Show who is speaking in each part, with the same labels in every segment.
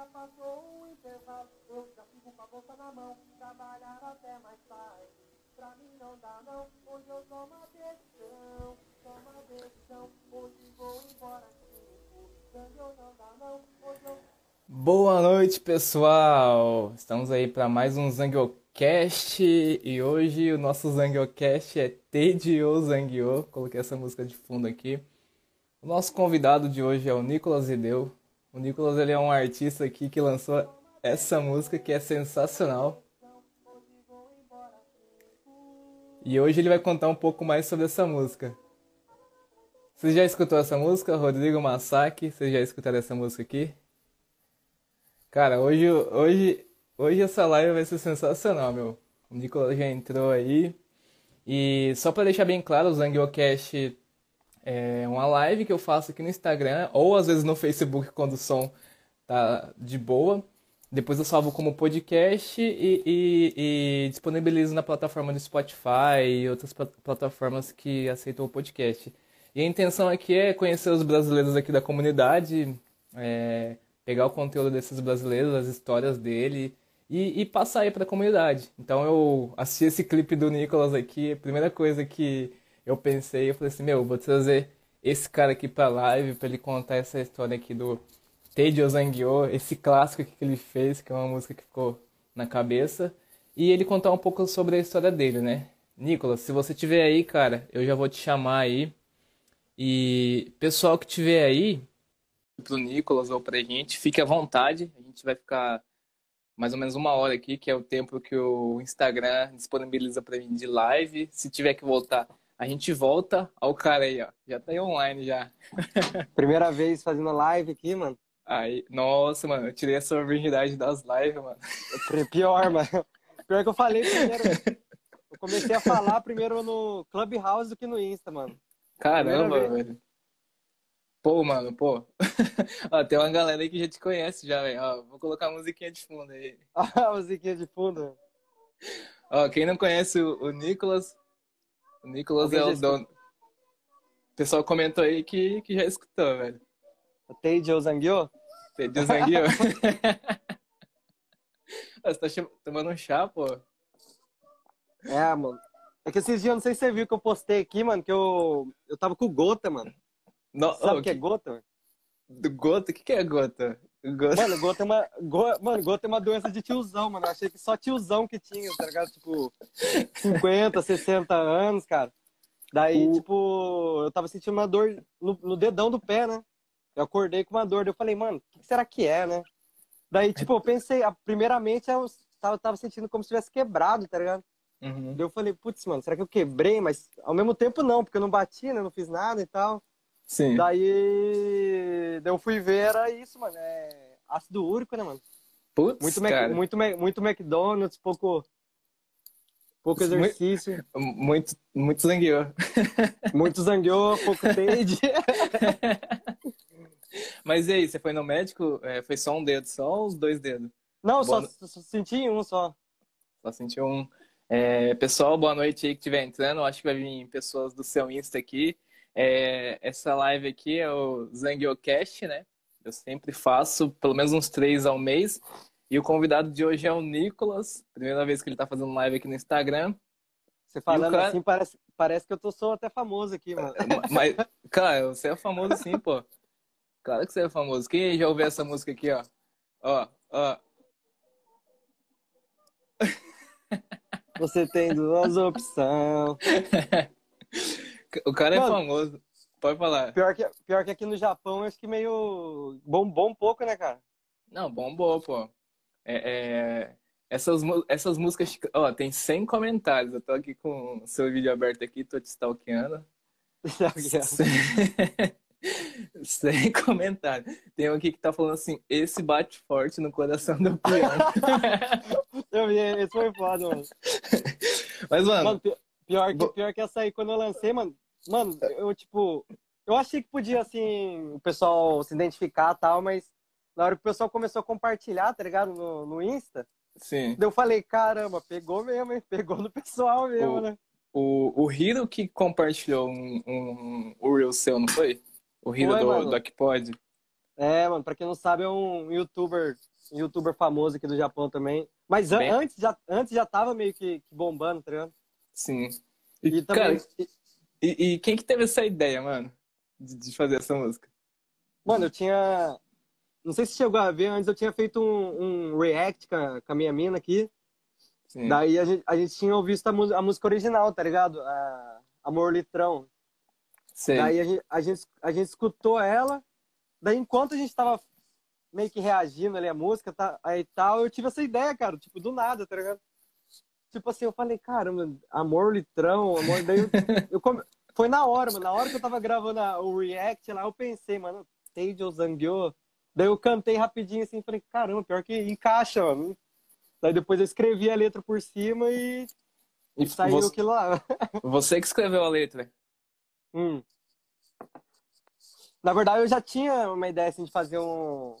Speaker 1: já passou o intervalo, eu já fico com a bolsa na mão, trabalhar até mais tarde. Pra mim não dá não, hoje eu tomo a decisão, tomo a decisão, hoje vou embora não dá não, hoje eu...
Speaker 2: Boa noite, pessoal! Estamos aí para mais um Zangiocast e hoje o nosso Zangiocast é Tedio Zangyo. Coloquei essa música de fundo aqui. O nosso convidado de hoje é o Nicolas Ideu. O Nicolas ele é um artista aqui que lançou essa música que é sensacional. E hoje ele vai contar um pouco mais sobre essa música. Você já escutou essa música, Rodrigo Masaki? Você já escutaram essa música aqui? Cara, hoje, hoje, hoje essa live vai ser sensacional, meu. O Nicolas já entrou aí. E só para deixar bem claro, o Zangiocast é uma live que eu faço aqui no Instagram, ou às vezes no Facebook quando o som tá de boa. Depois eu salvo como podcast e, e, e disponibilizo na plataforma do Spotify e outras plataformas que aceitam o podcast. E a intenção aqui é conhecer os brasileiros aqui da comunidade, é, pegar o conteúdo desses brasileiros, as histórias dele e, e passar aí para a comunidade. Então eu assisti esse clipe do Nicolas aqui, a primeira coisa que eu pensei, eu falei assim, meu, vou trazer esse cara aqui pra live para ele contar essa história aqui do Tedio Zangyo, esse clássico que ele fez, que é uma música que ficou na cabeça, e ele contar um pouco sobre a história dele, né? Nicolas, se você tiver aí, cara, eu já vou te chamar aí. E pessoal que tiver aí, pro Nicolas ou pra gente, fique à vontade. A gente vai ficar mais ou menos uma hora aqui, que é o tempo que o Instagram disponibiliza para mim de live. Se tiver que voltar, a gente volta ao cara aí, ó. Já tá aí online já.
Speaker 3: Primeira vez fazendo live aqui, mano.
Speaker 2: Aí, nossa, mano, eu tirei essa virgindade das lives, mano.
Speaker 3: Pior, mano. Pior que eu falei primeiro. Eu comecei a falar primeiro no Clubhouse do que no Insta, mano.
Speaker 2: Caramba, velho. Pô, mano, pô. ó, tem uma galera aí que já te conhece já, velho. Vou colocar a musiquinha de fundo aí.
Speaker 3: a musiquinha de fundo.
Speaker 2: Ó, quem não conhece o, o Nicolas, o Nicolas é o dono. O pessoal comentou aí que, que já escutou, velho.
Speaker 3: O Tedio Zangyo?
Speaker 2: Tedio Zangyo. Você tá tomando um chá, pô?
Speaker 3: É, mano. É que esses dias, eu não sei se você viu que eu postei aqui, mano, que eu, eu tava com gota, mano.
Speaker 2: No,
Speaker 3: Sabe o
Speaker 2: oh,
Speaker 3: que é gota?
Speaker 2: Do gota? O que, que é gota?
Speaker 3: Mano, gota é uma. Go, mano, gota é uma doença de tiozão, mano. Eu achei que só tiozão que tinha, tá ligado? Tipo, 50, 60 anos, cara. Daí, o... tipo, eu tava sentindo uma dor no, no, dedão do pé, né? Eu acordei com uma dor. Daí eu falei, mano, o que será que é, né? Daí, tipo, eu pensei, primeiramente eu tava, tava sentindo como se tivesse quebrado, tá ligado?
Speaker 2: Uhum.
Speaker 3: Daí eu falei, putz, mano, será que eu quebrei? Mas ao mesmo tempo não, porque eu não bati, né? Não fiz nada e tal.
Speaker 2: Sim.
Speaker 3: Daí, daí eu fui ver, era isso, mano. É ácido úrico, né, mano?
Speaker 2: Putz,
Speaker 3: muito,
Speaker 2: cara.
Speaker 3: Mac, muito, muito McDonald's, pouco, pouco exercício.
Speaker 2: Muito, muito zangueou.
Speaker 3: Muito zangueou, pouco tade.
Speaker 2: Mas e aí, você foi no médico? É, foi só um dedo, só os dois dedos?
Speaker 3: Não, só, só, senti um só.
Speaker 2: Só senti um. É, pessoal, boa noite aí que estiver entrando. Acho que vai vir pessoas do seu Insta aqui. É, essa live aqui é o Zangiocast, né? Eu sempre faço pelo menos uns três ao mês. E o convidado de hoje é o Nicolas. Primeira vez que ele tá fazendo live aqui no Instagram.
Speaker 3: Você falando cara... assim, parece, parece que eu tô, sou até famoso aqui, mano.
Speaker 2: Mas, cara, você é famoso sim, pô. Claro que você é famoso. Quem já ouviu essa música aqui, ó? Ó, ó.
Speaker 3: Você tem duas opções.
Speaker 2: O cara é Mano, famoso. Pode falar.
Speaker 3: Pior que, pior que aqui no Japão, acho que meio. Bombou um pouco, né, cara?
Speaker 2: Não, bombou, pô. É, é... Essas, essas músicas. Ó, tem 100 comentários. Eu tô aqui com o seu vídeo aberto aqui, tô te stalkeando. Sem comentário. Tem um aqui que tá falando assim: esse bate forte no coração do piano.
Speaker 3: eu vi, esse foi foda, mano.
Speaker 2: Mas, mano. mano
Speaker 3: pior, que, pior que essa aí, quando eu lancei, mano, mano, eu tipo. Eu achei que podia, assim, o pessoal se identificar e tal, mas na hora que o pessoal começou a compartilhar, tá ligado? No, no Insta.
Speaker 2: Sim.
Speaker 3: Eu falei, caramba, pegou mesmo, hein? Pegou no pessoal mesmo,
Speaker 2: o,
Speaker 3: né?
Speaker 2: O, o Hiro que compartilhou um, um, um Reel seu, não foi? O Hiro do, do Akpod.
Speaker 3: É, mano, pra quem não sabe, é um youtuber, um youtuber famoso aqui do Japão também. Mas
Speaker 2: Bem-
Speaker 3: antes, já, antes já tava meio que, que bombando, tá ligado?
Speaker 2: Sim.
Speaker 3: E,
Speaker 2: E,
Speaker 3: também.
Speaker 2: cara, e, e quem que teve essa ideia, mano? De, de fazer essa música?
Speaker 3: Mano, eu tinha. Não sei se chegou a ver, antes eu tinha feito um, um react com a, com a minha mina aqui.
Speaker 2: Sim.
Speaker 3: Daí a gente, a gente tinha visto a, a música original, tá ligado? A Amor Litrão.
Speaker 2: Sei.
Speaker 3: Daí a gente, a, gente, a gente escutou ela. Daí enquanto a gente tava meio que reagindo ali à música tá, aí tal, eu tive essa ideia, cara, tipo, do nada, tá ligado? Tipo assim, eu falei, caramba, amor litrão, amor. Daí eu, eu come- foi na hora, mano. Na hora que eu tava gravando a- o react lá, eu pensei, mano, Teijo Zangyo. Daí eu cantei rapidinho assim, falei, caramba, pior que encaixa, mano. Daí depois eu escrevi a letra por cima e
Speaker 2: E
Speaker 3: saiu
Speaker 2: você,
Speaker 3: aquilo lá.
Speaker 2: você que escreveu a letra.
Speaker 3: Hum. Na verdade, eu já tinha uma ideia assim, de fazer um.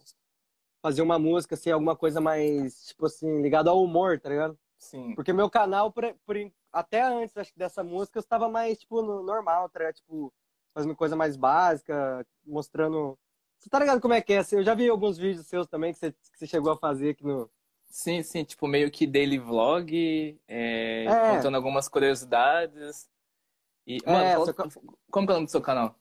Speaker 3: Fazer uma música, assim, alguma coisa mais, tipo assim, ligado ao humor, tá ligado?
Speaker 2: Sim.
Speaker 3: Porque meu canal, por, por, até antes acho que dessa música, eu estava mais, tipo, no normal, tá? Tipo, fazendo coisa mais básica, mostrando. Você tá ligado como é que é? Eu já vi alguns vídeos seus também que você, que você chegou a fazer aqui no.
Speaker 2: Sim, sim, tipo meio que daily vlog, é,
Speaker 3: É.
Speaker 2: contando algumas curiosidades. E,
Speaker 3: É,
Speaker 2: mano, qual- como que é o nome do seu canal?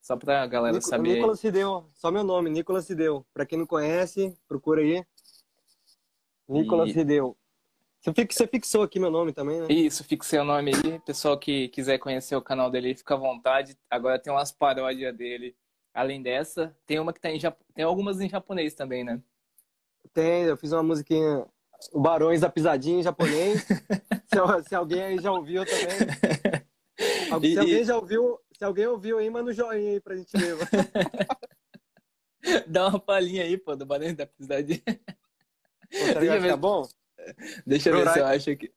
Speaker 2: Só pra galera
Speaker 3: Nico-
Speaker 2: saber.
Speaker 3: Nicolas Cideu, só meu nome, Nicolas Cideu. Pra quem não conhece, procura aí. Nicolas
Speaker 2: E-
Speaker 3: Cideu. Você, fix- você fixou aqui meu nome também, né?
Speaker 2: Isso, fixei o nome aí. Pessoal que quiser conhecer o canal dele, fica à vontade. Agora tem umas paródias dele. Além dessa, tem uma que tá em Jap... tem algumas em japonês também, né?
Speaker 3: Tem, eu fiz uma musiquinha, o Barões da Pisadinha em japonês. se, se alguém aí já ouviu também.
Speaker 2: E-
Speaker 3: se alguém já ouviu, se alguém ouviu aí, manda um joinha aí pra gente ver.
Speaker 2: Dá uma palhinha aí, pô, do Barão da Pisadinha.
Speaker 3: Pô, tá ligado? Tá bom?
Speaker 2: Deixa eu ver se eu acho aqui.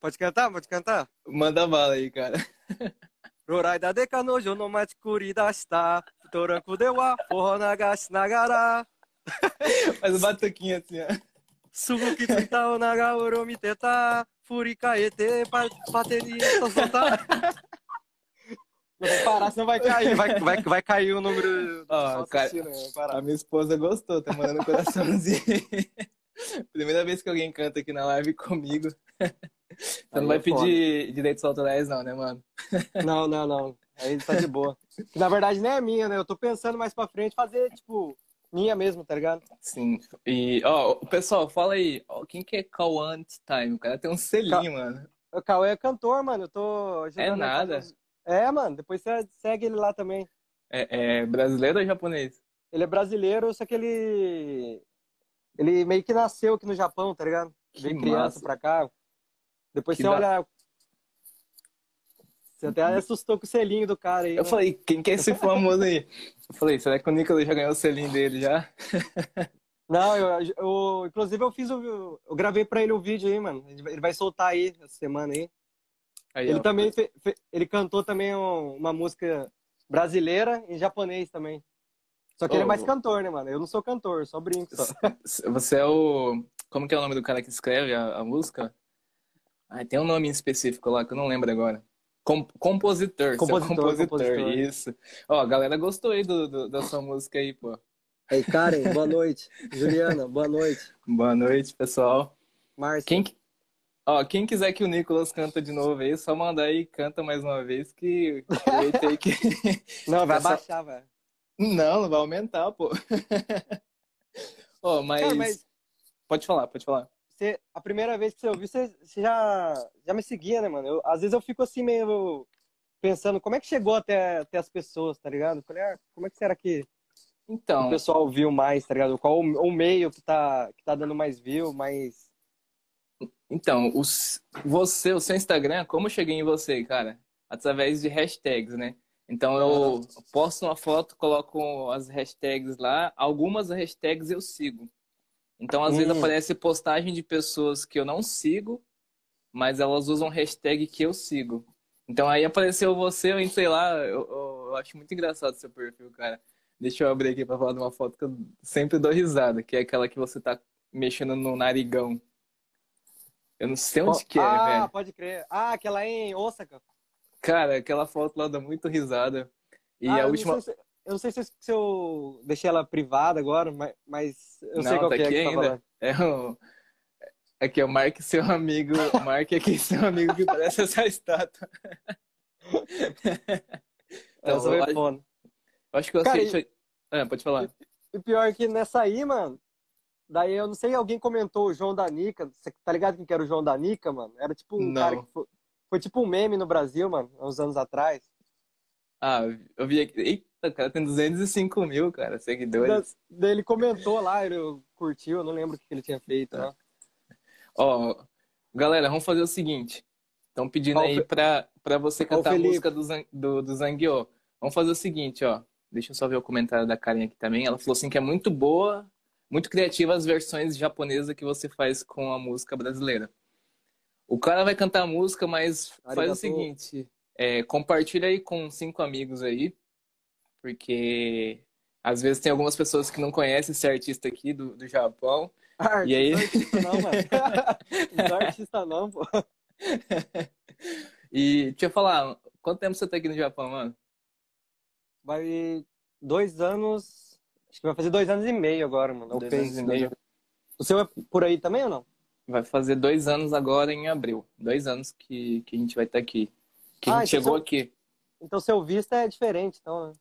Speaker 3: Pode cantar? Pode cantar?
Speaker 2: Manda bala aí, cara.
Speaker 3: Rorai da decano, jonomate curidasta, toranco deu a, forro nagashi nagara.
Speaker 2: Faz uma toquinha assim, ó.
Speaker 3: Subuki tsutao tá, naga miteta teta, furikaete, pateri, tosota. Eu vou parar, senão vai cair. Vai, vai, vai cair o número.
Speaker 2: Ó,
Speaker 3: oh,
Speaker 2: cara,
Speaker 3: né?
Speaker 2: a minha esposa gostou, tá mandando coraçãozinho. Primeira vez que alguém canta aqui na live comigo. Você não vai
Speaker 3: é foda.
Speaker 2: pedir direitos autorais, não, né, mano?
Speaker 3: Não, não, não. Aí tá de boa. Na verdade nem é minha, né? Eu tô pensando mais pra frente fazer, tipo, minha mesmo, tá ligado?
Speaker 2: Sim. E, ó, o pessoal, fala aí. Ó, quem que é Kawan Time? O cara tem um selinho, mano.
Speaker 3: O Cauê é cantor, mano. Eu tô
Speaker 2: É nada.
Speaker 3: fazer É, mano. Depois você segue ele lá também.
Speaker 2: É, é brasileiro ou japonês?
Speaker 3: Ele é brasileiro, só que ele. Ele meio que nasceu aqui no Japão, tá ligado?
Speaker 2: Que
Speaker 3: Veio criança
Speaker 2: massa.
Speaker 3: pra cá. Depois
Speaker 2: Que
Speaker 3: você
Speaker 2: da-
Speaker 3: olha. Você até assustou com o selinho do cara aí.
Speaker 2: Eu
Speaker 3: né?
Speaker 2: falei, quem que é esse famoso aí? Eu falei, será que o Nicolas já ganhou o selinho dele já?
Speaker 3: Não, eu, eu- inclusive eu fiz o. Eu gravei pra ele o vídeo aí, mano. Ele vai- ele vai soltar aí essa semana aí.
Speaker 2: Aí,
Speaker 3: Ele
Speaker 2: ó.
Speaker 3: também fe- fe- ele cantou também um- uma música brasileira em japonês também. Só que ele é mais cantor, né, mano? Eu não sou cantor, só brinco só.
Speaker 2: Você é o. Como que é o nome do cara que escreve a, a música? Ah, tem um nome em específico lá que eu não lembro agora. Com- compositor. você é
Speaker 3: Compositor,
Speaker 2: compositor,
Speaker 3: compositor.
Speaker 2: isso. Ó, a galera gostou aí do, do- da sua música aí, pô.
Speaker 3: Aí, Karen, boa noite. Juliana, boa noite.
Speaker 2: Boa noite, pessoal.
Speaker 3: Márcia.
Speaker 2: Quem, que- ó, quem quiser que o Nicolas canta de novo aí, só mandar aí e canta mais uma vez que que.
Speaker 3: Não, vai baixar, velho.
Speaker 2: Não, não vai aumentar, pô. Ó, mas...
Speaker 3: Cara, mas
Speaker 2: Pode falar, pode falar.
Speaker 3: você, a primeira vez que você ouviu, você, você já, já me seguia, né, mano? Eu, às vezes eu fico assim meio pensando, como é que chegou até, até as pessoas, tá ligado? Ah, como é que será que
Speaker 2: Então,
Speaker 3: o pessoal viu mais, tá ligado? Qual o, o meio que tá, que tá dando mais view, mais...
Speaker 2: então os, você, o seu Instagram, como eu cheguei em você, cara? Através de hashtags, né? Então eu posto uma foto, coloco as hashtags lá, algumas hashtags eu sigo. Então às vezes
Speaker 3: Hum.
Speaker 2: aparece postagem de pessoas que eu não sigo, mas elas usam hashtag que eu sigo. Então aí apareceu você, eu entrei lá, eu, eu- eu acho muito engraçado seu perfil, cara. Deixa eu abrir aqui pra falar de uma foto que eu sempre dou risada, que é aquela que você tá mexendo no narigão. Eu não sei onde que é,
Speaker 3: ah,
Speaker 2: velho.
Speaker 3: pode crer. Ah, aquela em Osaka.
Speaker 2: Cara, aquela foto lá dá muito risada. E
Speaker 3: Ah,
Speaker 2: a última.
Speaker 3: sei se- eu não sei se eu, se eu deixei ela privada agora, mas, mas eu sei
Speaker 2: Não,
Speaker 3: qual
Speaker 2: tá
Speaker 3: que é
Speaker 2: aqui
Speaker 3: que tá
Speaker 2: ainda.
Speaker 3: falando.
Speaker 2: É o. Aqui, ó, marque seu amigo. Marque aqui seu amigo que parece essa estátua. Então, eu, acho- eu acho que eu
Speaker 3: Cara,
Speaker 2: sei. Ah, pode falar.
Speaker 3: E pior que nessa aí, mano, daí eu não sei, alguém comentou o João da Nica. Você tá ligado quem que era o João da Nica, mano? Era tipo um
Speaker 2: Não.
Speaker 3: cara que foi, foi tipo um meme no Brasil, mano, uns anos atrás.
Speaker 2: Ah, eu vi aqui. Eita, o cara tem 205 mil, cara, seguidores.
Speaker 3: Da- Daí ele comentou lá, ele curtiu, eu não lembro o que ele tinha feito, né?
Speaker 2: Ó, galera, vamos fazer o seguinte. Estão pedindo aí pra, pra você cantar a música do, do, do Zangueô. Vamos fazer o seguinte, ó. Deixa eu só ver o comentário da Karen aqui também. Ela falou assim que é muito boa, muito criativa as versões japonesas que você faz com a música brasileira. O cara vai cantar a música, mas faz o seguinte: é, compartilha aí com cinco amigos aí, porque às vezes tem algumas pessoas que não conhecem esse artista aqui do, do Japão.
Speaker 3: Ah,
Speaker 2: E aí?
Speaker 3: Não artista não, mano. Não é artista não, pô.
Speaker 2: E deixa eu falar, quanto tempo você tá aqui no Japão, mano?
Speaker 3: Vai dois anos. Acho que vai fazer dois anos e meio agora, mano.
Speaker 2: Dois anos e meio.
Speaker 3: O seu é por aí também ou não?
Speaker 2: Vai fazer dois anos agora em abril. Dois anos que, que a gente vai estar aqui. Que a
Speaker 3: Ah,
Speaker 2: gente
Speaker 3: então
Speaker 2: chegou
Speaker 3: você-
Speaker 2: aqui.
Speaker 3: Então seu visto é diferente, então, né?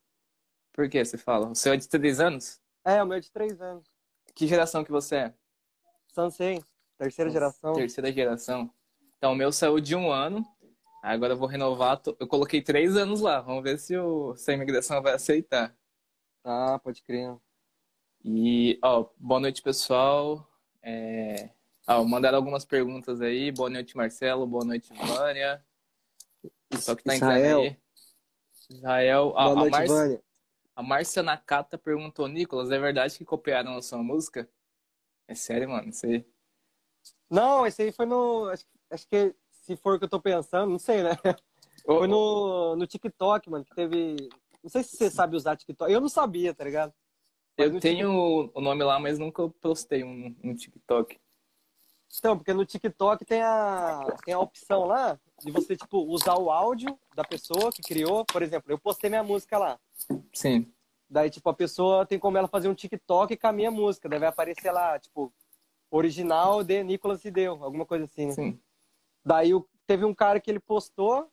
Speaker 2: Por que você fala? O seu é de três anos?
Speaker 3: É, o meu é de três anos.
Speaker 2: Que geração que você é?
Speaker 3: Sansei, terceira geração.
Speaker 2: Terceira geração. Então, o meu saiu de um ano. Agora eu vou renovar. Eu coloquei três anos lá. Vamos ver se, o... se a imigração vai aceitar.
Speaker 3: Ah, pode crer.
Speaker 2: E, ó, boa noite, pessoal. É... Ó, mandaram algumas perguntas aí. Boa noite, Marcelo. Boa noite, Vânia. Só que tá entrando
Speaker 3: Israel.
Speaker 2: aí. Israel. Ah,
Speaker 3: Boa
Speaker 2: a,
Speaker 3: noite,
Speaker 2: Márcia,
Speaker 3: Vânia.
Speaker 2: a Márcia Nakata perguntou, Nicolas, é verdade que copiaram a sua música? É sério, mano? Você...
Speaker 3: Não, esse aí foi no. Acho, acho que se for o que eu tô pensando, não sei, né? Foi no, no TikTok, mano, que teve. Não sei se você sabe usar TikTok. Eu não sabia, tá ligado? Mas
Speaker 2: Eu tenho o nome lá, mas nunca postei um, um TikTok.
Speaker 3: Então, porque no TikTok tem a, tem a opção lá de você, tipo, usar o áudio da pessoa que criou. Por exemplo, eu postei minha música lá.
Speaker 2: Sim.
Speaker 3: Daí, tipo, a pessoa tem como ela fazer um TikTok com a minha música. Daí vai aparecer lá, tipo, original de Nicolas e Deu, alguma coisa assim, né?
Speaker 2: Sim.
Speaker 3: Daí teve um cara que ele postou.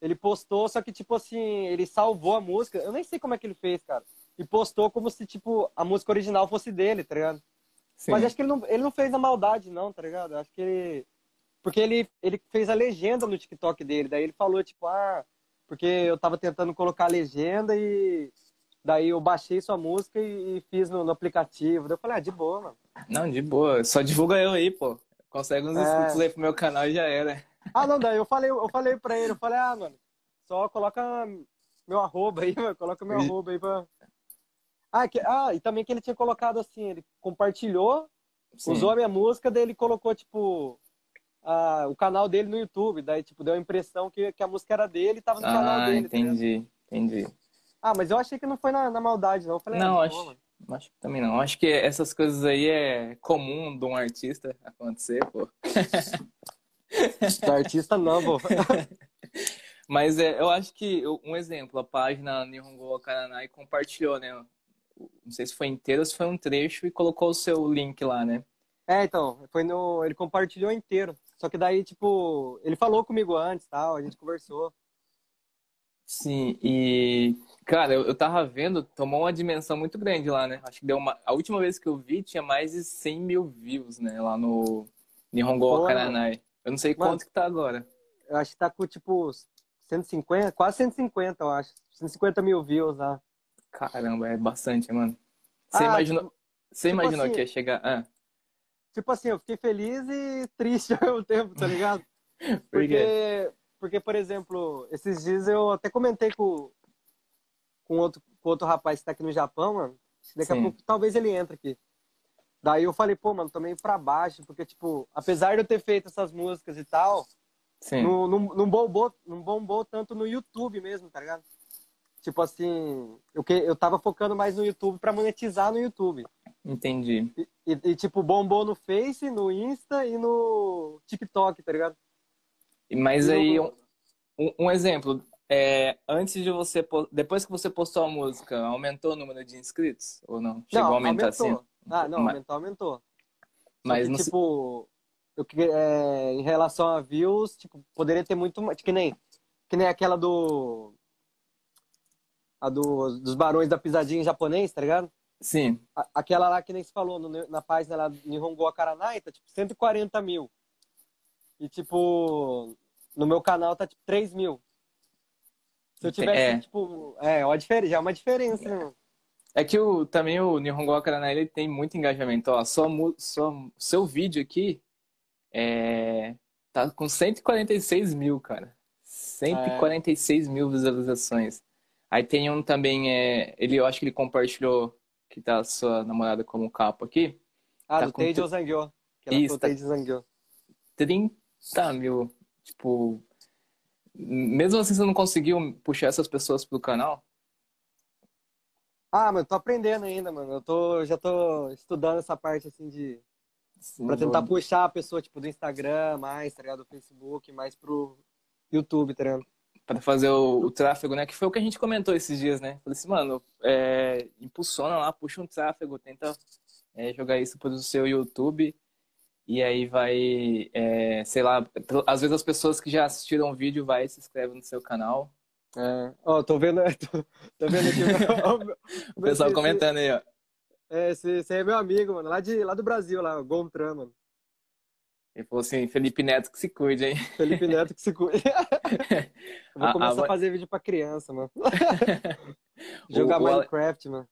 Speaker 3: Ele postou, só que, tipo assim, ele salvou a música. Eu nem sei como é que ele fez, cara. E postou como se, tipo, a música original fosse dele, tá ligado?
Speaker 2: Sim.
Speaker 3: Mas acho que ele não, ele não fez a maldade, não, tá ligado? Acho que ele. Porque ele, ele fez a legenda no TikTok dele. Daí ele falou, tipo, ah, porque eu tava tentando colocar a legenda e. Daí eu baixei sua música e, e fiz no, no aplicativo. Daí eu falei, ah, de boa, mano.
Speaker 2: Não, de boa. Só divulga eu aí, pô. Consegue uns
Speaker 3: É.
Speaker 2: inscritos aí pro meu canal e já era.
Speaker 3: Ah, não, daí eu falei, eu falei pra ele, eu falei, ah, mano, só coloca meu arroba aí, mano, coloca meu arroba aí pra. Ah, que, ah, e também que ele tinha colocado assim, ele compartilhou,
Speaker 2: Sim.
Speaker 3: usou a minha música, daí ele colocou, tipo, ah, o canal dele no YouTube, daí, tipo, deu a impressão que, que a música era dele e tava no canal
Speaker 2: Ah,
Speaker 3: dele. tá
Speaker 2: entendi. Entendi.
Speaker 3: ah, mas eu achei que não foi na, na maldade, não. Eu falei,
Speaker 2: Não,
Speaker 3: ah,
Speaker 2: acho,
Speaker 3: boa,
Speaker 2: acho que também não. Acho que essas coisas aí é comum de um artista acontecer, pô.
Speaker 3: Do artista não, pô.
Speaker 2: Mas é, eu acho que um exemplo, a página Nihongo compartilhou, né? Não sei se foi inteiro ou se foi um trecho e colocou o seu link lá, né?
Speaker 3: É, então, foi no. Ele compartilhou inteiro. Só que daí, tipo, ele falou comigo antes tal, a gente conversou.
Speaker 2: Sim, e cara, eu, eu tava vendo, tomou uma dimensão muito grande lá, né? Acho que deu uma. A última vez que eu vi tinha mais de 100 mil views, né? Lá no Nihongo
Speaker 3: Pô,
Speaker 2: Karanai. Eu não sei
Speaker 3: Mano.
Speaker 2: quanto que tá agora.
Speaker 3: Eu acho que tá com, tipo, 150, quase 150, eu acho. 150 mil views lá.
Speaker 2: Caramba, é bastante, mano. Você
Speaker 3: Ah,
Speaker 2: imaginou, você
Speaker 3: tipo
Speaker 2: imaginou
Speaker 3: assim-
Speaker 2: que ia chegar. Ah,
Speaker 3: Tipo assim, eu fiquei feliz e triste ao mesmo tempo, tá ligado? Porque, porque, por exemplo, esses dias eu até comentei com, com, outro, com outro rapaz que tá aqui no Japão, mano. Daqui
Speaker 2: Sim.
Speaker 3: a pouco talvez ele entre aqui. Daí eu falei, pô, mano, tô meio pra baixo, porque, tipo, apesar de eu ter feito essas músicas e tal,
Speaker 2: Sim.
Speaker 3: não, não, não, bombou, não bombou tanto no YouTube mesmo, tá ligado? Tipo assim, eu, que, eu tava focando mais no YouTube pra monetizar no YouTube.
Speaker 2: Entendi.
Speaker 3: E, e, e, tipo, bombou no Face, no Insta e no TikTok, tá ligado?
Speaker 2: Mas
Speaker 3: E
Speaker 2: aí,
Speaker 3: no-
Speaker 2: um, um exemplo, é, antes de você, po- depois que você postou a música, aumentou o número de inscritos ou não? Chegou
Speaker 3: não,
Speaker 2: a aumentar
Speaker 3: aumentou.
Speaker 2: assim?
Speaker 3: Ah, não, aumentou, aumentou.
Speaker 2: Mas
Speaker 3: que, tipo, eu, é, em relação a views, tipo, poderia ter muito mais. Que nem, que nem aquela do. A do, dos barões da pisadinha em japonês, tá ligado?
Speaker 2: Sim,
Speaker 3: A- aquela lá que nem se falou no- na página lá do Nihongo Akaranai, tá tipo 140 mil. E tipo, no meu canal tá tipo 3 mil. Se eu tivesse,
Speaker 2: É.
Speaker 3: tipo, é, uma diferença, já é uma diferença, né?
Speaker 2: É que o, também o Nihongo Akaranai ele tem muito engajamento. Ó, mu- só, seu vídeo aqui é, tá com 146 mil, cara. 146 mil visualizações. Aí tem um também, é, ele, eu acho que ele compartilhou que tá a sua namorada como capa aqui.
Speaker 3: Ah,
Speaker 2: Tá
Speaker 3: do
Speaker 2: com
Speaker 3: Teiji
Speaker 2: tu-
Speaker 3: Ozangyo. Que ela
Speaker 2: Isso, tá-
Speaker 3: Teiji Ozangyo.
Speaker 2: 30 mil. Tipo, mesmo assim você não conseguiu puxar essas pessoas pro canal?
Speaker 3: Ah, mas eu tô aprendendo ainda, mano. Eu tô, já tô estudando essa parte, assim, de... Pra tentar puxar a pessoa, tipo, do Instagram mais, tá ligado? Do Facebook, mais pro YouTube, tá ligado?
Speaker 2: Pra fazer o, o tráfego, né? Que foi o que a gente comentou esses dias, né? Falei assim, mano, é, impulsiona lá, puxa um tráfego, tenta é, jogar isso pro seu YouTube. E aí vai, é, sei lá, às vezes as pessoas que já assistiram o vídeo vai e se inscrevem no seu canal.
Speaker 3: É. Ó, tô vendo, tô, tô vendo aqui o
Speaker 2: O pessoal
Speaker 3: esse-
Speaker 2: comentando aí, ó.
Speaker 3: É, esse, esse aí é meu amigo, mano, lá, de, lá do Brasil, lá, o Gontran, mano.
Speaker 2: Ele falou assim, Felipe Neto que se cuide, hein?
Speaker 3: Felipe Neto que se cuida. Eu vou começar
Speaker 2: a-
Speaker 3: a fazer vídeo pra criança, mano. Jogar
Speaker 2: O- o Ale-
Speaker 3: Minecraft, mano.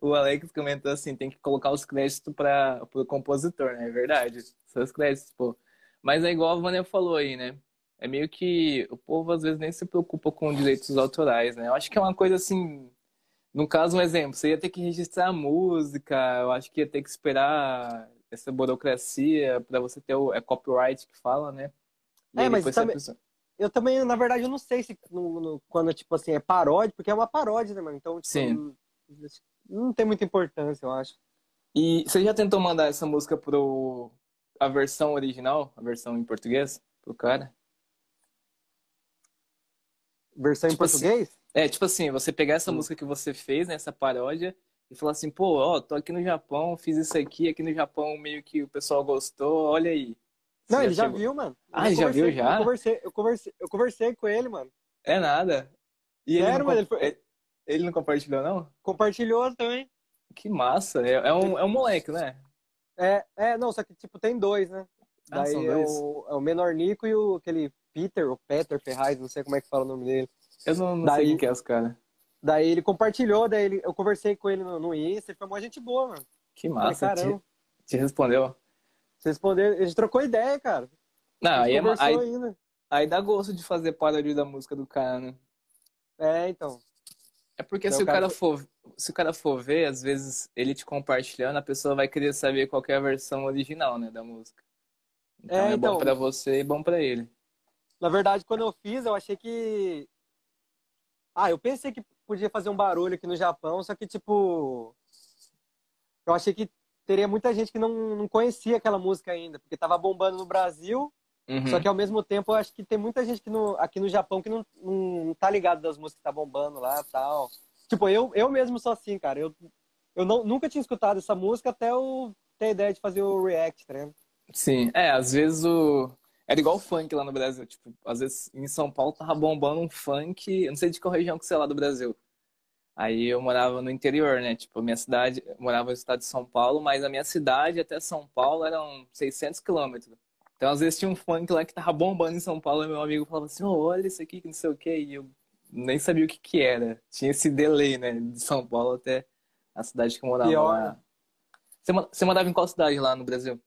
Speaker 2: O Alex comentou assim, tem que colocar os créditos para o compositor, né? É verdade. Os créditos, pô. Mas é igual a Vânia falou aí, né? É meio que o povo às vezes nem se preocupa com direitos autorais, né? Eu acho que é uma coisa assim. No caso, um exemplo, você ia ter que registrar a música, eu acho que ia ter que esperar essa burocracia para você ter o é copyright que fala, né? E
Speaker 3: É, mas também- Eu também, na verdade, eu não sei se no, no- quando, tipo assim, é paródia, porque é uma paródia, né, mano? Então, tipo,
Speaker 2: Sim.
Speaker 3: Não, não tem muita importância, eu acho.
Speaker 2: E você já tentou mandar essa música pro a versão original, a versão em português, pro cara?
Speaker 3: Versão em
Speaker 2: Tipo assim,
Speaker 3: português?
Speaker 2: É, tipo assim, você pegar essa
Speaker 3: Hum.
Speaker 2: música que você fez, né, essa paródia, e falar assim, pô, ó, tô aqui no Japão, fiz isso aqui, aqui no Japão meio que o pessoal gostou, olha aí.
Speaker 3: Não, ele já viu, mano.
Speaker 2: Ah, ele já viu, já?
Speaker 3: Eu conversei, eu conversei, eu conversei com ele, mano.
Speaker 2: É nada. E ele,
Speaker 3: Sério,
Speaker 2: não,
Speaker 3: mano, ele foi-
Speaker 2: ele- ele não compartilhou, não?
Speaker 3: Compartilhou também.
Speaker 2: Que massa, é, é um, é um moleque, né?
Speaker 3: É, é, não, só que, tipo, tem dois, né?
Speaker 2: Ah,
Speaker 3: Daí é o, é o Menor Nico e o, aquele Peter, ou Peter Ferraz, não sei como é que fala o nome dele.
Speaker 2: Eu não, não
Speaker 3: Daí-
Speaker 2: sei quem que é os caras.
Speaker 3: Daí ele compartilhou, daí ele, eu conversei com ele no, no Insta, ele foi uma gente boa, mano.
Speaker 2: Que
Speaker 3: Falei,
Speaker 2: massa,
Speaker 3: caramba,
Speaker 2: te, te respondeu.
Speaker 3: você respondeu, a gente trocou ideia, cara.
Speaker 2: Não, aí, é, aí,
Speaker 3: ainda.
Speaker 2: aí dá gosto de fazer paródia da música do cara, né?
Speaker 3: É, então.
Speaker 2: É porque
Speaker 3: Então,
Speaker 2: se
Speaker 3: o
Speaker 2: cara
Speaker 3: cara
Speaker 2: for, se o cara for ver, às vezes ele te compartilhando, a pessoa vai querer saber qual que é a versão original, né, da música. Então
Speaker 3: É,
Speaker 2: é,
Speaker 3: então.
Speaker 2: bom pra você e bom pra ele.
Speaker 3: Na verdade, quando eu fiz, eu achei que. Ah, eu pensei que podia fazer um barulho aqui no Japão, só que, tipo. Eu achei que teria muita gente que não, não conhecia aquela música ainda, porque tava bombando no Brasil,
Speaker 2: Uhum.
Speaker 3: só que ao mesmo tempo eu acho que tem muita gente que no, aqui no Japão que não, não, tá ligado das músicas que tá bombando lá e tal. Tipo, eu, eu mesmo sou assim, cara. Eu, eu não, nunca tinha escutado essa música até eu ter a ideia de fazer o react, tá ligado?
Speaker 2: Sim, é, às vezes o. Era igual o funk lá no Brasil. Tipo, às vezes em São Paulo tava bombando um funk, eu não sei de qual região que você é lá do Brasil. Aí eu morava no interior, né? Tipo, a minha cidade, eu morava no estado de São Paulo, mas a minha cidade até São Paulo eram 600 quilômetros. Então, às vezes tinha um funk lá que tava bombando em São Paulo e meu amigo falava assim: "Ô, olha isso aqui, que não sei o quê. E eu nem sabia o que que era. Tinha esse delay, né? De São Paulo até a cidade que eu morava
Speaker 3: Pior,
Speaker 2: lá. Você, você morava em qual cidade lá no Brasil?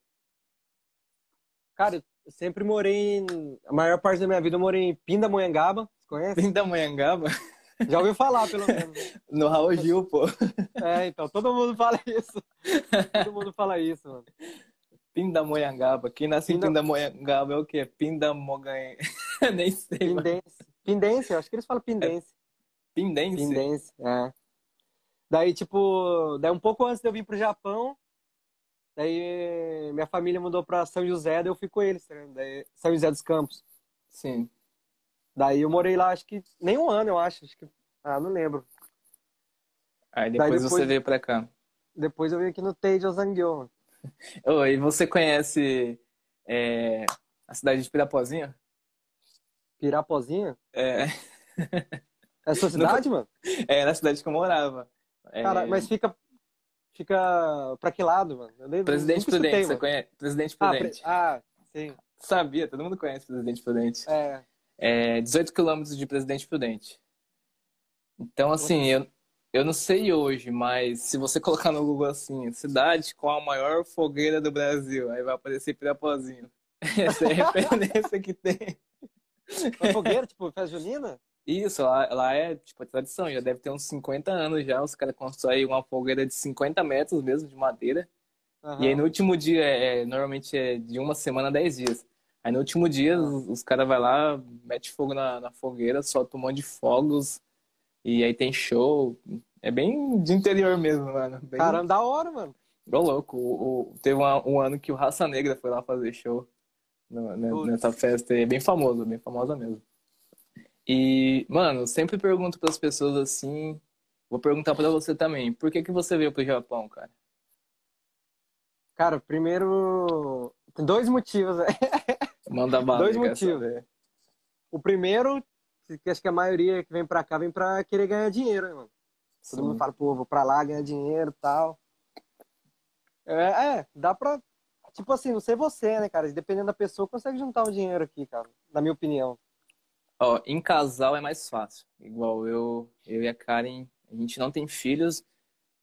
Speaker 3: Cara, eu sempre morei em. A maior parte da minha vida eu morei em Pindamonhangaba. Você conhece?
Speaker 2: Pindamonhangaba?
Speaker 3: Já ouviu falar, pelo menos.
Speaker 2: No Raul Gil, pô.
Speaker 3: É, então, todo mundo fala isso. Todo mundo fala isso, mano.
Speaker 2: Pindamonhangaba. Quem nasce em
Speaker 3: Pinda-
Speaker 2: Pindamonhangaba é o quê? Pindamongan... Nem sei. mano.
Speaker 3: Pindense. Pindense, eu acho que eles falam pindense.
Speaker 2: Pindense?
Speaker 3: Pindense, é. Daí, tipo, daí um pouco antes de eu vir pro Japão, daí minha família mudou pra São José, daí eu fui com eles, tá ligado? Daí, São José dos Campos.
Speaker 2: Sim.
Speaker 3: Daí eu morei lá, acho que nem um ano, eu acho. acho que... Ah, não lembro.
Speaker 2: Aí depois,
Speaker 3: Daí
Speaker 2: você
Speaker 3: depois-
Speaker 2: veio pra cá.
Speaker 3: Depois eu vim aqui no Teide Ozangueu, mano.
Speaker 2: Ô, e você conhece é, a cidade de Pirapozinho?
Speaker 3: Pirapozinha?
Speaker 2: É,
Speaker 3: É a sua cidade, mano?
Speaker 2: é na cidade que eu morava. É,
Speaker 3: Cara, mas fica. Fica pra que lado, mano? Eu
Speaker 2: Presidente
Speaker 3: escutei,
Speaker 2: Prudente, você
Speaker 3: mano.
Speaker 2: conhece? Presidente
Speaker 3: Ah, pre-
Speaker 2: Prudente.
Speaker 3: ah, sim.
Speaker 2: Sabia, todo mundo conhece Presidente Prudente.
Speaker 3: É.
Speaker 2: É 18 quilômetros de Presidente Prudente. Então, assim, eu, eu não sei hoje, mas se você colocar no Google assim, cidade com a maior fogueira do Brasil, aí vai aparecer Pirapozinho. Essa é a referência que tem.
Speaker 3: Uma fogueira, tipo, festa junina?
Speaker 2: Isso, lá, lá é tipo a tradição, já deve ter uns 50 anos já. Os caras constroem uma fogueira de 50 metros mesmo, de madeira.
Speaker 3: Aham.
Speaker 2: E aí no último dia, é, normalmente é de uma semana a 10 dias. Aí no último dia, os, os caras vão lá, mete fogo na, na fogueira, solta um monte de fogos. E aí tem show. É bem de interior mesmo, mano. Bem,
Speaker 3: Caramba, da hora, mano.
Speaker 2: Ô, louco. O, o- teve uma- um ano que o Raça Negra foi lá fazer show no- nessa festa. É bem famoso, bem famosa mesmo. E, mano, eu sempre pergunto pras pessoas assim. Vou perguntar pra você também. Por que que você veio pro Japão, cara?
Speaker 3: Cara, primeiro. Tem dois motivos.
Speaker 2: Manda bala.
Speaker 3: Dois motivos.
Speaker 2: saber.
Speaker 3: O primeiro, que acho que a maioria que vem pra cá vem pra querer ganhar dinheiro, né, mano? Todo
Speaker 2: Sim.
Speaker 3: mundo fala, pô, vou pra lá ganhar dinheiro e tal. É, é, dá pra. Tipo assim, não sei você, né, cara? Dependendo da pessoa, consegue juntar um dinheiro aqui, cara. Na minha opinião.
Speaker 2: Ó, em casal é mais fácil. Igual eu, eu e a Karen, a gente não tem filhos,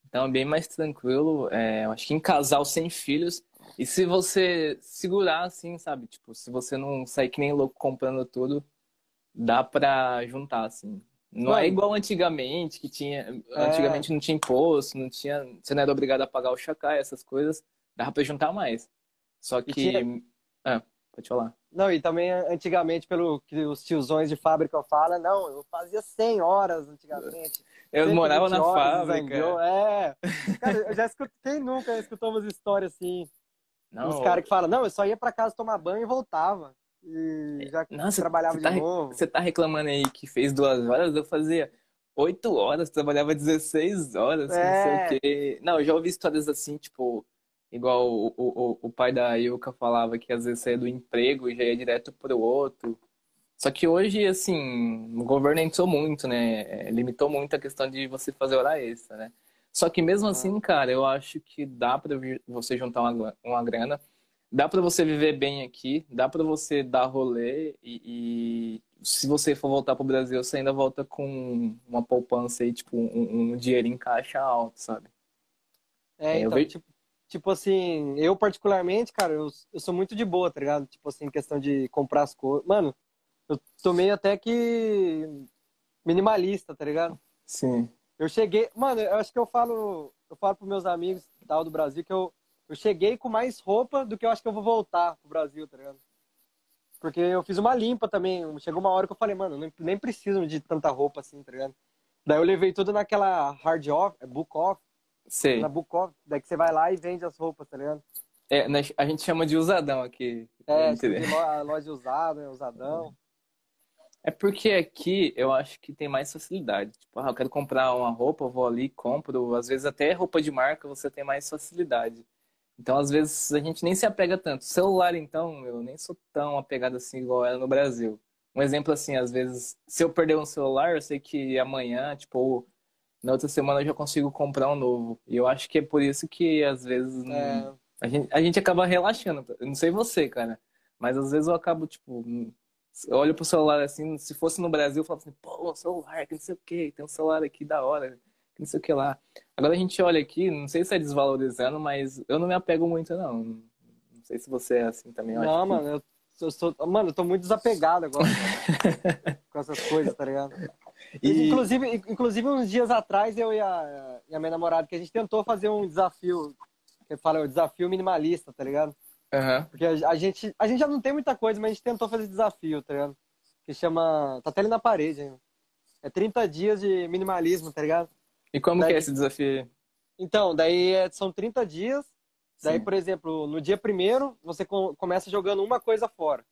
Speaker 2: então é bem mais tranquilo. É, acho que em casal sem filhos, e se você segurar assim, sabe? Tipo, se você não sair que nem louco comprando tudo, dá pra juntar, assim. Não é igual antigamente, que tinha.
Speaker 3: É.
Speaker 2: Antigamente não tinha imposto, não tinha. Você não era obrigado a pagar o chacai, essas coisas. Dava pra juntar mais. Só que.
Speaker 3: tinha-
Speaker 2: Ah, pode falar.
Speaker 3: Não, e também antigamente, pelo que os tiozões de fábrica falam, não, eu fazia 100 horas antigamente.
Speaker 2: Eu
Speaker 3: 120
Speaker 2: morava na fábrica.
Speaker 3: É. Cara, eu já escutei, quem nunca escutou umas histórias assim?
Speaker 2: Não,
Speaker 3: Os caras que falam, não, eu só ia pra casa tomar banho e voltava. E já
Speaker 2: Nossa,
Speaker 3: trabalhava
Speaker 2: você tá
Speaker 3: de
Speaker 2: re-
Speaker 3: novo.
Speaker 2: Você tá reclamando aí que fez duas horas? Eu fazia oito horas, trabalhava 16 horas,
Speaker 3: É.
Speaker 2: não sei o quê. Não, eu já ouvi histórias assim, tipo, igual o, o, o- o pai da Yuka falava que às vezes saía do emprego e já ia direto pro outro. Só que hoje, assim, o governo entrou muito, né? É, Limitou muito a questão de você fazer hora extra, né? Só que mesmo assim, cara, eu acho que dá pra vi- você juntar uma, uma grana, dá pra você viver bem aqui, dá pra você dar rolê e, e se você for voltar pro Brasil, você ainda volta com uma poupança aí, tipo, um, um dinheiro em caixa alto, sabe?
Speaker 3: É,
Speaker 2: É, eu
Speaker 3: então,
Speaker 2: vejo-
Speaker 3: tipo, tipo assim, eu particularmente, cara, eu, eu sou muito de boa, tá ligado? Tipo assim, questão de comprar as coisas. Mano, eu tomei até que minimalista, tá ligado?
Speaker 2: Sim.
Speaker 3: Eu cheguei, mano, eu acho que eu falo, eu falo pros meus amigos tal do Brasil que eu, eu cheguei com mais roupa do que eu acho que eu vou voltar pro Brasil, tá ligado? Porque eu fiz uma limpa também. Chegou uma hora que eu falei, mano, nem, preciso de tanta roupa assim, tá ligado? Daí eu levei tudo naquela hard off, é book off,
Speaker 2: Sei.
Speaker 3: na book off, daí que você vai lá e vende as roupas, tá ligado?
Speaker 2: É, a gente chama de usadão aqui.
Speaker 3: É, de lo- loja usada, né, usadão.
Speaker 2: É porque aqui eu acho que tem mais facilidade. Tipo, ah, eu quero comprar uma roupa, vou ali compro. Às vezes até roupa de marca você tem mais facilidade. Então, às vezes, a gente nem se apega tanto. Celular, então, eu nem sou tão apegado assim igual era no Brasil. Um exemplo assim, às vezes, se eu perder um celular, eu sei que amanhã, tipo, na outra semana eu já consigo comprar um novo. E eu acho que é por isso que, às vezes,
Speaker 3: É,
Speaker 2: a gente, a gente acaba relaxando. Eu não sei você, cara. Mas às vezes eu acabo, tipo, olho pro celular assim, se fosse no Brasil, eu falo assim, pô, celular, que não sei o que, tem um celular aqui da hora, que não sei o que lá. Agora a gente olha aqui, não sei se é desvalorizando, mas eu não me apego muito, não. Não sei se você é assim também. eu
Speaker 3: não,
Speaker 2: que-
Speaker 3: mano, eu, eu sou, mano, eu tô muito desapegado agora com essas coisas, tá ligado?
Speaker 2: E-
Speaker 3: Inclusive, inclusive, uns dias atrás, eu e a, e a minha namorada, que a gente tentou fazer um desafio, que fala o desafio minimalista, tá ligado?
Speaker 2: Aham.
Speaker 3: Porque a, a gente, a gente já não tem muita coisa, mas a gente tentou fazer desafio, tá ligado? Que chama. Tá até ali na parede ainda. É 30 dias de minimalismo, tá ligado?
Speaker 2: E como
Speaker 3: Daí-
Speaker 2: que é esse desafio?
Speaker 3: Então, daí é- são 30 dias. Daí,
Speaker 2: Sim.
Speaker 3: por exemplo, no dia primeiro, você co- começa jogando uma coisa fora.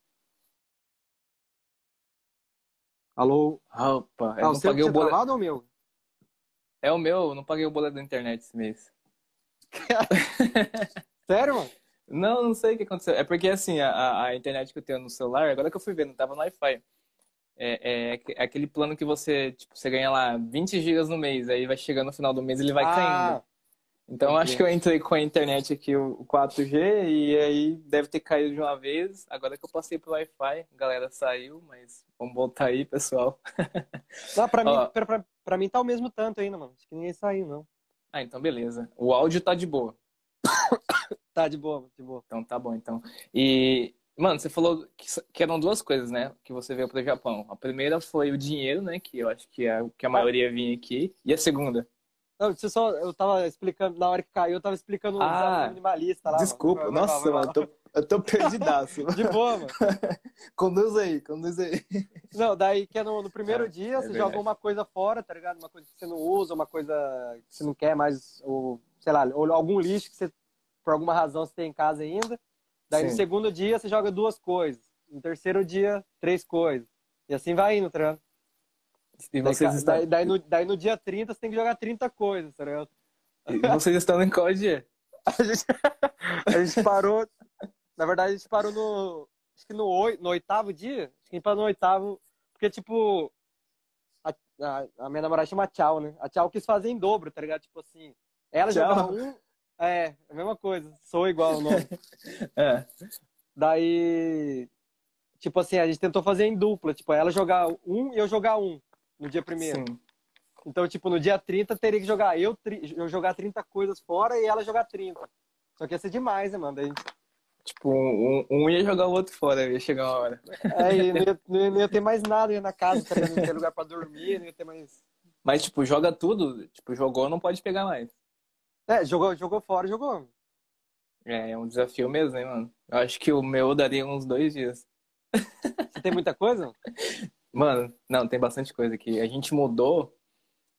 Speaker 3: Alô?
Speaker 2: Opa, eu
Speaker 3: Ah, o
Speaker 2: não
Speaker 3: seu
Speaker 2: paguei o boleto.
Speaker 3: travado ou o meu?
Speaker 2: É o meu, eu não paguei o boleto da internet esse mês.
Speaker 3: Sério, mano?
Speaker 2: Não, não sei o que aconteceu. É porque assim, a- a, internet que eu tenho no celular, agora que eu fui ver, não tava no Wi-Fi. É, é, é aquele plano que você, tipo, você ganha lá 20 gigas no mês, aí vai chegando no final do mês ele vai caindo.
Speaker 3: Ah,
Speaker 2: Então eu acho que eu entrei com a internet aqui, o 4G, e aí deve ter caído de uma vez. Agora que eu passei pro Wi-Fi, a galera saiu, mas vamos voltar aí, pessoal.
Speaker 3: não, pra, mim, pra, pra, pra mim tá o mesmo tanto ainda, mano. Acho que ninguém saiu, não.
Speaker 2: Ah, então beleza. O áudio tá de boa.
Speaker 3: Tá, de boa, de boa.
Speaker 2: Então tá bom, então. E, mano, você falou que, que eram duas coisas, né? Que você veio pro Japão. A primeira foi o dinheiro, né? Que eu acho que é o que a maioria vinha aqui. E a segunda?
Speaker 3: Não, você só, eu tava explicando, na hora que caiu, eu tava explicando o
Speaker 2: Ah,
Speaker 3: minimalista lá.
Speaker 2: Desculpa,
Speaker 3: mano.
Speaker 2: Nossa, mano, eu tô, eu tô perdidaço.
Speaker 3: De boa, mano.
Speaker 2: conduz aí, conduz aí.
Speaker 3: Não, daí que é no, no primeiro
Speaker 2: Ah,
Speaker 3: dia,
Speaker 2: é
Speaker 3: você
Speaker 2: verdade.
Speaker 3: joga uma coisa fora, tá ligado? Uma coisa que você não usa, uma coisa que você não quer mais, ou, sei lá, algum lixo que você, por alguma razão, você tem em casa ainda. Daí no
Speaker 2: Sim.
Speaker 3: segundo dia, você joga duas coisas. No terceiro dia, três coisas. E assim vai indo, tá?
Speaker 2: E
Speaker 3: Daí,
Speaker 2: vocês
Speaker 3: ca-
Speaker 2: estão,
Speaker 3: daí, daí no, daí no dia 30, você tem que jogar 30 coisas, tá ligado?
Speaker 2: e vocês estão em qual dia?
Speaker 3: A gente, a gente parou. Na verdade, a gente parou no. Acho que no, oi- no oitavo dia. Acho que a gente parou no oitavo. Porque, tipo. A, a, a minha namorada chama Tchau, né? A Tchau quis fazer em dobro, tá ligado? Tipo assim. Ela
Speaker 2: Tchau?
Speaker 3: jogava um. É, a mesma coisa. Sou igual o nome.
Speaker 2: É.
Speaker 3: Daí. Tipo assim, a gente tentou fazer em dupla. Tipo, ela jogar um e eu jogar um no dia primeiro.
Speaker 2: Sim.
Speaker 3: Então, tipo, no dia 30 teria que jogar eu, eu jogar 30 coisas fora e ela jogar 30. Só que ia ser demais, né, mano? Daí,
Speaker 2: Tipo, um, um ia jogar o outro fora, ia chegar uma hora.
Speaker 3: É, e não ia, não ia- não ia ter mais nada, ia na casa, tá não ia ter lugar pra dormir, não ia ter mais.
Speaker 2: Mas, tipo, joga tudo. Tipo, jogou, não pode pegar mais.
Speaker 3: É, jogou, jogou fora, jogou.
Speaker 2: É, é um desafio mesmo, hein, mano? Eu acho que o meu daria uns dois dias.
Speaker 3: Você tem muita coisa?
Speaker 2: Mano, não, tem bastante coisa aqui. A gente mudou.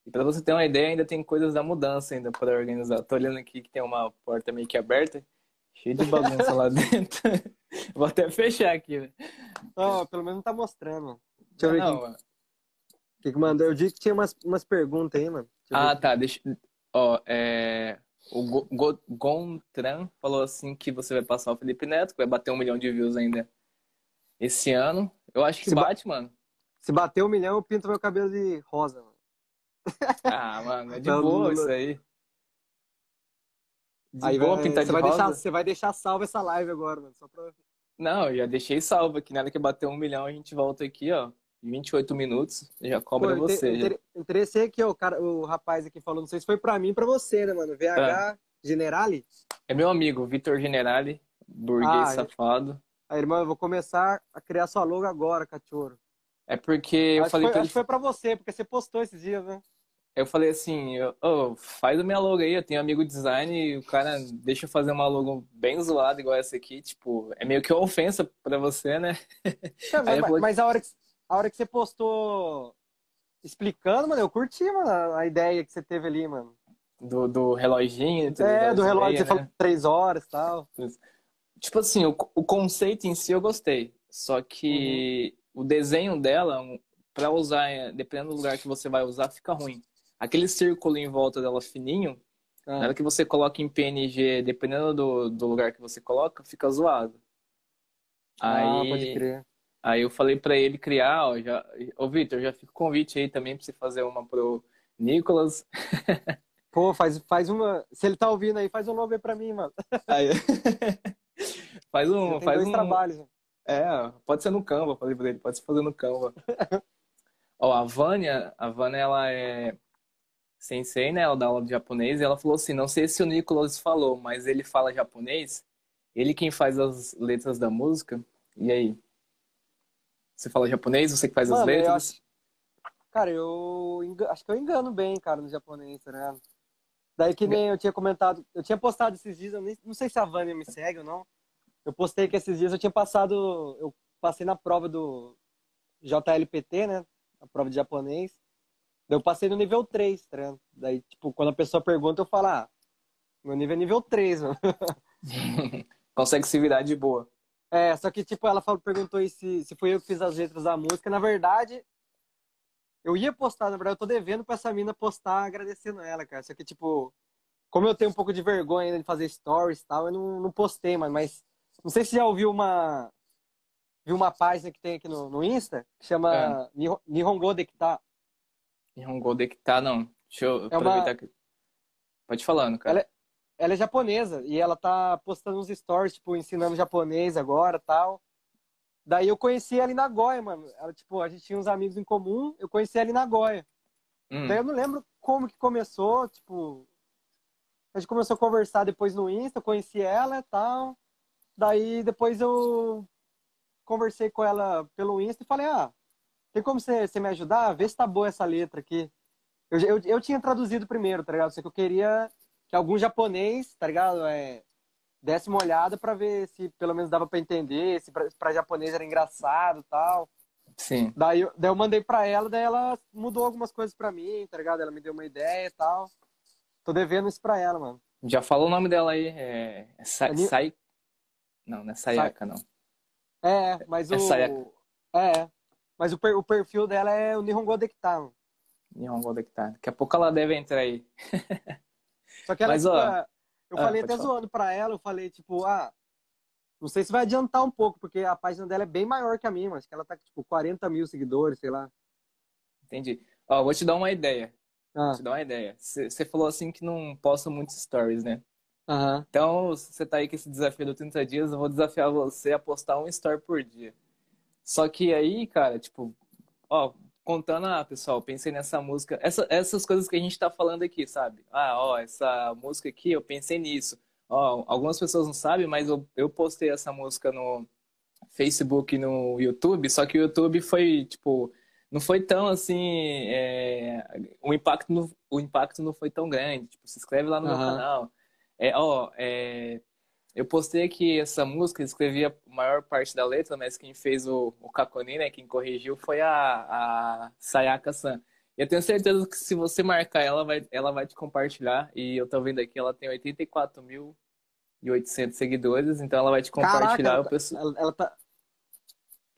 Speaker 2: E pra você ter uma ideia, ainda tem coisas da mudança ainda pra organizar. Tô olhando aqui que tem uma porta meio que aberta, cheio de bagunça lá dentro. Vou até fechar aqui, né?
Speaker 3: Não, pelo menos não tá mostrando. Deixa eu ver
Speaker 2: Não,
Speaker 3: aqui.
Speaker 2: mano.
Speaker 3: O que, que mandou? Eu disse que tinha umas, umas perguntas aí, mano.
Speaker 2: Ah, tá. Deixa. Ó, é. O Go- Go- Gontran falou assim que você vai passar o Felipe Neto, que vai bater um milhão de views ainda esse ano. Eu acho que
Speaker 3: Se ba-
Speaker 2: bate, mano.
Speaker 3: Se bater um milhão, eu pinto meu cabelo de rosa, mano.
Speaker 2: Ah, mano, é de
Speaker 3: Não,
Speaker 2: boa
Speaker 3: não-
Speaker 2: isso aí. De
Speaker 3: Aí
Speaker 2: boa
Speaker 3: vai,
Speaker 2: pintar
Speaker 3: você,
Speaker 2: de
Speaker 3: vai
Speaker 2: rosa.
Speaker 3: deixar, você vai deixar salva essa live agora, mano. Só pra...
Speaker 2: Não, eu já deixei salvo aqui. Na hora que bater um milhão, a gente volta aqui, ó. 28 minutos, já cobra
Speaker 3: Pô,
Speaker 2: você.
Speaker 3: inter- Interessei aqui, o, cara, o rapaz aqui falou, não sei se foi pra mim ou pra você, né, mano? VH Generali.
Speaker 2: É meu amigo, Vitor Generali, burguês
Speaker 3: Ah, é.
Speaker 2: safado.
Speaker 3: Aí, irmão, eu vou começar a criar sua logo agora, cachorro.
Speaker 2: É porque eu
Speaker 3: acho,
Speaker 2: falei
Speaker 3: foi,
Speaker 2: pra
Speaker 3: acho
Speaker 2: ele,
Speaker 3: que foi pra você, porque você postou esses dias, né?
Speaker 2: eu falei assim, eu- ô, faz a minha logo aí, eu tenho amigo design e o cara deixa eu fazer uma logo bem zoada igual essa aqui, tipo, é meio que uma ofensa pra você, né? Aí
Speaker 3: mas,
Speaker 2: vou-
Speaker 3: mas a, hora que, a hora que você postou explicando, mano, eu curti, mano, a, ideia que você teve ali, mano.
Speaker 2: Do, do reloginho
Speaker 3: É, do relógio,
Speaker 2: ideias,
Speaker 3: você
Speaker 2: né?
Speaker 3: falou três horas e tal.
Speaker 2: Tipo assim, o, o conceito em si eu gostei. Só que
Speaker 3: Uhum.
Speaker 2: o desenho dela, pra usar, é, dependendo do lugar que você vai usar, fica ruim. Aquele círculo em volta dela fininho, na hora
Speaker 3: Ah,
Speaker 2: que você coloca em PNG, dependendo do, do lugar que você coloca, fica zoado.
Speaker 3: Ah,
Speaker 2: Aí,
Speaker 3: pode crer.
Speaker 2: Aí eu falei pra ele criar, ó, já, ô Vitor, já fica o convite aí também pra você fazer uma pro Nicolas.
Speaker 3: Pô, faz, faz uma. Se ele tá ouvindo aí, faz um logo aí pra mim, mano.
Speaker 2: Aí- faz um,
Speaker 3: tem
Speaker 2: faz
Speaker 3: dois
Speaker 2: um,
Speaker 3: trabalhos. né?
Speaker 2: É, pode ser no Canva, falei pra ele, pode ser fazer no Canva. Ó, a Vânia, a Vânia, ela é sensei, né? Ela dá aula de japonês e ela falou assim, não sei se o Nicolas falou, mas ele fala japonês, ele quem faz as letras da música, e aí? Você fala japonês, você que faz as
Speaker 3: Mano, eu
Speaker 2: letras?
Speaker 3: acho- Cara, eu acho que eu engano bem, cara, no japonês, tá ligado? Daí que nem eu tinha comentado, eu tinha postado esses dias, eu nem, não sei se a Vânia me segue ou não. Eu postei que esses dias eu tinha passado, eu passei na prova do JLPT, né? A prova de japonês. Daí eu passei no nível 3, tá ligado? Daí, tipo, quando a pessoa pergunta, eu falo, ah, meu nível é nível 3, mano.
Speaker 2: Consegue se virar de boa.
Speaker 3: É, só que, tipo, ela falou, perguntou aí se, se foi eu que fiz as letras da música. Na verdade, Eu ia postar, na verdade, eu tô devendo pra essa mina postar agradecendo ela, cara. Só que, tipo, como eu tenho um pouco de vergonha ainda de fazer stories e tal, eu não, não postei, mano. Mas não sei se já ouviu uma. Viu uma página que tem aqui no, no Insta, que chama
Speaker 2: É.
Speaker 3: Nihon- Nihongo Dekita.
Speaker 2: Nihongo de que tá, não. Deixa eu
Speaker 3: É uma-
Speaker 2: aproveitar que. Pode falando, cara.
Speaker 3: Ela Ela é japonesa e ela tá postando uns stories, tipo, ensinando japonês agora tal. Daí eu conheci ela em Nagoya, mano. Ela, tipo, a gente tinha uns amigos em comum, eu conheci ela em Nagoya.
Speaker 2: Hum,
Speaker 3: Daí eu não lembro como que começou, tipo. A gente começou a conversar depois no Insta, conheci ela e tal. Daí depois eu conversei com ela pelo Insta e falei, ah, tem como você, você me ajudar? Vê se tá boa essa letra aqui. Eu, eu, eu tinha traduzido primeiro, tá ligado? Só que eu queria que algum japonês, tá ligado? É, desse uma olhada pra ver se pelo menos dava pra entender, se pra, pra japonês era engraçado e tal.
Speaker 2: Sim.
Speaker 3: Daí eu, daí eu mandei pra ela, daí ela mudou algumas coisas pra mim, tá ligado? Ela me deu uma ideia e tal. Tô devendo isso pra ela, mano.
Speaker 2: Já falou o nome dela aí. É, é Sa-
Speaker 3: É
Speaker 2: Sai... Não, não é Sayaka, não.
Speaker 3: É, mas
Speaker 2: É
Speaker 3: o.
Speaker 2: Sayaka.
Speaker 3: É, mas o, per- o perfil dela é o Nihongo Dekita, mano.
Speaker 2: Nihongo de que tá. Daqui a pouco ela deve entrar aí.
Speaker 3: Só que ela,
Speaker 2: Mas,
Speaker 3: tipo,
Speaker 2: ó,
Speaker 3: é- eu
Speaker 2: ah,
Speaker 3: falei até
Speaker 2: falar.
Speaker 3: zoando pra ela, eu falei, tipo, ah, não sei se vai adiantar um pouco, porque a página dela é bem maior que a minha, mas que ela tá com, tipo, 40 mil seguidores, sei lá.
Speaker 2: Entendi. Ó, vou te dar uma ideia.
Speaker 3: Ah,
Speaker 2: Vou te dar uma ideia. Você falou assim que não posta muitos stories, né?
Speaker 3: aham.
Speaker 2: Então, se você tá aí com esse desafio do 30 dias, eu vou desafiar você a postar um story por dia. Só que aí, cara, tipo, ó, contando, ah, pessoal, pensei nessa música, essa- essas coisas que a gente tá falando aqui, sabe? Ah, ó, essa música aqui, eu pensei nisso. Ó, algumas pessoas não sabem, mas eu, eu postei essa música no Facebook e no YouTube, só que o YouTube foi, tipo, não foi tão assim, é, o impacto, não, o impacto não foi tão grande. Tipo, se inscreve lá no meu
Speaker 3: Aham.
Speaker 2: canal. É, ó, é, eu postei aqui essa música, escrevi a maior parte da letra, mas quem fez o, o Kakoni, né, quem corrigiu foi a, a Sayaka-san. E eu tenho certeza que se você marcar ela, vai, ela vai te compartilhar. E eu tô vendo aqui, ela tem 84.800 seguidores, então ela vai te compartilhar.
Speaker 3: Caraca,
Speaker 2: eu penso,
Speaker 3: ela, ela tá,
Speaker 2: tá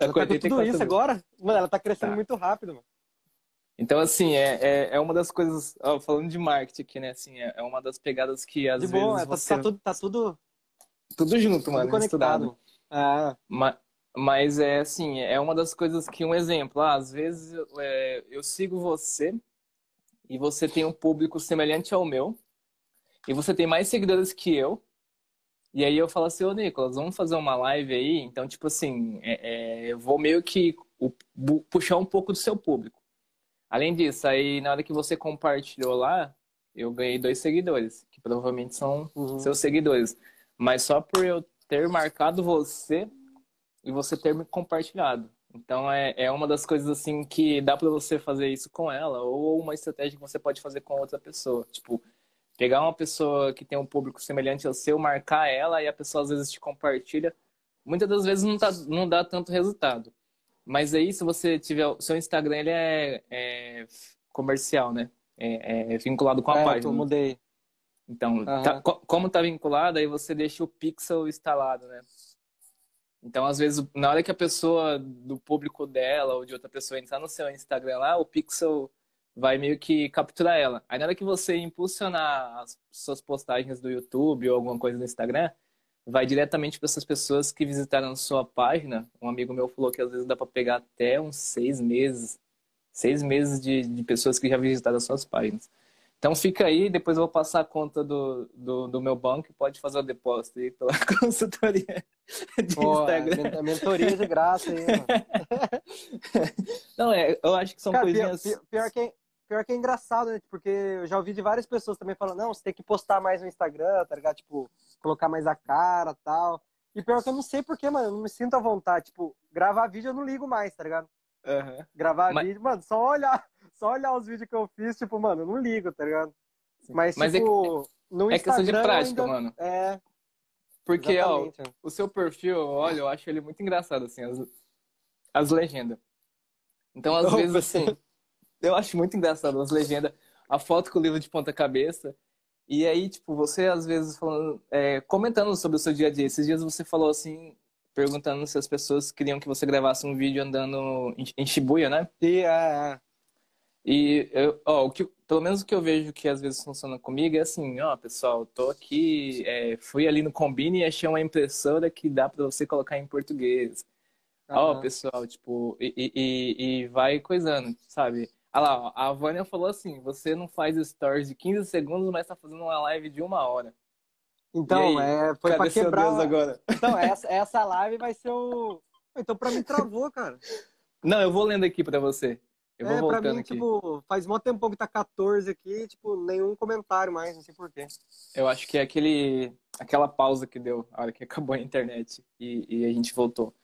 Speaker 3: ela
Speaker 2: com
Speaker 3: tá com tudo
Speaker 2: 84
Speaker 3: isso
Speaker 2: mil.
Speaker 3: agora? Mano, ela tá crescendo
Speaker 2: Tá.
Speaker 3: muito rápido, mano.
Speaker 2: Então, assim, é, é, é uma das coisas, ó, falando de marketing aqui, né, assim, é, é uma das pegadas que às
Speaker 3: De
Speaker 2: vezes
Speaker 3: boa, tá,
Speaker 2: você...
Speaker 3: tá tudo, tá tudo,
Speaker 2: Tudo junto,
Speaker 3: tudo
Speaker 2: mano,
Speaker 3: conectado.
Speaker 2: misturado.
Speaker 3: Ah,
Speaker 2: Ma- Mas é assim, é uma das coisas que, um exemplo, ah, às vezes eu, é, eu sigo você e você tem um público semelhante ao meu e você tem mais seguidores que eu. E aí eu falo assim, ô Nicolas, vamos fazer uma live aí? Então, tipo assim, é- é, eu vou meio que puxar um pouco do seu público. Além disso, aí na hora que você compartilhou lá, eu ganhei dois seguidores, que provavelmente são
Speaker 3: uhum.
Speaker 2: seus seguidores. Mas só por eu ter marcado você e você ter me compartilhado. Então é, é uma das coisas assim que dá pra você fazer isso com ela, ou uma estratégia que você pode fazer com outra pessoa. Tipo, pegar uma pessoa que tem um público semelhante ao seu, marcar ela e a pessoa às vezes te compartilha. Muitas das vezes não, tá, não dá tanto resultado. Mas aí, se você tiver. O seu Instagram ele é, é comercial, né? É, é vinculado com a
Speaker 3: É,
Speaker 2: página.
Speaker 3: eu mudei.
Speaker 2: Então,
Speaker 3: Aham.
Speaker 2: tá- co- como tá vinculado, aí você deixa o pixel instalado, né? Então, às vezes, na hora que a pessoa do público dela ou de outra pessoa entrar no seu Instagram lá, o pixel vai meio que capturar ela. Aí, na hora que você impulsionar as suas postagens do YouTube ou alguma coisa no Instagram, vai diretamente para essas pessoas que visitaram sua página. Um amigo meu falou que às vezes dá para pegar até uns seis meses, seis meses de, de pessoas que já visitaram as suas páginas. Então fica aí, depois eu vou passar a conta do, do, do meu banco e pode fazer o depósito aí pela consultoria de
Speaker 3: Pô,
Speaker 2: Instagram.
Speaker 3: men- mentoria de graça aí, mano.
Speaker 2: Não, é, eu acho que são
Speaker 3: Cara, pior,
Speaker 2: coisinhas.
Speaker 3: pior- pior que, é- pior que é engraçado, né? Porque eu já ouvi de várias pessoas também falando, não, você tem que postar mais no Instagram, tá ligado? Tipo, colocar mais a cara e tal. E pior que eu não sei porquê, mano, eu não me sinto à vontade. Tipo, gravar vídeo eu não ligo mais, tá ligado?
Speaker 2: Aham.
Speaker 3: Gravar
Speaker 2: Mas-
Speaker 3: vídeo, mano, só olhar, só olhar os vídeos que eu fiz, tipo, mano, eu não ligo, tá ligado? Mas,
Speaker 2: Mas é
Speaker 3: tipo, no
Speaker 2: É questão de
Speaker 3: Instagram
Speaker 2: prática,
Speaker 3: ainda-
Speaker 2: mano.
Speaker 3: É,
Speaker 2: Porque, ó,
Speaker 3: exatamente. mano.
Speaker 2: o seu perfil, olha, eu acho ele muito engraçado, assim, as, as legendas. Então, às
Speaker 3: Opa.
Speaker 2: vezes, assim, eu acho muito engraçado as legendas, a foto com o livro de ponta cabeça, e aí, tipo, você às vezes falando, é, comentando sobre o seu dia a dia. Esses dias você falou assim, perguntando se as pessoas queriam que você gravasse um vídeo andando em, em Shibuya, né?
Speaker 3: E, é, é.
Speaker 2: E eu, ó, o que, pelo menos o que eu vejo que às vezes funciona comigo é assim, ó, pessoal, tô aqui, é, fui ali no Combine e achei uma impressora que dá para você colocar em português. Ó,
Speaker 3: Aham.
Speaker 2: pessoal, tipo, e, e, e e vai coisando, sabe? Ah lá, ó, a Vânia falou assim, você não faz stories de 15 segundos, mas tá fazendo uma live de uma hora.
Speaker 3: Então, é, foi pra
Speaker 2: Cadê seu
Speaker 3: quebrar.
Speaker 2: Deus agora?
Speaker 3: Então, essa, essa live vai ser o. Então, pra mim, travou, cara.
Speaker 2: Não, eu vou lendo aqui pra você. Eu vou
Speaker 3: é, pra mim,
Speaker 2: aqui.
Speaker 3: tipo, faz mó tempão que tá 14 aqui, tipo, nenhum comentário mais, não sei porquê.
Speaker 2: Eu acho que é aquele, aquela pausa que deu, a hora que acabou a internet e, e a gente voltou.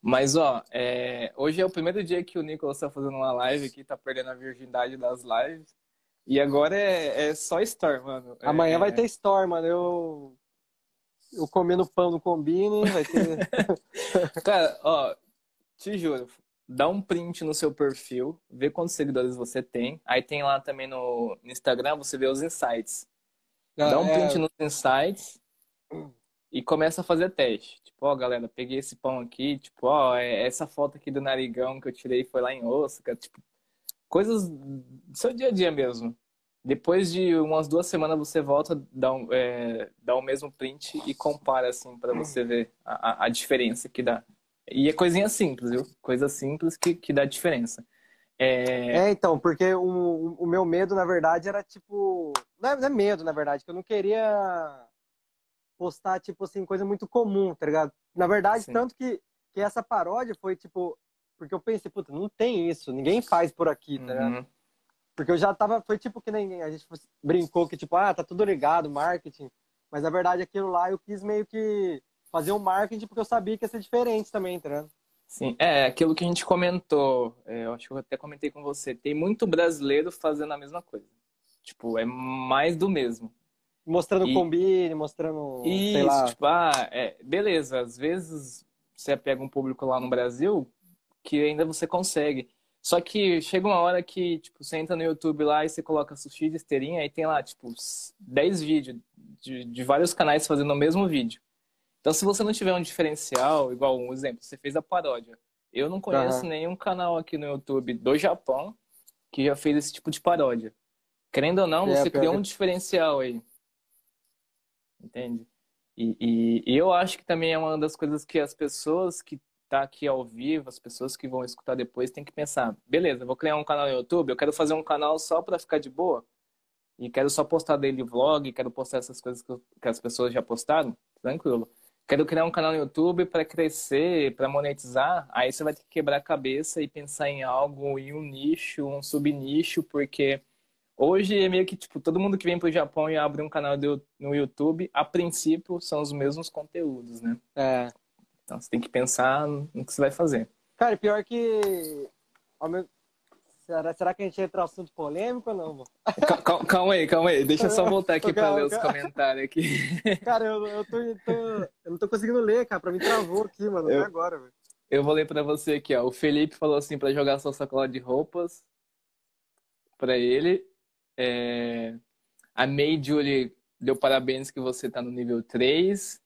Speaker 2: Mas, ó, é, hoje é o primeiro dia que o Nicolas tá fazendo uma live aqui, tá perdendo a virgindade das lives. E agora é, é só Store, mano. É,
Speaker 3: Amanhã vai ter store, mano. Eu. Eu comendo pão no combine, vai ter.
Speaker 2: Cara, ó, te juro, dá um print no seu perfil, vê quantos seguidores você tem. Aí tem lá também no, no Instagram, você vê os insights. Dá um
Speaker 3: É,
Speaker 2: print nos insights e começa a fazer teste. Tipo, ó, galera, peguei esse pão aqui, tipo, ó, é- essa foto aqui do narigão que eu tirei foi lá em Osaka, tipo, coisas do seu dia a dia mesmo. Depois de umas duas semanas você volta, dá, um, é, dá o mesmo print e compara, assim, pra você ver a- a diferença que dá. E é coisinha simples, viu? Coisa simples que, que dá diferença. É,
Speaker 3: É, então, porque o, o meu medo, na verdade, era tipo. Não é, não é medo, na verdade, que eu não queria postar, tipo assim, coisa muito comum, tá ligado? Na verdade,
Speaker 2: Sim.
Speaker 3: tanto que, que essa paródia foi, tipo. Porque eu pensei, puta, não tem isso, ninguém faz por aqui, tá ligado?
Speaker 2: uhum.
Speaker 3: Porque eu já tava. Foi tipo que nem a gente brincou que, tipo, ah, tá tudo ligado, marketing. Mas na verdade, aquilo lá eu quis meio que fazer um marketing porque eu sabia que ia ser diferente também, ligado?
Speaker 2: Sim, é aquilo que a gente comentou, é, eu acho que eu até comentei com você, tem muito brasileiro fazendo a mesma coisa. Tipo, é mais do mesmo.
Speaker 3: Mostrando
Speaker 2: E-
Speaker 3: combine, mostrando. sei
Speaker 2: Isso,
Speaker 3: lá.
Speaker 2: tipo, ah, é, beleza, às vezes você pega um público lá no Brasil que ainda você consegue. Só que chega uma hora que, tipo, você entra no YouTube lá e você coloca sushi de esteirinha e tem lá, tipo, 10 vídeos de, de vários canais fazendo o mesmo vídeo. Então, se você não tiver um diferencial, igual um exemplo, você fez a paródia. Eu não conheço
Speaker 3: Aham.
Speaker 2: nenhum canal aqui no YouTube do Japão que já fez esse tipo de paródia. Querendo ou não,
Speaker 3: É,
Speaker 2: você criou
Speaker 3: que-
Speaker 2: um diferencial aí. Entende? E, e- e eu acho que também é uma das coisas que as pessoas que tá aqui ao vivo, as pessoas que vão escutar depois, tem que pensar, beleza, vou criar um canal no YouTube, eu quero fazer um canal só para ficar de boa e quero só postar daily vlog, quero postar essas coisas que, eu- que as pessoas já postaram, tranquilo. Quero criar um canal no YouTube para crescer, para monetizar, aí você vai ter que quebrar a cabeça e pensar em algo, em um nicho, um subnicho, porque Hoje é meio que, tipo, todo mundo que vem pro Japão e abre um canal do- no YouTube, a princípio são os mesmos conteúdos, né?
Speaker 3: É.
Speaker 2: Então você tem que pensar no que você vai fazer.
Speaker 3: Cara, pior que. Será, será que a gente entra no assunto polêmico ou não, mano?
Speaker 2: Cal- cal- Calma aí, calma aí. Deixa eu só voltar aqui pra
Speaker 3: Calma,
Speaker 2: ler os
Speaker 3: calma.
Speaker 2: comentários aqui.
Speaker 3: Cara, eu, eu, tô, tô- eu não tô conseguindo ler, cara. Pra mim travou aqui, mano. Até
Speaker 2: Eu-
Speaker 3: agora, velho.
Speaker 2: Eu vou ler pra você aqui, ó. O Felipe falou assim pra jogar sua sacola de roupas pra ele. É, A May Julie deu parabéns que você tá no nível 3.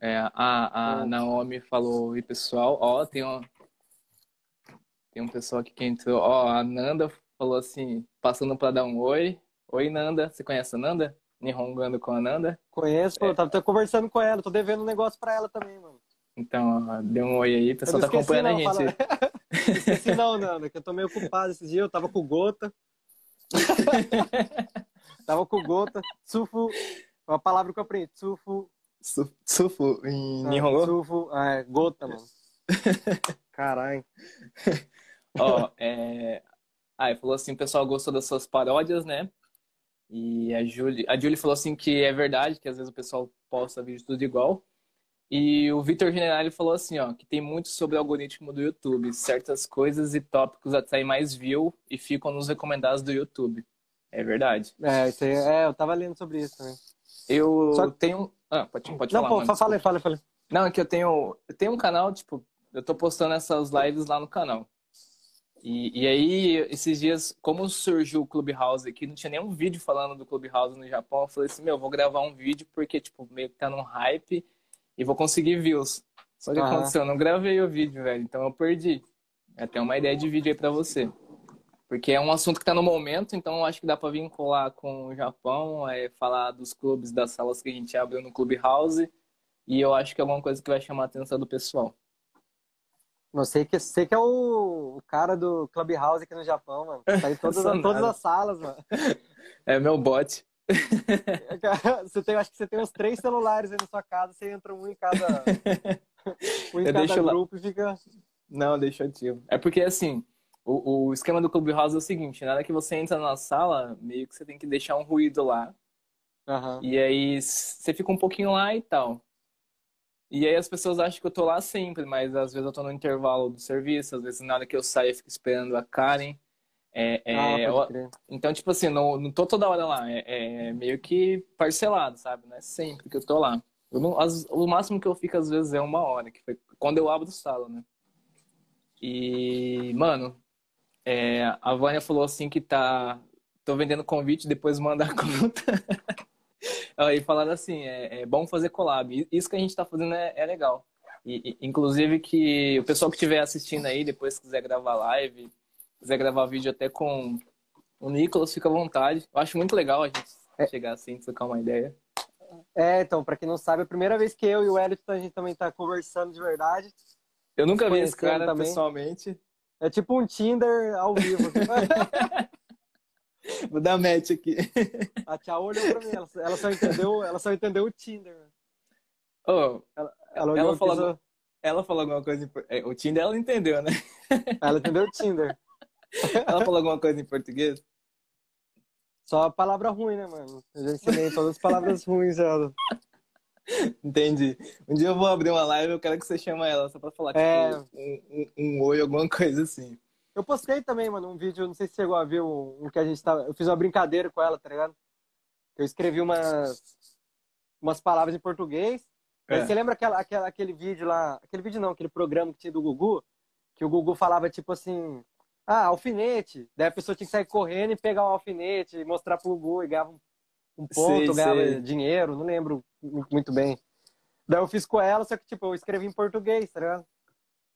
Speaker 2: É, a, a. Naomi falou, oi pessoal, ó, tem um, tem um pessoal aqui que entrou, ó, a Nanda falou assim, passando pra dar um oi. Oi, Nanda, você conhece a Nanda? Nihongando com a Nanda?
Speaker 3: Conheço, pô. Eu tava, conversando com ela. Tô devendo um negócio pra ela também, mano.
Speaker 2: Então, ó, dê um oi aí, o pessoal tá acompanhando
Speaker 3: não.
Speaker 2: a gente.
Speaker 3: Fala... Não esqueci, não, Nanda. Que eu tô meio ocupado esses dias. Eu tava com gota. tava com gota. Tsufu. É uma palavra que eu aprendi. Tsufu.
Speaker 2: Su- Sufu, em
Speaker 3: Ah,
Speaker 2: Nihongo?
Speaker 3: Tsufu. Ah, é, gota, mano. Caralho.
Speaker 2: Ó, é... Ah, ele falou assim, o pessoal gostou das suas paródias, né? E a Julie, a Julie falou assim que é verdade, que às vezes o pessoal posta vídeo tudo igual. E o Vitor Generali falou assim, ó, que tem muito sobre o algoritmo do YouTube. Certas coisas e tópicos atraem mais view e ficam nos recomendados do YouTube. É verdade.
Speaker 3: É, isso aí, é, eu tava lendo sobre isso também.
Speaker 2: Eu
Speaker 3: Só-
Speaker 2: tenho... Ah, pode, pode
Speaker 3: Não,
Speaker 2: falar.
Speaker 3: pô,
Speaker 2: mano,
Speaker 3: fa- falei, falei, falei.
Speaker 2: Não, é que eu tenho, eu tenho um canal, tipo, eu tô postando essas lives lá no canal. E, e aí, esses dias, como surgiu o Clubhouse aqui, não tinha nenhum vídeo falando do Clubhouse no Japão, eu falei assim, meu, eu vou gravar um vídeo porque, tipo, meio que tá num hype e vou conseguir views. Só que
Speaker 3: Aham.
Speaker 2: aconteceu, eu não gravei o vídeo, velho, então eu perdi. Até uma ideia de vídeo aí pra você. Porque é um assunto que tá no momento, então eu acho que dá pra vincular com o Japão, é, falar dos clubes, das salas que a gente abriu no Clubhouse. E eu acho que é alguma coisa que vai chamar a atenção do pessoal.
Speaker 3: Não sei que você que é o, o cara do Clubhouse aqui no Japão, mano. Tá em todas,
Speaker 2: Sou
Speaker 3: todas as salas, mano.
Speaker 2: É meu bot.
Speaker 3: Você tem, acho que você tem uns três celulares aí na sua casa, você entra um em cada, um em
Speaker 2: Eu
Speaker 3: cada
Speaker 2: deixo lá.
Speaker 3: grupo e fica.
Speaker 2: Não, deixa ativo. É porque assim, o, o esquema do Clubhouse é o seguinte, na hora que você entra na sala, meio que você tem que deixar um ruído lá.
Speaker 3: Aham.
Speaker 2: E aí você fica um pouquinho lá e tal. E aí as pessoas acham que eu tô lá sempre, mas às vezes eu tô no intervalo do serviço, às vezes na hora que eu saio eu fico esperando a Karen. É, é,
Speaker 3: Ah,
Speaker 2: eu- então, tipo assim, não, não tô toda hora lá, é, é meio que parcelado, sabe? Não é sempre que eu tô lá. Eu não- as- o máximo que eu fico às vezes é uma hora, que foi quando eu abro sala, né? E, mano, é, a Vânia falou assim que tá. Tô vendendo convite, depois manda a conta. Aí falaram assim, é, é bom fazer collab. E Isso que a gente tá fazendo é, é legal. E, e, inclusive que o pessoal que estiver assistindo aí, depois quiser gravar live, quiser gravar vídeo até com o Nicolas, fica à vontade. Eu acho muito legal a gente chegar assim, trocar uma ideia.
Speaker 3: É, então, pra quem não sabe, é a primeira vez que eu e o Elton a gente também tá conversando de verdade.
Speaker 2: Eu nunca vi esse cara
Speaker 3: também.
Speaker 2: pessoalmente.
Speaker 3: É tipo um Tinder ao vivo.
Speaker 2: Vou dar match aqui.
Speaker 3: A Tia olhou pra mim, ela, ela só entendeu, ela só entendeu o Tinder.
Speaker 2: Oh,
Speaker 3: Ela,
Speaker 2: Ela
Speaker 3: olhou e
Speaker 2: falou-
Speaker 3: pensou-
Speaker 2: ela falou alguma coisa em... é, O Tinder ela entendeu, né?
Speaker 3: ela entendeu o Tinder.
Speaker 2: Ela falou alguma coisa em português?
Speaker 3: Só palavra ruim, né, mano? Eu já ensinei todas as palavras ruins dela.
Speaker 2: Entendi. Um dia eu vou abrir uma live, eu quero que você chame ela, só pra falar tipo,
Speaker 3: É.
Speaker 2: um, um, um oi, alguma coisa assim.
Speaker 3: Eu postei também, mano, um vídeo, não sei se você chegou a ver um, um que a gente tava. Eu fiz uma brincadeira com ela, tá ligado? Eu escrevi umas, umas palavras em português.
Speaker 2: É.
Speaker 3: Você lembra aquela, aquela, aquele vídeo lá? Aquele vídeo não, aquele programa que tinha do Gugu? Que o Gugu falava tipo assim. Ah, alfinete. Daí a pessoa tinha que sair correndo e pegar um alfinete e mostrar pro Gugu e ganhava um, um ponto,
Speaker 2: Sei,
Speaker 3: ganhava
Speaker 2: sei.
Speaker 3: dinheiro, não lembro mu- muito bem. Daí eu fiz com ela, só que tipo, eu escrevi em português, tá ligado?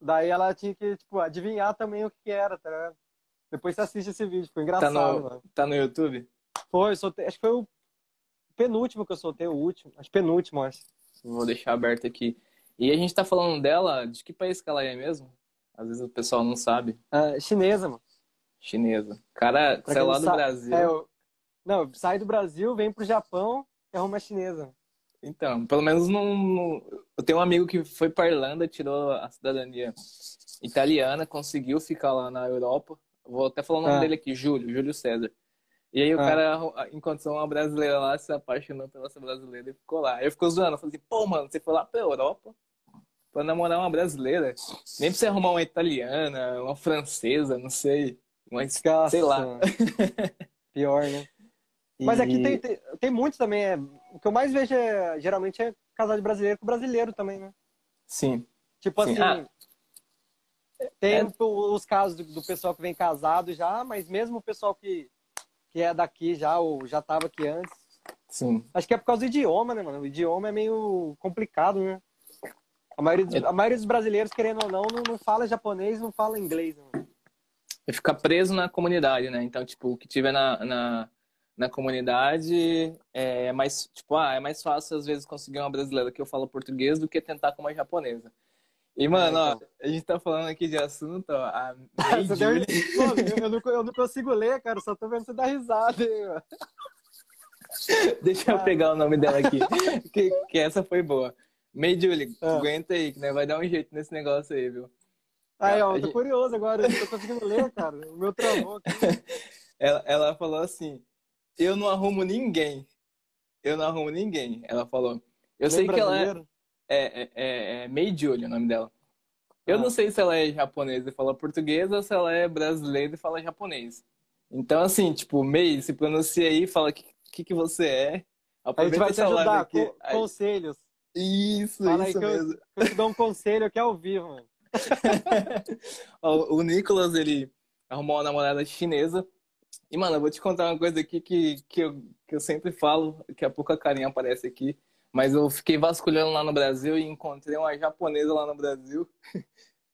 Speaker 3: Daí ela tinha que, tipo, adivinhar também o que era, tá ligado? Depois você assiste esse vídeo, foi
Speaker 2: Tá
Speaker 3: engraçado,
Speaker 2: no,
Speaker 3: mano.
Speaker 2: tá no YouTube?
Speaker 3: Foi, eu soltei, acho que foi o penúltimo que eu soltei, o último. Acho que penúltimo, acho.
Speaker 2: Vou deixar aberto aqui. E a gente tá falando dela, de que país que ela é mesmo? Às vezes o pessoal não sabe.
Speaker 3: Ah, chinesa, mano.
Speaker 2: Chinesa. Cara,
Speaker 3: Pra
Speaker 2: saiu lá do
Speaker 3: sabe-
Speaker 2: Brasil.
Speaker 3: É, eu... Não, sai do Brasil, vem pro Japão e arruma chinesa.
Speaker 2: Então, pelo menos não. não- Eu tenho um amigo que foi pra Irlanda, tirou a cidadania italiana, conseguiu ficar lá na Europa. Vou até falar o nome
Speaker 3: Ah.
Speaker 2: dele aqui, Júlio, Júlio César. E aí o
Speaker 3: Ah.
Speaker 2: cara encontrou uma brasileira lá, se apaixonou pela essa brasileira e ficou lá. Aí eu fico zoando, eu falei assim, pô, mano, você foi lá pra Europa pra namorar uma brasileira? Nem pra você arrumar uma italiana, uma francesa, não sei. Mas,
Speaker 3: Nossa,
Speaker 2: sei lá.
Speaker 3: Pior, né? Mas aqui tem, tem, tem muitos também. É... O que eu mais vejo é, geralmente é casal de brasileiro com brasileiro também, né?
Speaker 2: Sim.
Speaker 3: Tipo
Speaker 2: Sim.
Speaker 3: assim,
Speaker 2: Ah.
Speaker 3: tem
Speaker 2: É.
Speaker 3: os casos do, do pessoal que vem casado já, mas mesmo o pessoal que, que é daqui já, ou já tava aqui antes.
Speaker 2: Sim.
Speaker 3: Acho que é por causa do idioma, né, mano? O idioma é meio complicado, né? A maioria, dos,
Speaker 2: É.
Speaker 3: a maioria dos brasileiros, querendo ou não, não, não fala japonês, não fala inglês. né?
Speaker 2: e ficar preso na comunidade, né? Então, tipo, o que tiver na, na, na comunidade é mais, tipo, ah, é mais fácil às vezes conseguir uma brasileira que eu falo português do que tentar com uma japonesa. E, mano,
Speaker 3: É, então.
Speaker 2: ó, a gente tá falando aqui de assunto, ó, a May
Speaker 3: Você deu-
Speaker 2: Julie-
Speaker 3: Mano, eu, não, eu não consigo ler, cara, só tô vendo você dar risada. Aí, mano.
Speaker 2: Deixa eu pegar o nome dela aqui, que, que essa foi boa. May Julie,
Speaker 3: Ah.
Speaker 2: aguenta aí, que né, vai dar um jeito nesse negócio aí, viu?
Speaker 3: Aí, ó,
Speaker 2: A
Speaker 3: eu tô
Speaker 2: gente-
Speaker 3: curioso agora, eu não tô conseguindo ler, cara. O meu travou aqui.
Speaker 2: Ela, ela falou assim: Eu não arrumo ninguém. Eu não arrumo ninguém. Ela falou. Eu sei que ela é, é, é, é Mei Julie o nome dela. Eu
Speaker 3: Ah.
Speaker 2: não sei se ela é japonesa e fala português ou se ela é brasileira e fala japonês. Então, assim, tipo, Mei, se pronuncia aí, fala o que, que, que você é.
Speaker 3: A gente
Speaker 2: Aproveita
Speaker 3: vai te ajudar
Speaker 2: aqui.
Speaker 3: com
Speaker 2: Aí-
Speaker 3: conselhos.
Speaker 2: Isso,
Speaker 3: Fala aí
Speaker 2: isso
Speaker 3: que eu-
Speaker 2: mesmo.
Speaker 3: Eu te dou um conselho aqui ao vivo, mano.
Speaker 2: O Nicolas, ele arrumou uma namorada chinesa. E, mano, eu vou te contar uma coisa aqui que, que, eu, que eu sempre falo, que a pouca carinha aparece aqui. Mas eu fiquei vasculhando lá no Brasil e encontrei uma japonesa lá no Brasil.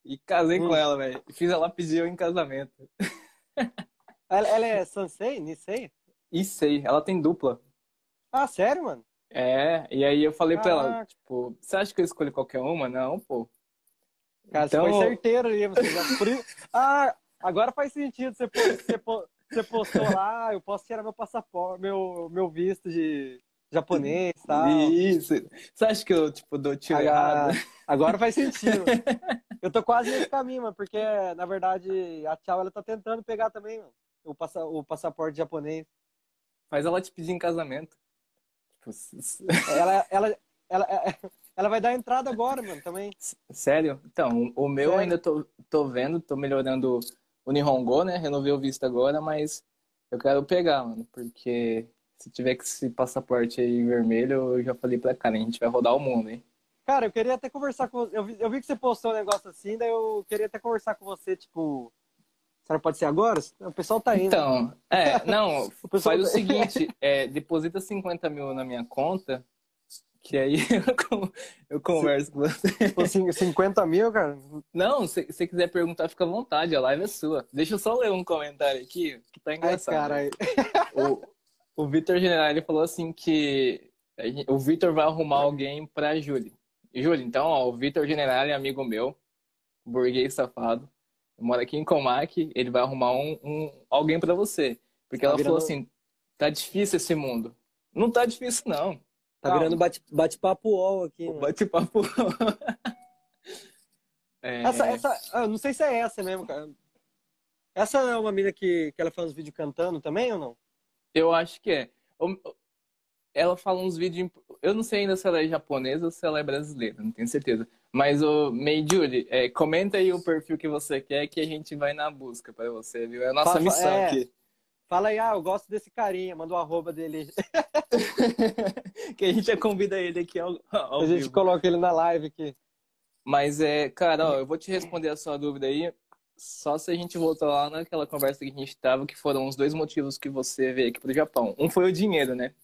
Speaker 2: E casei
Speaker 3: Hum.
Speaker 2: com ela, velho. Fiz ela pedir eu em casamento.
Speaker 3: Ela, ela é Sansei? Nisei?
Speaker 2: Issei, ela tem dupla.
Speaker 3: Ah, sério, mano?
Speaker 2: É, e aí eu falei pra ela,
Speaker 3: Caraca.
Speaker 2: tipo, você acha que eu escolhi qualquer uma? Não, pô.
Speaker 3: Cara,
Speaker 2: Então-
Speaker 3: você foi certeiro ali. Você já... Ah, agora faz sentido. Você, pô- você, pô- você postou lá, eu posso tirar meu passaporte, meu, meu visto de japonês e tal.
Speaker 2: Isso. Você acha que eu, tipo, dou tiro
Speaker 3: Agora,
Speaker 2: errado?
Speaker 3: agora faz sentido. Eu tô quase nesse caminho, mano, porque, na verdade, a Tchau, ela tá tentando pegar também, mano, o, passa, o passaporte japonês.
Speaker 2: Faz ela te pedir em casamento. Tipo,
Speaker 3: Ela, ela, ela, ela vai dar entrada agora, mano, também.
Speaker 2: sério? Então, o o meu
Speaker 3: Sério?
Speaker 2: ainda tô, tô vendo, tô melhorando o Nihongo, né? Renovei o visto agora, mas eu quero pegar, mano, porque se tiver com esse passaporte aí vermelho, eu já falei pra cara, a gente vai rodar o mundo, hein?
Speaker 3: Cara, eu queria até conversar com você. Eu vi, eu vi que você postou um negócio assim, daí eu queria até conversar com você, tipo. Será que pode ser agora? O pessoal tá indo.
Speaker 2: Então, é, não,
Speaker 3: O
Speaker 2: faz o
Speaker 3: tá-
Speaker 2: seguinte, é, deposita 50 mil na minha conta, que aí eu, con- eu converso com você.
Speaker 3: Tipo, assim, 50 mil, cara.
Speaker 2: Não, se você quiser perguntar, fica à vontade, a live é sua. Deixa eu só ler um comentário aqui, que tá
Speaker 3: Ai,
Speaker 2: engraçado.
Speaker 3: cara. aí-
Speaker 2: O, o Vitor General, ele falou assim que gente- o Vitor vai arrumar alguém pra Júlia. Júlia, então, ó, o Vitor General é amigo meu, burguês safado, mora aqui em Comac, ele vai arrumar um, um- alguém pra você. Porque
Speaker 3: Tá
Speaker 2: ela falou
Speaker 3: virando-
Speaker 2: assim, tá difícil esse mundo. Não tá difícil, não.
Speaker 3: Tá
Speaker 2: Calma.
Speaker 3: virando bate- bate-papo UOL aqui.
Speaker 2: Bate-papo. É,
Speaker 3: Essa, essa, ah, eu não sei se é essa mesmo, cara. Essa é uma mina que, que ela faz uns vídeos cantando também ou não?
Speaker 2: Eu acho que é. Ela fala uns vídeos. Eu não sei ainda se ela é japonesa ou se ela é brasileira, não tenho certeza. Mas o Mei Julie, é, comenta aí o perfil que você quer que a gente vai na busca pra você, viu? É a nossa missão
Speaker 3: é.
Speaker 2: aqui.
Speaker 3: Fala aí, ah, eu gosto desse carinha, manda o arroba dele.
Speaker 2: que a gente já convida ele aqui ao, ao
Speaker 3: a gente
Speaker 2: vivo.
Speaker 3: coloca ele na live aqui.
Speaker 2: Mas é, cara, ó, eu vou te responder a sua dúvida aí. Só se a gente voltar lá naquela conversa que a gente tava, que foram os dois motivos que você veio aqui pro Japão. Um foi o dinheiro, né?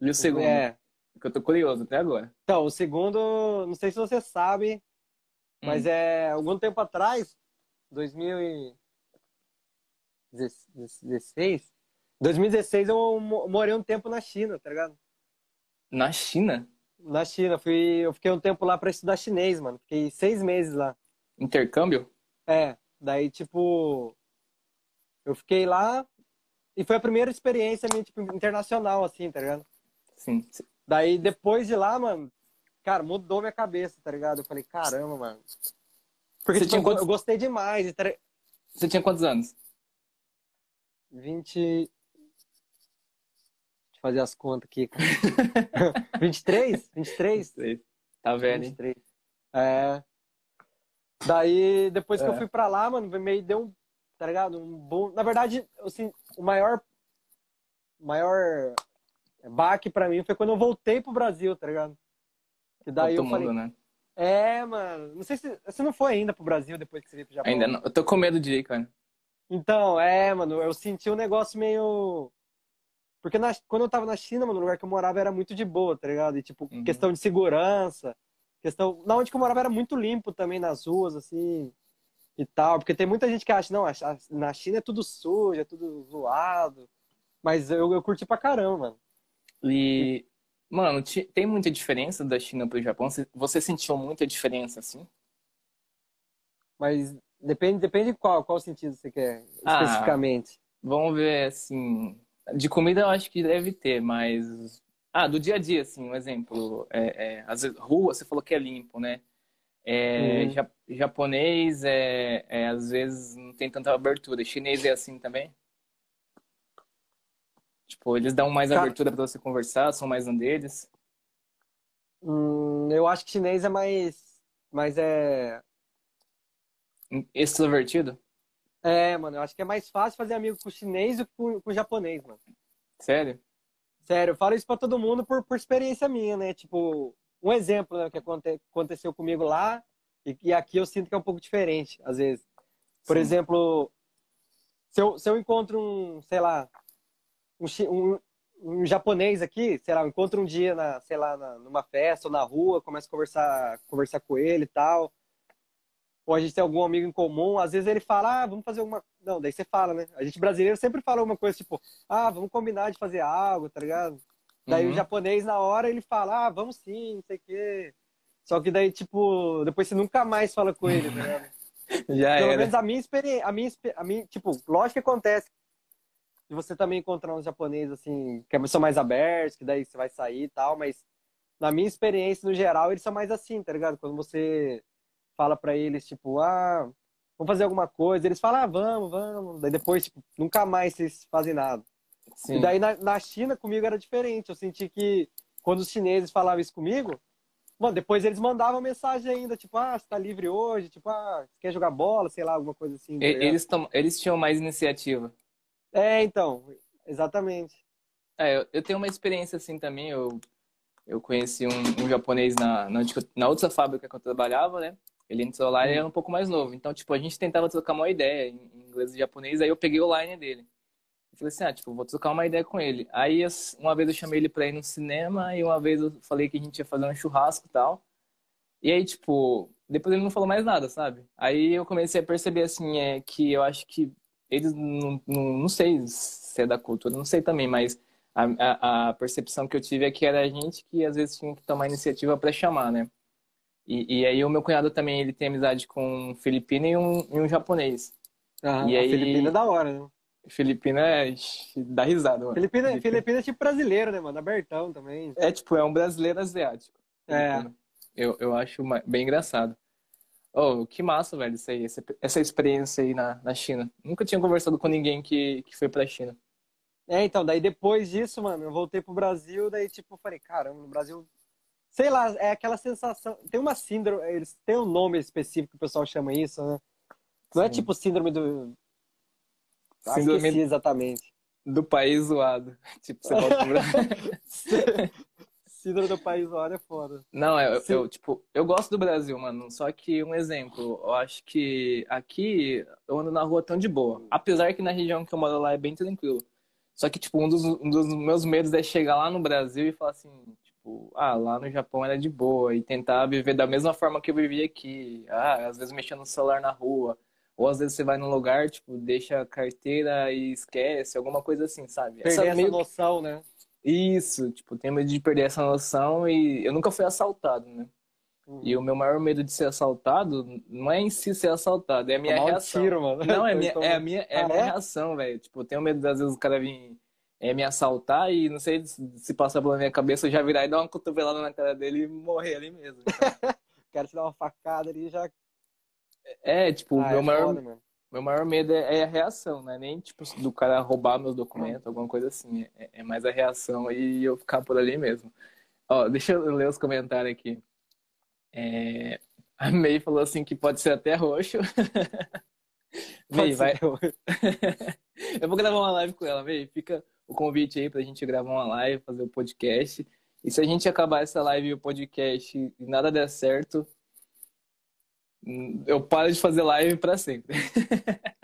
Speaker 2: E o segundo,
Speaker 3: É.
Speaker 2: que eu tô curioso até agora.
Speaker 3: Então, o segundo, não sei se você sabe, mas
Speaker 2: Hum.
Speaker 3: é algum tempo atrás, 2016, 2016 eu mo- morei um tempo na China, tá ligado?
Speaker 2: Na China?
Speaker 3: Na China, fui, eu fiquei um tempo lá pra estudar chinês, mano. Fiquei seis meses lá.
Speaker 2: Intercâmbio?
Speaker 3: É, daí, tipo, eu fiquei lá e foi a primeira experiência minha, tipo, internacional, assim, tá ligado?
Speaker 2: Sim.
Speaker 3: Daí, depois de lá, mano, cara, mudou minha cabeça, tá ligado? Eu falei, caramba, mano. Porque tipo,
Speaker 2: quantos-
Speaker 3: eu gostei demais.
Speaker 2: Você tinha quantos anos?
Speaker 3: 20. Deixa eu fazer as contas aqui, cara. 23? 23?
Speaker 2: Tá hein?
Speaker 3: 23. É. Daí, depois que
Speaker 2: É.
Speaker 3: eu fui pra lá, mano, meio deu um, tá ligado? Um bom. Na verdade, assim, o maior. Maior baque pra mim foi quando eu voltei pro Brasil, tá ligado? Que daí
Speaker 2: Todo
Speaker 3: eu falei,
Speaker 2: mundo, né?
Speaker 3: é, mano, não sei se você não foi ainda pro Brasil depois que você veio pro Japão.
Speaker 2: Ainda não. Eu tô com medo de ir, cara.
Speaker 3: Então, é, mano, eu senti um negócio meio. Porque na- quando eu tava na China, mano, no lugar que eu morava era muito de boa, tá ligado? E, tipo,
Speaker 2: Uhum.
Speaker 3: questão de segurança, questão. Na onde que eu morava era muito limpo também nas ruas, assim, e tal. Porque tem muita gente que acha, não, na China é tudo sujo, é tudo zoado. Mas eu, eu curti pra caramba, mano.
Speaker 2: E, mano, tem muita diferença da China pro Japão? Você- Você sentiu muita diferença, assim?
Speaker 3: Mas depende, depende de qual, qual sentido você quer
Speaker 2: Ah.
Speaker 3: especificamente.
Speaker 2: Vamos ver, assim. De comida eu acho que deve ter, mas. Ah, do dia a dia, assim, um exemplo. É, é, às vezes, rua, você falou que é limpo, né? É,
Speaker 3: Uhum.
Speaker 2: ja- japonês, é, é, às vezes, não tem tanta abertura. Chinês é assim também? Tipo, eles dão mais
Speaker 3: Cara-
Speaker 2: abertura pra você conversar, são mais um deles.
Speaker 3: Hum, eu acho que chinês é mais. Mas é.
Speaker 2: Extrovertido?
Speaker 3: É, mano, eu acho que é mais fácil fazer amigo com o chinês do que com, com o japonês, mano.
Speaker 2: Sério?
Speaker 3: Sério, eu falo isso pra todo mundo por, por experiência minha, né? Tipo, um exemplo né, que aconte- aconteceu comigo lá e, e aqui eu sinto que é um pouco diferente, às vezes. Por
Speaker 2: Sim.
Speaker 3: exemplo, se eu, se eu encontro um, sei lá, um, um, um japonês aqui, sei lá, eu encontro um dia, na, sei lá, na, numa festa ou na rua, começo a conversar, conversar com ele e tal. Ou a gente tem algum amigo em comum, às vezes ele fala, ah, vamos fazer alguma. Não, daí você fala, né? A gente brasileiro sempre fala alguma coisa tipo, ah, vamos combinar de fazer algo, tá ligado? Daí
Speaker 2: Uhum.
Speaker 3: o japonês, na hora, ele fala, ah, vamos sim, não sei o quê. Só que daí, tipo, depois você nunca mais fala com ele, tá ligado?
Speaker 2: Já
Speaker 3: Pelo
Speaker 2: era.
Speaker 3: menos a minha experiência, a minha, a minha, tipo, lógico que acontece. De você também encontrar uns japoneses, assim, que são mais abertos, que daí você vai sair e tal, mas na minha experiência, no geral, eles são mais assim, tá ligado? Quando você fala pra eles, tipo, ah, vamos fazer alguma coisa, eles falam, ah, vamos, vamos. Daí depois, tipo, nunca mais vocês fazem nada.
Speaker 2: Sim.
Speaker 3: E daí na, na China, comigo era diferente. Eu senti que quando os chineses falavam isso comigo, mano, depois eles mandavam mensagem ainda, tipo, ah, você tá livre hoje, tipo, ah, você quer jogar bola, sei lá, alguma coisa assim. tá?
Speaker 2: Eles, tom- eles tinham mais iniciativa.
Speaker 3: É, então, exatamente.
Speaker 2: É, eu, eu tenho uma experiência assim também. Eu, eu conheci um, um japonês na, na, na outra fábrica que eu trabalhava, né? Ele entrou lá e era um pouco mais novo. Então, tipo, a gente tentava trocar uma ideia em inglês e japonês. Aí eu peguei o line dele. Eu falei assim, ah, tipo, vou trocar uma ideia com ele. Aí, uma vez eu chamei ele pra ir no cinema e uma vez eu falei que a gente ia fazer um churrasco e tal. E aí, tipo, depois ele não falou mais nada, sabe? Aí eu comecei a perceber, assim, é que eu acho que eles não, não, não sei se é da cultura, não sei também, mas a, a, a percepção que eu tive é que era a gente que às vezes tinha que tomar iniciativa pra chamar, né? E, e aí o meu cunhado também, ele tem amizade com um filipino e um, e um japonês.
Speaker 3: Aham,
Speaker 2: E
Speaker 3: a
Speaker 2: aí-
Speaker 3: Filipina é da hora, né?
Speaker 2: Filipino é... dá risada, mano.
Speaker 3: Filipina, Filipina é tipo brasileiro, né, mano? Abertão também.
Speaker 2: É tipo, é um brasileiro asiático.
Speaker 3: É.
Speaker 2: Eu, eu acho bem engraçado. Oh, que massa, velho, isso aí, essa, essa experiência aí na, na China. Nunca tinha conversado com ninguém que, que foi pra China.
Speaker 3: É, então, daí depois disso, mano, eu voltei pro Brasil, daí, tipo, falei, caramba, no Brasil. Sei lá, é aquela sensação. Tem uma síndrome, eles têm um nome específico que o pessoal chama isso, né? Não é
Speaker 2: Sim.
Speaker 3: tipo síndrome do. Ah,
Speaker 2: Síndrome-
Speaker 3: esqueci exatamente.
Speaker 2: Do país zoado. Tipo, você volta pro Brasil.
Speaker 3: síndrome do país hora é foda.
Speaker 2: Não, eu,
Speaker 3: Sim.
Speaker 2: eu, tipo, eu gosto do Brasil, mano. Só que um exemplo, eu acho que aqui eu ando na rua tão de boa. Apesar que na região que eu moro lá é bem tranquilo. Só que, tipo, um dos, um dos meus medos é chegar lá no Brasil e falar assim, tipo, ah, lá no Japão era de boa. E tentar viver da mesma forma que eu vivi aqui. Ah, às vezes mexendo no celular na rua. Ou às vezes você vai num lugar, tipo, deixa a carteira e esquece, alguma coisa assim, sabe?
Speaker 3: Perder essa
Speaker 2: meio-
Speaker 3: noção, né?
Speaker 2: Isso, tipo, tenho medo de perder essa noção e eu nunca fui assaltado, né? E o meu maior medo de ser assaltado não é em si ser assaltado, é a minha
Speaker 3: Tomar um
Speaker 2: reação.
Speaker 3: tiro, mano.
Speaker 2: Não, é,
Speaker 3: Então,
Speaker 2: minha, é a minha, é a
Speaker 3: Ah,
Speaker 2: minha
Speaker 3: é?
Speaker 2: reação, velho. Tipo, eu tenho medo, às vezes, o cara vir é, me assaltar e não sei se passar pela minha cabeça, eu já virar e dar uma cotovelada na cara dele e morrer ali mesmo. Então,
Speaker 3: Quero te dar uma facada ali e já.
Speaker 2: é, tipo, o
Speaker 3: Ah,
Speaker 2: meu
Speaker 3: é
Speaker 2: maior,
Speaker 3: foda,
Speaker 2: meu maior medo é, é a reação, né? Nem, tipo, do cara roubar meus documentos, alguma coisa assim. É, é mais a reação e eu ficar por ali mesmo. Ó, deixa eu ler os comentários aqui. É, A May falou assim que pode ser até roxo. May, vai, eu vou gravar uma live com ela, May. Fica o convite aí pra gente gravar uma live, fazer o podcast. E se a gente acabar essa live e o podcast e nada der certo, eu paro de fazer live pra sempre.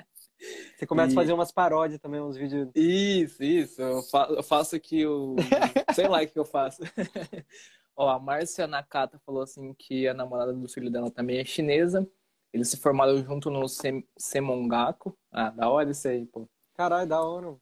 Speaker 3: Você começa
Speaker 2: E-
Speaker 3: a fazer umas paródias também, uns vídeos.
Speaker 2: Isso, isso. Eu, fa- eu faço aqui o. Sei lá o que eu faço. Ó, a Márcia Nakata falou assim que a namorada do filho dela também é chinesa. Eles se formaram junto no Sem- Semongaku. Ah, da hora isso aí, pô.
Speaker 3: Caralho, da hora.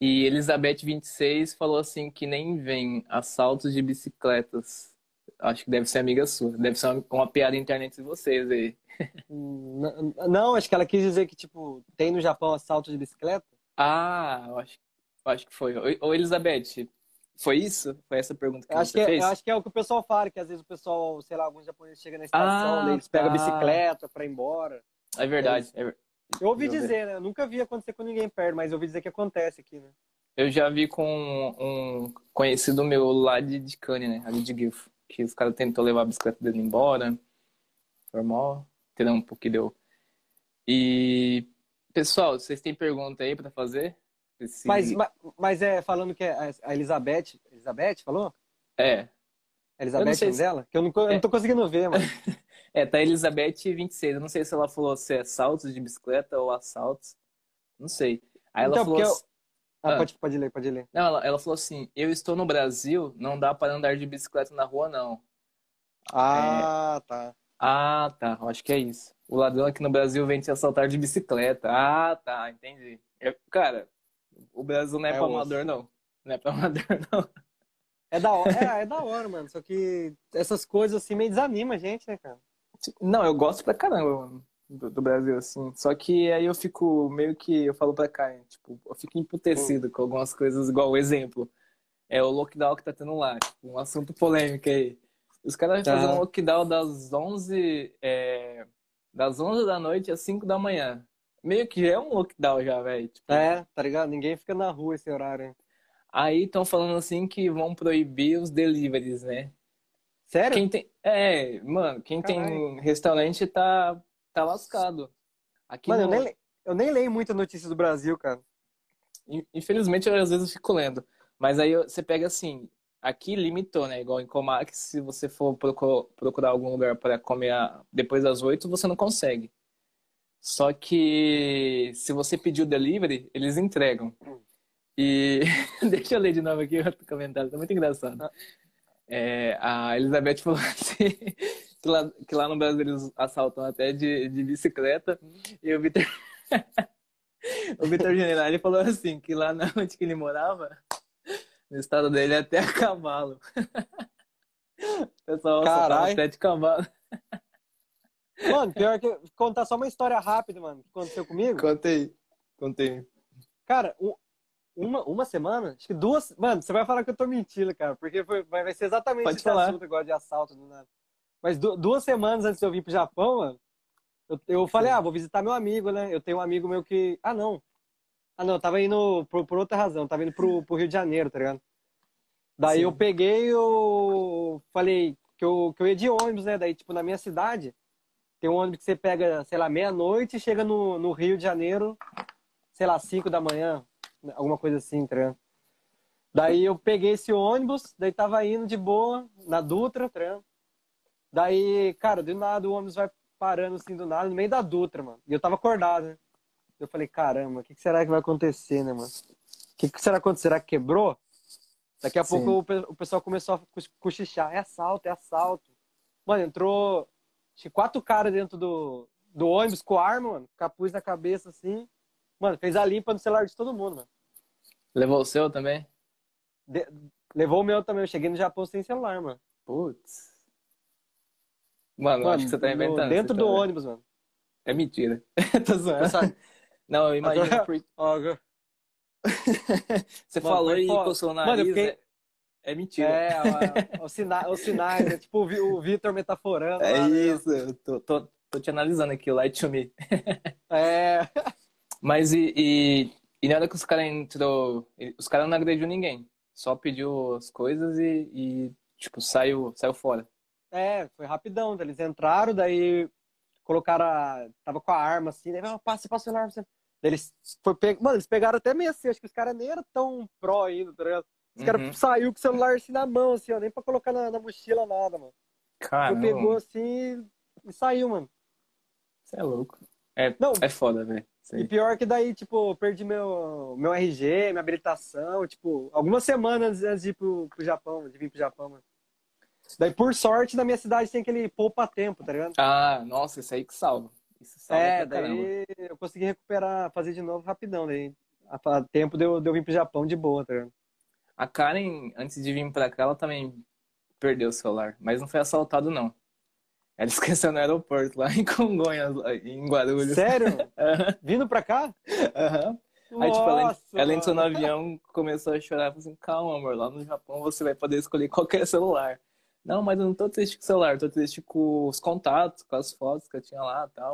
Speaker 2: E Elizabeth 26 falou assim que nem vem assaltos de bicicletas. Acho que deve ser amiga sua. Deve ser uma, uma piada internet de vocês aí.
Speaker 3: Hum, n- Não, acho que ela quis dizer que, tipo, tem no Japão assalto de bicicleta.
Speaker 2: Ah, eu acho, eu acho que foi. Ô, Elizabeth, foi isso? Foi essa pergunta que
Speaker 3: Eu acho
Speaker 2: você
Speaker 3: que, é,
Speaker 2: fez?
Speaker 3: eu acho que é o que o pessoal fala, que às vezes o pessoal, sei lá, alguns japoneses chegam na estação,
Speaker 2: Ah,
Speaker 3: eles pegam a
Speaker 2: tá.
Speaker 3: bicicleta pra ir embora.
Speaker 2: É verdade. é ver-
Speaker 3: Eu ouvi
Speaker 2: Eu vi.
Speaker 3: dizer, né? Eu nunca vi acontecer com ninguém perto, mas eu ouvi dizer que acontece aqui, né?
Speaker 2: Eu já vi com um conhecido meu lá de, de Cane, né? Ali de Guilfo. Que os caras tentou levar a bicicleta dele embora. Normal. Entendeu um pouco que deu. E, pessoal, vocês têm pergunta aí pra fazer? Esse-
Speaker 3: Mas, ma- mas é falando que é a- Elizabeth. Elizabeth falou?
Speaker 2: É.
Speaker 3: A Elizabeth é
Speaker 2: se-
Speaker 3: dela? Que eu não, eu não tô conseguindo ver, mano.
Speaker 2: É, tá Elizabeth 26. Eu não sei se ela falou se é assaltos de bicicleta ou assaltos. Não sei. Aí ela
Speaker 3: Então,
Speaker 2: falou.
Speaker 3: eu-
Speaker 2: assim-
Speaker 3: Ah,
Speaker 2: Ah.
Speaker 3: Pode, pode ler, pode ler.
Speaker 2: Não, ela, ela falou assim: Eu estou no Brasil, não dá para andar de bicicleta na rua, não.
Speaker 3: Ah, tá.
Speaker 2: Ah, tá. Eu acho que é isso. o ladrão aqui no Brasil vem te assaltar de bicicleta. Ah, tá, entendi. Eu- cara, o Brasil não é,
Speaker 3: É
Speaker 2: pra
Speaker 3: osso.
Speaker 2: amador, não. Não é pra amador, não.
Speaker 3: É da hora, é, é da hora, mano. Só que essas coisas assim meio desanima a gente, né, cara?
Speaker 2: Não, eu gosto pra caramba, do, do Brasil, assim. Só que aí eu fico meio que, eu falo pra cá, tipo, eu fico emputecido com algumas coisas, igual o exemplo. É o lockdown que tá tendo lá, tipo, um assunto polêmico aí. Os caras
Speaker 3: Tá.
Speaker 2: fazem um lockdown das 11, é, das 11 da noite às 5 da manhã. Meio que é um lockdown já, velho. Tipo,
Speaker 3: É, tá ligado? Ninguém fica na rua esse horário. hein?
Speaker 2: Aí estão falando assim que vão proibir os deliveries, né?
Speaker 3: Sério?
Speaker 2: Quem tem, é, mano, quem tem
Speaker 3: Caralho.
Speaker 2: restaurante tá, tá lascado. Aqui
Speaker 3: Mano, eu
Speaker 2: no-
Speaker 3: nem, le- eu nem leio muita notícia do Brasil, cara.
Speaker 2: In- Infelizmente, eu, às vezes eu fico lendo. Mas aí você pega assim, aqui limitou, né? Igual em Comax, se você for procu- procurar algum lugar para comer depois das oito, você não consegue. Só que se você pedir o delivery, eles entregam. E deixa eu ler de novo aqui outro comentário, tá muito engraçado. É, a Elizabeth falou assim, que lá, que lá no Brasil eles assaltam até de, de bicicleta. E o Vitor o Vitor Generali falou assim, que lá na onde que ele morava, no estado dele, é até a cavalo. O pessoal assaltava
Speaker 3: Carai.
Speaker 2: até de cavalo.
Speaker 3: Mano, pior que contar só uma história rápida, mano, que aconteceu comigo.
Speaker 2: Contei, contei.
Speaker 3: Cara, um- uma, uma semana, acho que duas. Mano, você vai falar que eu tô mentindo, cara, porque foi- vai, ser exatamente
Speaker 2: Pode
Speaker 3: esse
Speaker 2: falar.
Speaker 3: assunto agora de assalto do nada. Mas du- duas semanas antes de eu vir pro Japão, mano, eu, eu falei, ah, vou visitar meu amigo, né? Eu tenho um amigo meu que. Ah, não. Ah, não, eu tava indo por, por outra razão, eu tava indo pro, pro Rio de Janeiro, tá ligado? Daí
Speaker 2: Sim.
Speaker 3: eu peguei, eu falei que eu, que eu ia de ônibus, né? Daí, tipo, na minha cidade, tem um ônibus que você pega, sei lá, meia-noite e chega no, no Rio de Janeiro, sei lá, cinco da manhã, alguma coisa assim, tá? Daí eu peguei esse ônibus, daí tava indo de boa, na Dutra, tá? Daí, cara, do nada o ônibus vai parando assim do nada, no meio da Dutra, mano. E eu tava acordado, né? Eu falei, caramba, o que, que será que vai acontecer, né, mano? O que, que será que aconteceu? Será que quebrou? Daqui a
Speaker 2: Sim.
Speaker 3: pouco o, pe- o pessoal começou a co- cochichar, é assalto, é assalto. Mano, entrou quatro caras dentro do, do ônibus com arma, mano, capuz na cabeça assim. Mano, fez a limpa no celular de todo mundo, mano.
Speaker 2: Levou o seu também?
Speaker 3: De- levou o meu também, eu cheguei no Japão sem celular, mano.
Speaker 2: Putz. Mano, eu acho que você tá
Speaker 3: no-
Speaker 2: inventando.
Speaker 3: Dentro
Speaker 2: essa
Speaker 3: do
Speaker 2: história.
Speaker 3: ônibus, mano.
Speaker 2: É mentira. Tô zoando.
Speaker 3: Essa-
Speaker 2: Não, eu imagino. por-
Speaker 3: agora-
Speaker 2: Você
Speaker 3: Mano,
Speaker 2: falou e coçou o
Speaker 3: Mano, eu
Speaker 2: nariz.
Speaker 3: fiquei-
Speaker 2: É, é mentira.
Speaker 3: É, os, sina- sinais, né? tipo o Vi- o Vitor metaforando.
Speaker 2: É
Speaker 3: lá, né?
Speaker 2: isso, eu tô, tô, tô te analisando aqui, o Light to Me.
Speaker 3: É,
Speaker 2: Mas e, e, e na hora que os caras entrou, os caras não agrediu ninguém. Só pediu as coisas e, e, tipo, saiu, saiu fora.
Speaker 3: é, foi rapidão. Eles entraram, daí colocaram. A, tava com a arma assim, daí, "Ah, passa, passa o celular. Daí Eles, foi pe... Mano, eles pegaram até meio assim, acho que os caras nem eram tão pró ainda, tá ligado? Os
Speaker 2: Uhum.
Speaker 3: caras saiu com o celular assim na mão, assim, ó, nem pra colocar na, na mochila nada, mano.
Speaker 2: Cara,
Speaker 3: Ele pegou assim e saiu, mano.
Speaker 2: Você é louco. É,
Speaker 3: Não,
Speaker 2: é foda, velho. Isso
Speaker 3: E pior que daí, tipo, perdi meu, meu RG, minha habilitação, tipo, algumas semanas antes de ir pro, pro Japão, de vir pro Japão, mano. Daí, por sorte, na minha cidade tem aquele poupa-tempo, tá ligado?
Speaker 2: Ah, nossa, isso aí que salva. Isso salva
Speaker 3: é,
Speaker 2: pra caramba.
Speaker 3: daí eu consegui recuperar, fazer de novo rapidão, daí. A tempo de eu, de eu vir pro Japão de boa, tá ligado?
Speaker 2: A Karen, antes de vir pra cá, ela também perdeu o celular. Mas não foi assaltado, não. Ela esqueceu no aeroporto, lá em Congonhas, lá em Guarulhos.
Speaker 3: Sério? Vindo pra cá?
Speaker 2: aham. Aí, tipo, ela, ela entrou no avião, começou a chorar, falou assim, calma, amor, lá no Japão você vai poder escolher qualquer celular. Não, mas eu não tô triste com o celular, tô triste com os contatos, com as fotos que eu tinha lá e tal.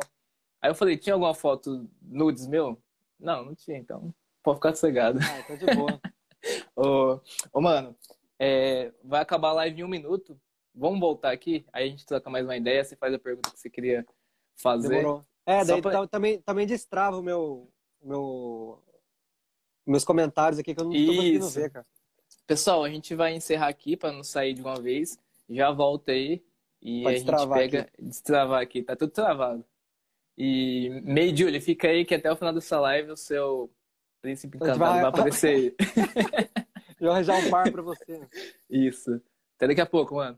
Speaker 2: Aí eu falei, tinha alguma foto nudes meu? Não, não tinha, então pode ficar sossegado.
Speaker 3: Ah, tá de boa.
Speaker 2: Ô, ô, mano, é, vai acabar a live em um minuto. Vamos voltar aqui, aí a gente troca mais uma ideia, você faz a pergunta que você queria fazer.
Speaker 3: Demorou. É,
Speaker 2: Só
Speaker 3: daí
Speaker 2: pra-
Speaker 3: também, também destrava o meu, meu, meus comentários aqui que eu não tô conseguindo ver, cara.
Speaker 2: Pessoal, a gente vai encerrar aqui para não sair de uma vez. Já volta aí e
Speaker 3: Pode
Speaker 2: a gente
Speaker 3: destravar
Speaker 2: pega, destravar aqui, tá tudo travado. E May Julie, fica aí que até o final dessa live o seu príncipe encantado
Speaker 3: vai-
Speaker 2: vai aparecer aí.
Speaker 3: Eu vou arranjar um par pra você.
Speaker 2: Isso. Até daqui a pouco, mano.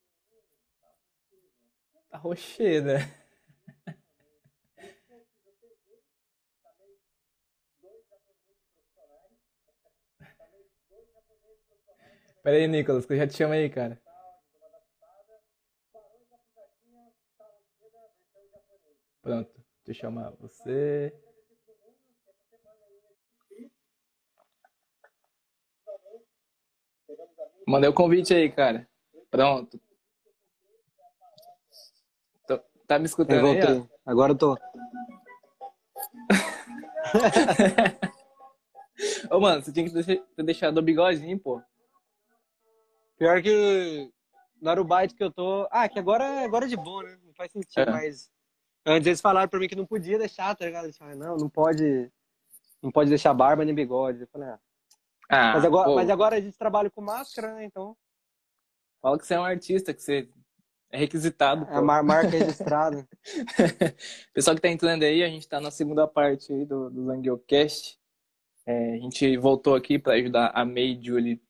Speaker 1: japoneses profissionais
Speaker 2: Pera aí, Nicolas, que eu já te chamo aí, cara.
Speaker 1: Tá Rocheda.
Speaker 2: Pronto, deixa eu chamar você. Mandei o convite aí, cara. Pronto. Tô- Tá me
Speaker 3: Eu
Speaker 2: escutando aí? ó?
Speaker 3: voltei. Agora eu tô.
Speaker 2: Ô, mano, você tinha que deixar- ter deixado o bigodinho, pô.
Speaker 3: Pior que no Arubite que eu tô. Ah, que agora, agora é de boa, né? Não faz sentido,
Speaker 2: É.
Speaker 3: mas. Antes eles falaram pra mim que não podia deixar, tá ligado? Eles falaram, não, não pode. Não pode deixar barba nem bigode. Eu falei, ah.
Speaker 2: Ah,
Speaker 3: Mas agora,
Speaker 2: pô,
Speaker 3: mas agora a gente trabalha com máscara, né? Então.
Speaker 2: fala que você é um artista, que você é requisitado,
Speaker 3: É a
Speaker 2: pô.
Speaker 3: mar- marca registrada.
Speaker 2: Pessoal que tá entrando aí, a gente tá na segunda parte aí do, do Zangueocast. É, a gente voltou aqui pra ajudar a May Julie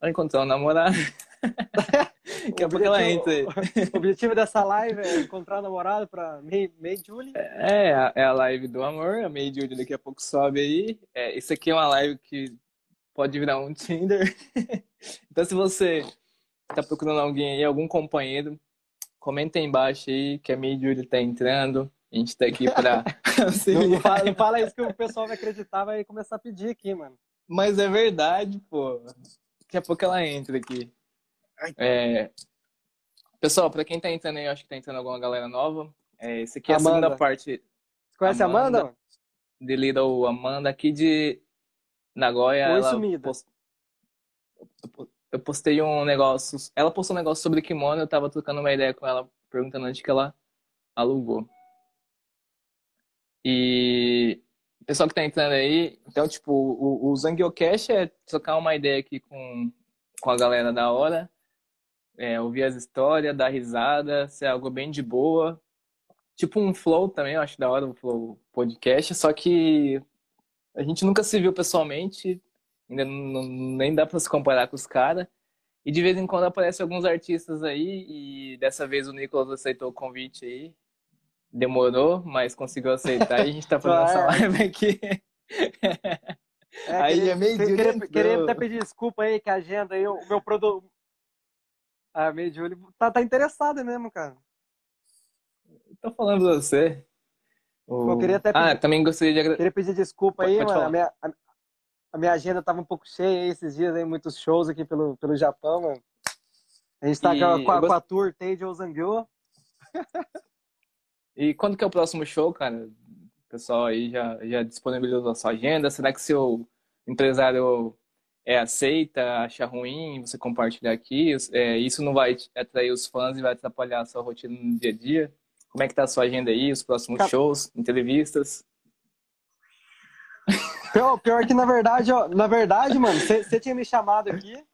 Speaker 2: a encontrar um namorado. Daqui a pouco ela entra aí.
Speaker 3: O objetivo dessa live é encontrar um namorado pra May, May Julie.
Speaker 2: É, a- é a live do amor, a May Julie daqui a pouco sobe aí. É, isso aqui é uma live que pode virar um Tinder. Então, se você tá procurando alguém aí, algum companheiro, comenta aí embaixo aí que a May e tá entrando. A gente tá aqui pra
Speaker 3: Não, não fala, não fala isso que o pessoal vai acreditar, vai começar a pedir aqui, mano.
Speaker 2: Mas é verdade, pô. Daqui a pouco ela entra aqui. É... Pessoal, pra quem tá entrando aí, eu acho que tá entrando alguma galera nova. É, esse aqui é a
Speaker 3: Amanda.
Speaker 2: segunda parte
Speaker 3: Você conhece a Amanda?
Speaker 2: Amanda.
Speaker 3: mano?
Speaker 2: de Little Amanda aqui de Nagoya.
Speaker 3: Oi,
Speaker 2: ela
Speaker 3: sumida.
Speaker 2: post- Eu postei um negócio. Ela postou um negócio sobre kimono, eu tava trocando uma ideia com ela, perguntando onde que ela alugou. E o pessoal que tá entrando aí, então, tipo, o, o Zangiocast é trocar uma ideia aqui com, com a galera da hora, é, ouvir as histórias, dar risada, ser algo bem de boa. Tipo um flow também, eu acho da hora o flow podcast, só que a gente nunca se viu pessoalmente, ainda não, nem dá pra se comparar com os caras. E de vez em quando aparecem alguns artistas aí, e dessa vez o Nicolas aceitou o convite aí. Demorou, mas conseguiu aceitar e a gente tá fazendo essa
Speaker 3: Ah, é.
Speaker 2: live aqui.
Speaker 3: É,
Speaker 2: Aí
Speaker 3: queria,
Speaker 2: é meio
Speaker 3: queria,
Speaker 2: direto.
Speaker 3: queria até pedir desculpa aí, que a agenda aí, o meu produto. A May Julie tá, tá interessada mesmo, cara.
Speaker 2: Tô falando pra você.
Speaker 3: Eu queria até
Speaker 2: Ah,
Speaker 3: pedir-
Speaker 2: também gostaria de agradecer.
Speaker 3: Queria pedir desculpa
Speaker 2: Pode-
Speaker 3: aí,
Speaker 2: pode
Speaker 3: mano. A minha, a, minha agenda tava um pouco cheia esses dias aí, muitos shows aqui pelo, pelo Japão, mano. A gente tá
Speaker 2: E
Speaker 3: com, a, com, a, tour Teide Ozangyo.
Speaker 2: E quando que é o próximo show, cara? O pessoal aí já, já disponibilizou a sua agenda? Será que seu empresário é, aceita, acha ruim você compartilhar aqui? É, isso não vai atrair os fãs e vai atrapalhar a sua rotina no dia a dia? Como é que tá a sua agenda aí, os próximos
Speaker 3: Cara-
Speaker 2: shows, entrevistas?
Speaker 3: Pior, pior que, na verdade, ó, na verdade, mano, você tinha me chamado aqui.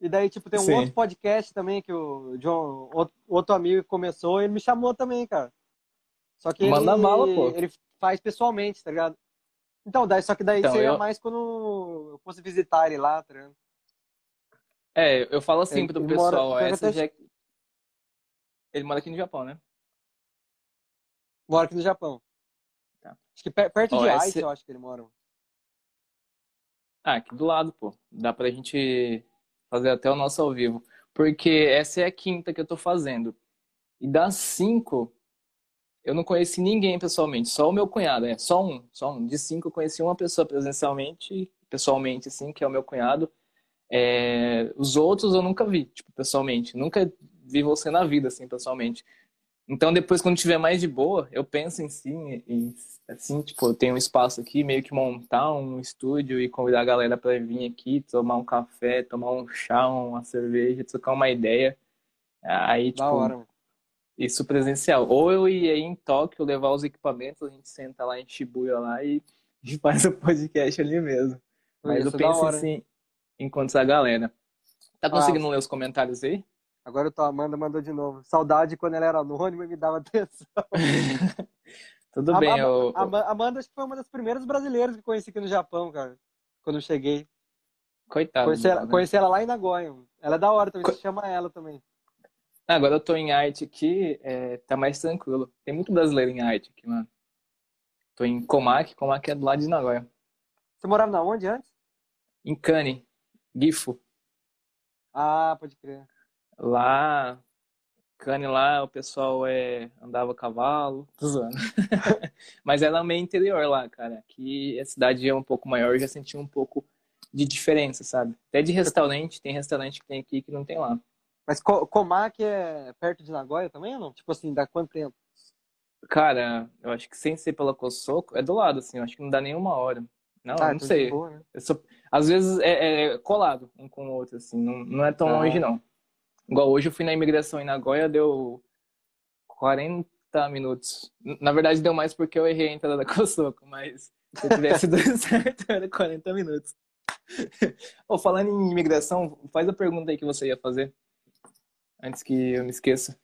Speaker 3: E daí, tipo, tem um
Speaker 2: Sim.
Speaker 3: outro podcast também que o John, outro, amigo que começou, ele me chamou também, cara. Só que
Speaker 2: Manda
Speaker 3: ele,
Speaker 2: bala, pô.
Speaker 3: ele faz pessoalmente, tá ligado? Então, daí, só que daí
Speaker 2: Então,
Speaker 3: seria
Speaker 2: eu-
Speaker 3: mais quando eu fosse visitar ele lá, tá ligado?
Speaker 2: É, eu falo assim
Speaker 3: Ele-
Speaker 2: pro
Speaker 3: mora-
Speaker 2: pessoal,
Speaker 3: pega
Speaker 2: essa
Speaker 3: até-
Speaker 2: já... é Ele mora aqui no Japão, né?
Speaker 3: Mora aqui no Japão.
Speaker 2: Tá.
Speaker 3: Acho que per- perto de
Speaker 2: esse-
Speaker 3: Aichi, eu acho que ele mora.
Speaker 2: Ah, aqui do lado, pô. Dá pra gente fazer até o nosso ao vivo. Porque essa é a quinta que eu tô fazendo. E das cinco, eu não conheci ninguém pessoalmente. Só o meu cunhado, é. Só um. Só um. De cinco, eu conheci uma pessoa presencialmente, pessoalmente, assim, que é o meu cunhado. É, Os outros eu nunca vi, tipo, pessoalmente. Nunca vi você na vida, assim, pessoalmente. Então, depois, quando tiver mais de boa, eu penso em si, em, assim, tipo, eu tenho um espaço aqui, meio que montar um estúdio e convidar a galera para vir aqui, tomar um café, tomar um chá, uma cerveja, trocar uma ideia. Aí,
Speaker 3: Da
Speaker 2: tipo,
Speaker 3: hora,
Speaker 2: isso presencial. Ou eu ia aí em Tóquio levar os equipamentos, a gente senta lá em Shibuya lá e, e faz o podcast ali mesmo. Mas
Speaker 3: Isso
Speaker 2: eu penso
Speaker 3: hora,
Speaker 2: assim, em encontrar a galera. Tá
Speaker 3: Ah,
Speaker 2: conseguindo ler os comentários aí?
Speaker 3: Agora a Amanda mandou de novo. Saudade quando ela era anônima e me dava atenção.
Speaker 2: Tudo
Speaker 3: A-
Speaker 2: bem,
Speaker 3: a-
Speaker 2: eu,
Speaker 3: a- Amanda acho que foi uma das primeiras brasileiras que eu conheci aqui no Japão, cara. quando eu cheguei.
Speaker 2: Coitado.
Speaker 3: Conheci ela,
Speaker 2: né?
Speaker 3: conheci ela lá em Nagoya. Ela é da hora também,
Speaker 2: Co-
Speaker 3: você chama ela também.
Speaker 2: Agora eu tô em arte aqui, é, tá mais tranquilo. Tem muito brasileiro em arte aqui, mano. Tô em Comac, Comac é do lado de Nagoya.
Speaker 3: Você morava na onde antes?
Speaker 2: Em Cane, Gifu.
Speaker 3: Ah, pode crer.
Speaker 2: Lá, Cane lá, o pessoal é, andava a cavalo, tô zoando. Mas era meio interior lá, cara. Aqui a cidade é um pouco maior, eu já senti um pouco de diferença, sabe? Até de restaurante, tem restaurante que tem aqui que não tem lá.
Speaker 3: Mas Co- Comac é perto de Nagoya também ou não? Tipo assim, dá quanto tempo?
Speaker 2: Cara, eu acho que sem ser pela Cosoco, é do lado, assim, eu acho que não dá nem uma hora. Não,
Speaker 3: ah,
Speaker 2: não
Speaker 3: então
Speaker 2: sei.
Speaker 3: boa, né?
Speaker 2: Sou- Às vezes é, é colado um com o outro, assim, não, não é tão
Speaker 3: Ah.
Speaker 2: longe, não. Igual hoje eu fui na imigração em Nagoya, deu 40 minutos. Na verdade, deu mais porque eu errei a entrada da Cosoco, mas se eu tivesse dado certo, era 40 minutos. Ô, falando em imigração, faz a pergunta aí que você ia fazer, antes que eu me esqueça.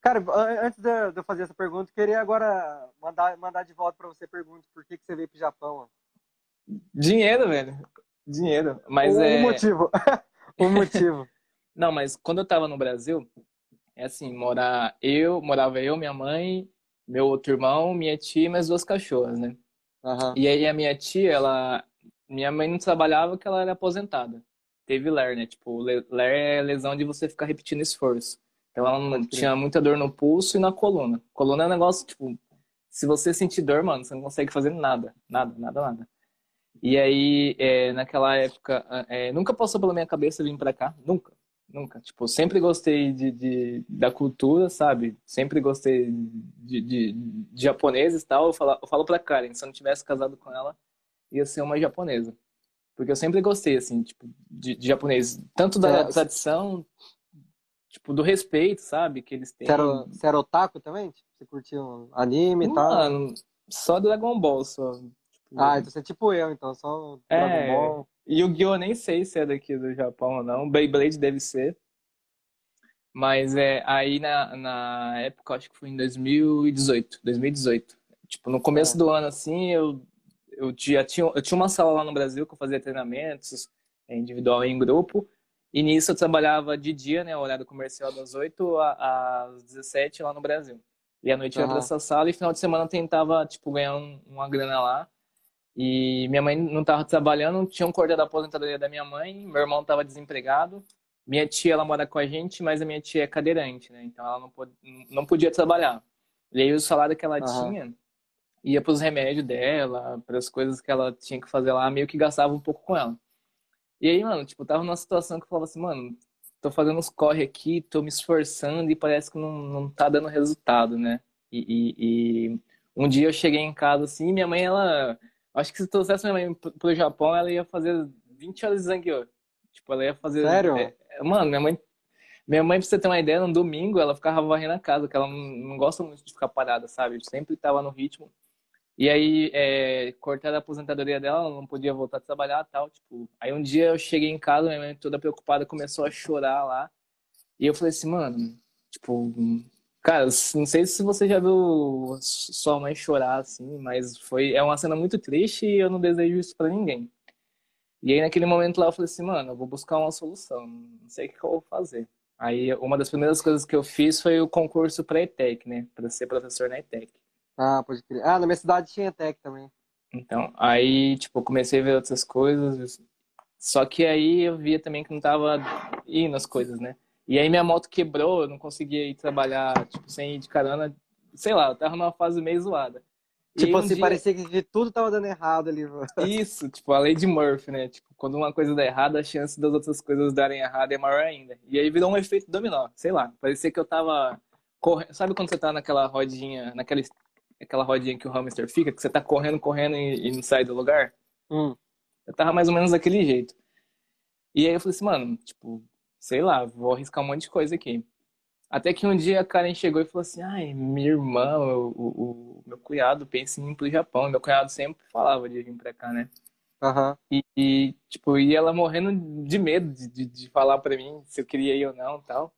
Speaker 3: Cara, an- antes de eu fazer essa pergunta, eu queria agora mandar, mandar de volta pra você a pergunta. Por que, que você veio pro Japão?
Speaker 2: Dinheiro, velho. Dinheiro. Mas
Speaker 3: o,
Speaker 2: é.
Speaker 3: o motivo. o motivo.
Speaker 2: Não, mas quando eu tava no Brasil, é assim, morar eu, morava eu, minha mãe, meu outro irmão, minha tia e minhas duas cachorras, né?
Speaker 3: Aham.
Speaker 2: E aí a minha tia, ela, minha mãe não trabalhava porque ela era aposentada. Teve LER, né? Tipo, le- LER é lesão de você ficar repetindo esforço. Então ela não tinha muita dor no pulso e na coluna. Coluna é um negócio, tipo, se você sentir dor, mano, você não consegue fazer nada. Nada, nada, nada. E aí, é, naquela época, é, nunca passou pela minha cabeça vir pra cá. Nunca. Nunca. Tipo, sempre gostei de, de- da cultura, sabe? Sempre gostei de, de, de japoneses e tal. Eu falo, eu falo pra Karen, se eu não tivesse casado com ela, ia ser uma japonesa. Porque eu sempre gostei, assim, tipo, de, de japonês. Tanto da
Speaker 3: É,
Speaker 2: tradição, tipo, do respeito, sabe? Que eles têm.
Speaker 3: Você, era, você era otaku também? Tipo, você curtia um anime e tal?
Speaker 2: Mano, só Dragon Ball, só. Tipo,
Speaker 3: Ah, então você é tipo eu, então, só
Speaker 2: É.
Speaker 3: Dragon Ball.
Speaker 2: Yu-Gi-Oh! nem sei se é daqui do Japão ou não. Beyblade deve ser. Mas é aí na, na época, acho que foi em 2018. 2018. Tipo, no começo
Speaker 3: É.
Speaker 2: do ano, assim, eu, eu, já tinha, eu tinha uma sala lá no Brasil que eu fazia treinamentos é, individual e em grupo. E nisso eu trabalhava de dia, né? Horário comercial das 8 a- às 17 lá no Brasil. E à noite eu ia pra essa sala e final de semana eu tentava, tipo, ganhar um- uma grana lá. E minha mãe não estava trabalhando, tinha um corte da aposentadoria da minha mãe, meu irmão estava desempregado. Minha tia, ela mora com a gente, mas a minha tia é cadeirante, né? Então ela não, não podia trabalhar. E aí o salário que ela
Speaker 3: Aham.
Speaker 2: tinha ia para os remédios dela, para as coisas que ela tinha que fazer lá, meio que gastava um pouco com ela. E aí, mano, tipo, tava numa situação que eu falava assim, mano, tô fazendo uns corre aqui, tô me esforçando e parece que não, não tá dando resultado, né? E, e- e um dia eu cheguei em casa assim, minha mãe, ela. Acho que se trouxesse minha mãe pro- Japão, ela ia fazer 20 horas de Zangyo. Tipo, ela ia fazer.
Speaker 3: Sério?
Speaker 2: é, é, mano, minha mãe. Minha mãe, pra você ter uma ideia, no domingo ela ficava varrendo a casa, que ela não, não gosta muito de ficar parada, sabe? Sempre tava no ritmo. E aí, é, cortaram a aposentadoria dela, ela não podia voltar a trabalhar tal, tipo. Aí um dia eu cheguei em casa, minha mãe toda preocupada começou a chorar lá. E eu falei assim, mano, tipo, cara, não sei se você já viu sua mãe chorar assim, mas foi, é uma cena muito triste e eu não desejo isso pra ninguém. E aí naquele momento lá eu falei assim, mano, eu vou buscar uma solução, não sei o que eu vou fazer. Aí uma das primeiras coisas que eu fiz foi o concurso pra ETEC, né, Pra ser professor na ETEC.
Speaker 3: Ah, pode crer. Ah, na minha cidade tinha tech também.
Speaker 2: Então, aí, tipo, comecei a ver outras coisas. Só que aí eu via também que não tava indo as coisas, né? E aí minha moto quebrou, eu não conseguia ir trabalhar, tipo, sem ir de carona. Sei lá, eu tava numa fase meio zoada.
Speaker 3: Tipo
Speaker 2: um
Speaker 3: assim,
Speaker 2: dia-
Speaker 3: parecia que tudo tava dando errado ali. mano.
Speaker 2: Isso, tipo, a lei de Murphy, né? Tipo, quando uma coisa dá errado, a chance das outras coisas darem errado é maior ainda. E aí virou um efeito dominó, sei lá. Parecia que eu tava correndo. Sabe quando você tá naquela rodinha, naquela aquela rodinha que o hamster fica, que você tá correndo, correndo e, e não sai do lugar?
Speaker 3: Hum.
Speaker 2: Eu tava mais ou menos daquele jeito. E aí eu falei assim, mano, tipo, sei lá, vou arriscar um monte de coisa aqui. Até que um dia a Karen chegou e falou assim, ai, minha irmã, o, o, o meu cunhado pensa em ir pro Japão. Meu cunhado sempre falava de vir pra cá, né?
Speaker 3: Aham.
Speaker 2: E, e, tipo, e ela morrendo de medo de, de, de falar pra mim se eu queria ir ou não e tal.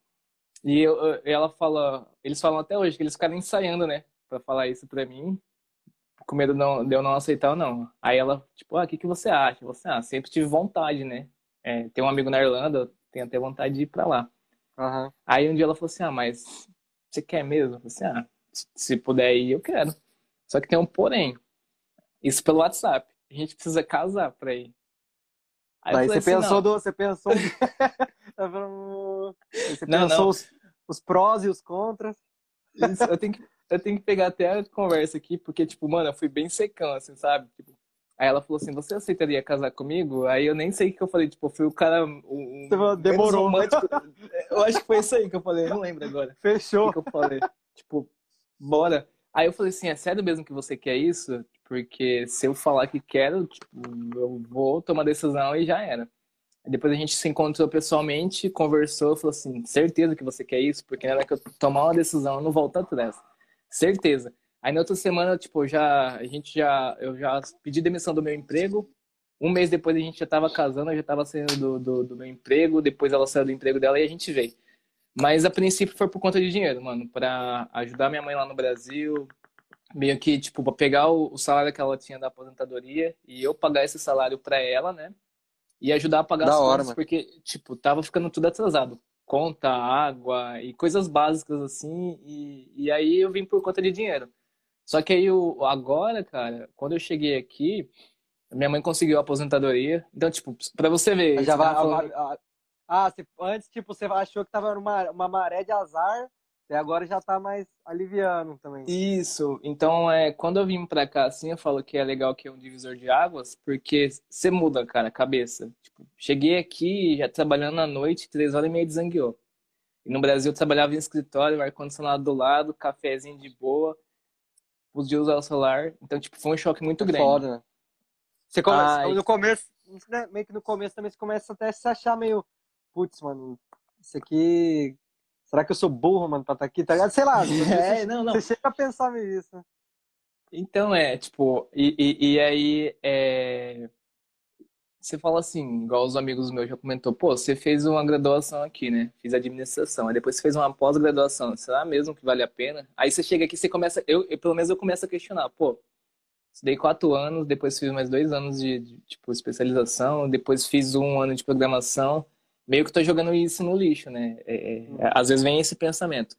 Speaker 2: E eu, ela fala, eles falam até hoje que eles ficaram ensaiando, né, Pra falar isso pra mim, com medo não, de eu não aceitar ou não. Aí ela, tipo, ah, o que, que você acha? Você, ah, sempre tive vontade, né? É, tem um amigo na Irlanda, tenho até vontade de ir pra lá.
Speaker 3: Aham.
Speaker 2: Aí um dia ela falou assim, ah, mas você quer mesmo? Eu falei assim, ah, se puder ir, eu quero. Só que tem um porém. Isso pelo WhatsApp. A gente precisa casar pra ir. Aí falei
Speaker 3: você
Speaker 2: assim,
Speaker 3: pensou do. Você pensou. você
Speaker 2: Não,
Speaker 3: pensou
Speaker 2: não.
Speaker 3: Os, os prós e os contras.
Speaker 2: Isso, eu tenho que, eu tenho que pegar até a conversa aqui, porque, tipo, mano, eu fui bem secão, assim, sabe? Tipo, aí ela falou assim, você aceitaria casar comigo? Aí eu nem sei o que eu falei, tipo, fui o cara. Um,
Speaker 3: demorou.
Speaker 2: romântico. Eu acho que foi isso aí que eu falei, eu não lembro agora. O
Speaker 3: Fechou.
Speaker 2: que que eu falei? Tipo, bora. Aí eu falei assim, é sério mesmo que você quer isso? Porque se eu falar que quero, tipo, eu vou tomar decisão e já era. Aí depois a gente se encontrou pessoalmente, conversou, falou assim, certeza que você quer isso? Porque na hora que eu tomar uma decisão, eu não volto atrás. Certeza. Aí na outra semana, tipo, já, a gente já, eu já pedi demissão do meu emprego. Um mês depois a gente já tava casando, eu já tava saindo do, do, do meu emprego, depois ela saiu do emprego dela e a gente veio. Mas a princípio foi por conta de dinheiro, mano, pra ajudar minha mãe lá no Brasil, meio que, tipo, pra pegar o, o salário que ela tinha da aposentadoria e eu pagar esse salário pra ela, né? E ajudar a pagar
Speaker 3: Da
Speaker 2: as
Speaker 3: hora,
Speaker 2: contas,
Speaker 3: mano.
Speaker 2: porque, tipo, tava ficando tudo atrasado. Conta, água e coisas básicas assim, e, e aí eu vim por conta de dinheiro. Só que aí, o, agora, cara, quando eu cheguei aqui, minha mãe conseguiu a aposentadoria. Então, tipo, pra você ver,
Speaker 3: já vai.
Speaker 2: falando-
Speaker 3: Ah, ah, antes, tipo, você achou que tava numa uma maré de azar, e agora já tá mais aliviando também.
Speaker 2: Isso, então é, quando eu vim pra cá assim, eu falo que é legal que é um divisor de águas, porque você muda, cara, a cabeça. Tipo, cheguei aqui já trabalhando à noite, três horas e meia desangueou. E no Brasil eu trabalhava em escritório, ar-condicionado do lado, cafezinho de boa, podia usar o celular. Então, tipo, foi um choque muito grande.
Speaker 3: Foda, né? Você começa,
Speaker 2: Ai.
Speaker 3: no começo, né, meio que no começo também você começa até a se achar meio, putz, mano, isso aqui, será que eu sou burro, mano, pra estar aqui, tá ligado? Sei lá,
Speaker 2: É,
Speaker 3: você,
Speaker 2: não, não.
Speaker 3: você chega a pensar meio isso, né?
Speaker 2: Então é, tipo, e, e, e aí é, você fala assim, igual os amigos meus já comentou, pô, você fez uma graduação aqui, né? Fiz administração, aí depois você fez uma pós-graduação, será mesmo que vale a pena? Aí você chega aqui, você começa, eu, eu, pelo menos eu começo a questionar, pô, estudei quatro anos, depois fiz mais dois anos de, de, tipo, especialização, depois fiz um ano de programação, meio que tô jogando isso no lixo, né? É, é, às vezes vem esse pensamento.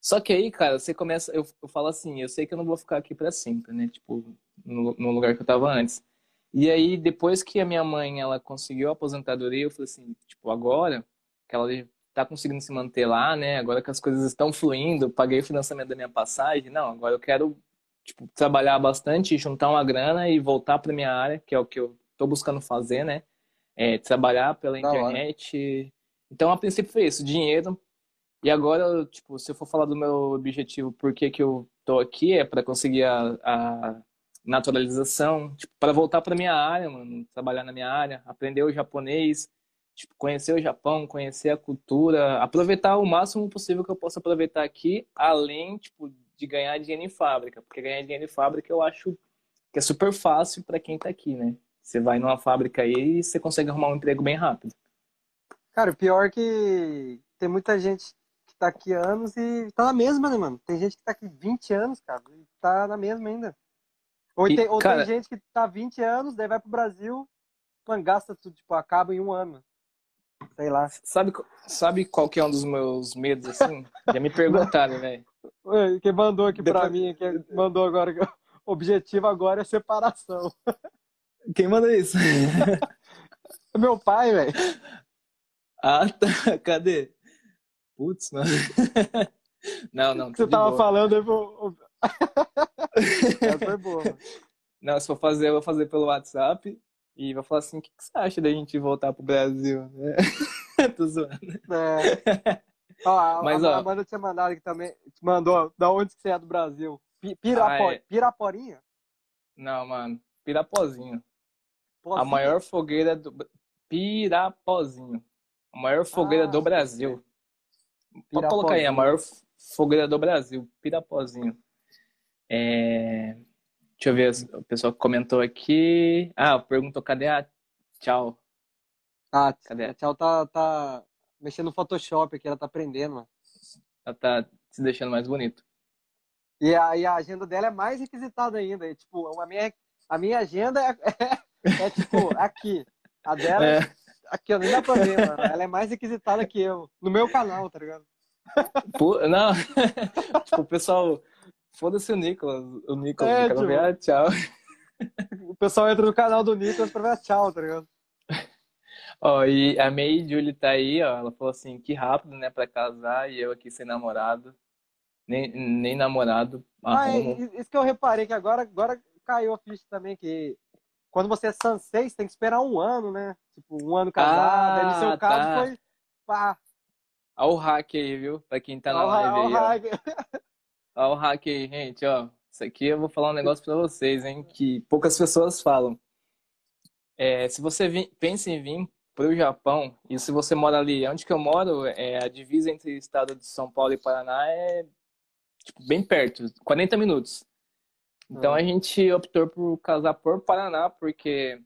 Speaker 2: Só que aí, cara, você começa. Eu, eu falo assim, eu sei que eu não vou ficar aqui pra sempre, né? Tipo, no, no lugar que eu tava antes. E aí, depois que a minha mãe ela conseguiu a aposentadoria, eu falei assim, tipo, agora que ela tá conseguindo se manter lá, né? Agora que as coisas estão fluindo, paguei o financiamento da minha passagem, não, agora eu quero, tipo, trabalhar bastante, juntar uma grana e voltar pra minha área, que é o que eu tô buscando fazer, né? É, trabalhar pela
Speaker 3: Da hora.
Speaker 2: internet. Então, a princípio foi isso, dinheiro. E agora, tipo, se eu for falar do meu objetivo, por que que eu tô aqui, é para conseguir a, a naturalização, tipo, para voltar para minha área, mano, trabalhar na minha área, aprender o japonês, tipo, conhecer o Japão, conhecer a cultura, aproveitar o máximo possível que eu possa aproveitar aqui, além, tipo, de ganhar dinheiro em fábrica, porque ganhar dinheiro em fábrica eu acho que é super fácil para quem tá aqui, né? Você vai numa fábrica aí e você consegue arrumar um emprego bem rápido.
Speaker 3: Cara, o pior é que tem muita gente que tá aqui anos e tá na mesma, né, mano? Tem gente que tá aqui 20 anos, cara, e tá na mesma ainda. Ou,
Speaker 2: E,
Speaker 3: tem, ou
Speaker 2: cara-
Speaker 3: tem gente que tá 20 anos, daí vai pro Brasil, mano, gasta tudo, tipo, acaba em um ano. Sei lá.
Speaker 2: Sabe, sabe qual que é um dos meus medos, assim? Já me perguntaram, velho.
Speaker 3: Quem mandou aqui pra
Speaker 2: Depois-
Speaker 3: mim, quem mandou agora, que o objetivo agora é separação.
Speaker 2: Quem manda isso?
Speaker 3: Meu pai, velho.
Speaker 2: Ah, tá. Cadê? Putz, mano. Não, não,
Speaker 3: Você tava
Speaker 2: boa.
Speaker 3: falando, eu vou... Essa foi boa.
Speaker 2: Não, se for fazer, eu vou fazer pelo WhatsApp e vou falar assim, o que que você acha da gente voltar pro Brasil? Tô zoando.
Speaker 3: É. Ó, a,
Speaker 2: Mas,
Speaker 3: a
Speaker 2: ó.
Speaker 3: Amanda tinha mandado aqui também. Te mandou. Da onde que você é do Brasil? Pi- Pirapo,
Speaker 2: Ah, é.
Speaker 3: Piraporinha?
Speaker 2: Não, mano. Pirapozinho. A
Speaker 3: Pozinho?
Speaker 2: maior fogueira do... Pirapozinho. A maior fogueira
Speaker 3: Ah,
Speaker 2: do Brasil. Pode colocar aí, a maior fogueira do Brasil, Pirapozinho. É, Deixa eu ver, o pessoal que comentou aqui. Ah, perguntou cadê a tchau?
Speaker 3: Ah,
Speaker 2: Cadê?
Speaker 3: a Tchau tá, tá mexendo no Photoshop aqui, ela tá aprendendo, mano.
Speaker 2: Ela tá se deixando mais bonito.
Speaker 3: E a, e a agenda dela é mais requisitada ainda. E, tipo, a minha, a minha agenda é, é, é tipo, aqui. A dela, é. aqui, nem dá pra ver, mano. Ela é mais requisitada que eu. No meu canal, tá ligado?
Speaker 2: Pô, não. tipo, o pessoal. Foda-se o Nicolas. O Nicolas, é, tipo... ver, ah, tchau.
Speaker 3: O pessoal entra no canal do Nicolas pra ver a tchau, tá ligado?
Speaker 2: Ó, e a May Julie tá aí, ó. Ela falou assim, que rápido, né, pra casar, e eu aqui sem namorado. Nem, nem namorado.
Speaker 3: Ah, é, isso que eu reparei, que agora, agora caiu a ficha também, que quando você é Sansei, você tem que esperar um ano, né? Tipo, um ano casado. Ah, no seu caso tá. foi. Pá.
Speaker 2: Olha o hack aí, viu? Pra quem tá na live aí. Olha o hack aí, gente, ó. Isso aqui eu vou falar um negócio pra vocês, hein? Que poucas pessoas falam. É, se você vim, pensa em vir para o Japão, e se você mora ali, onde que eu moro, é, a divisa entre o estado de São Paulo e Paraná é tipo, bem perto, 40 minutos. Então a gente optou por casar por Paraná, porque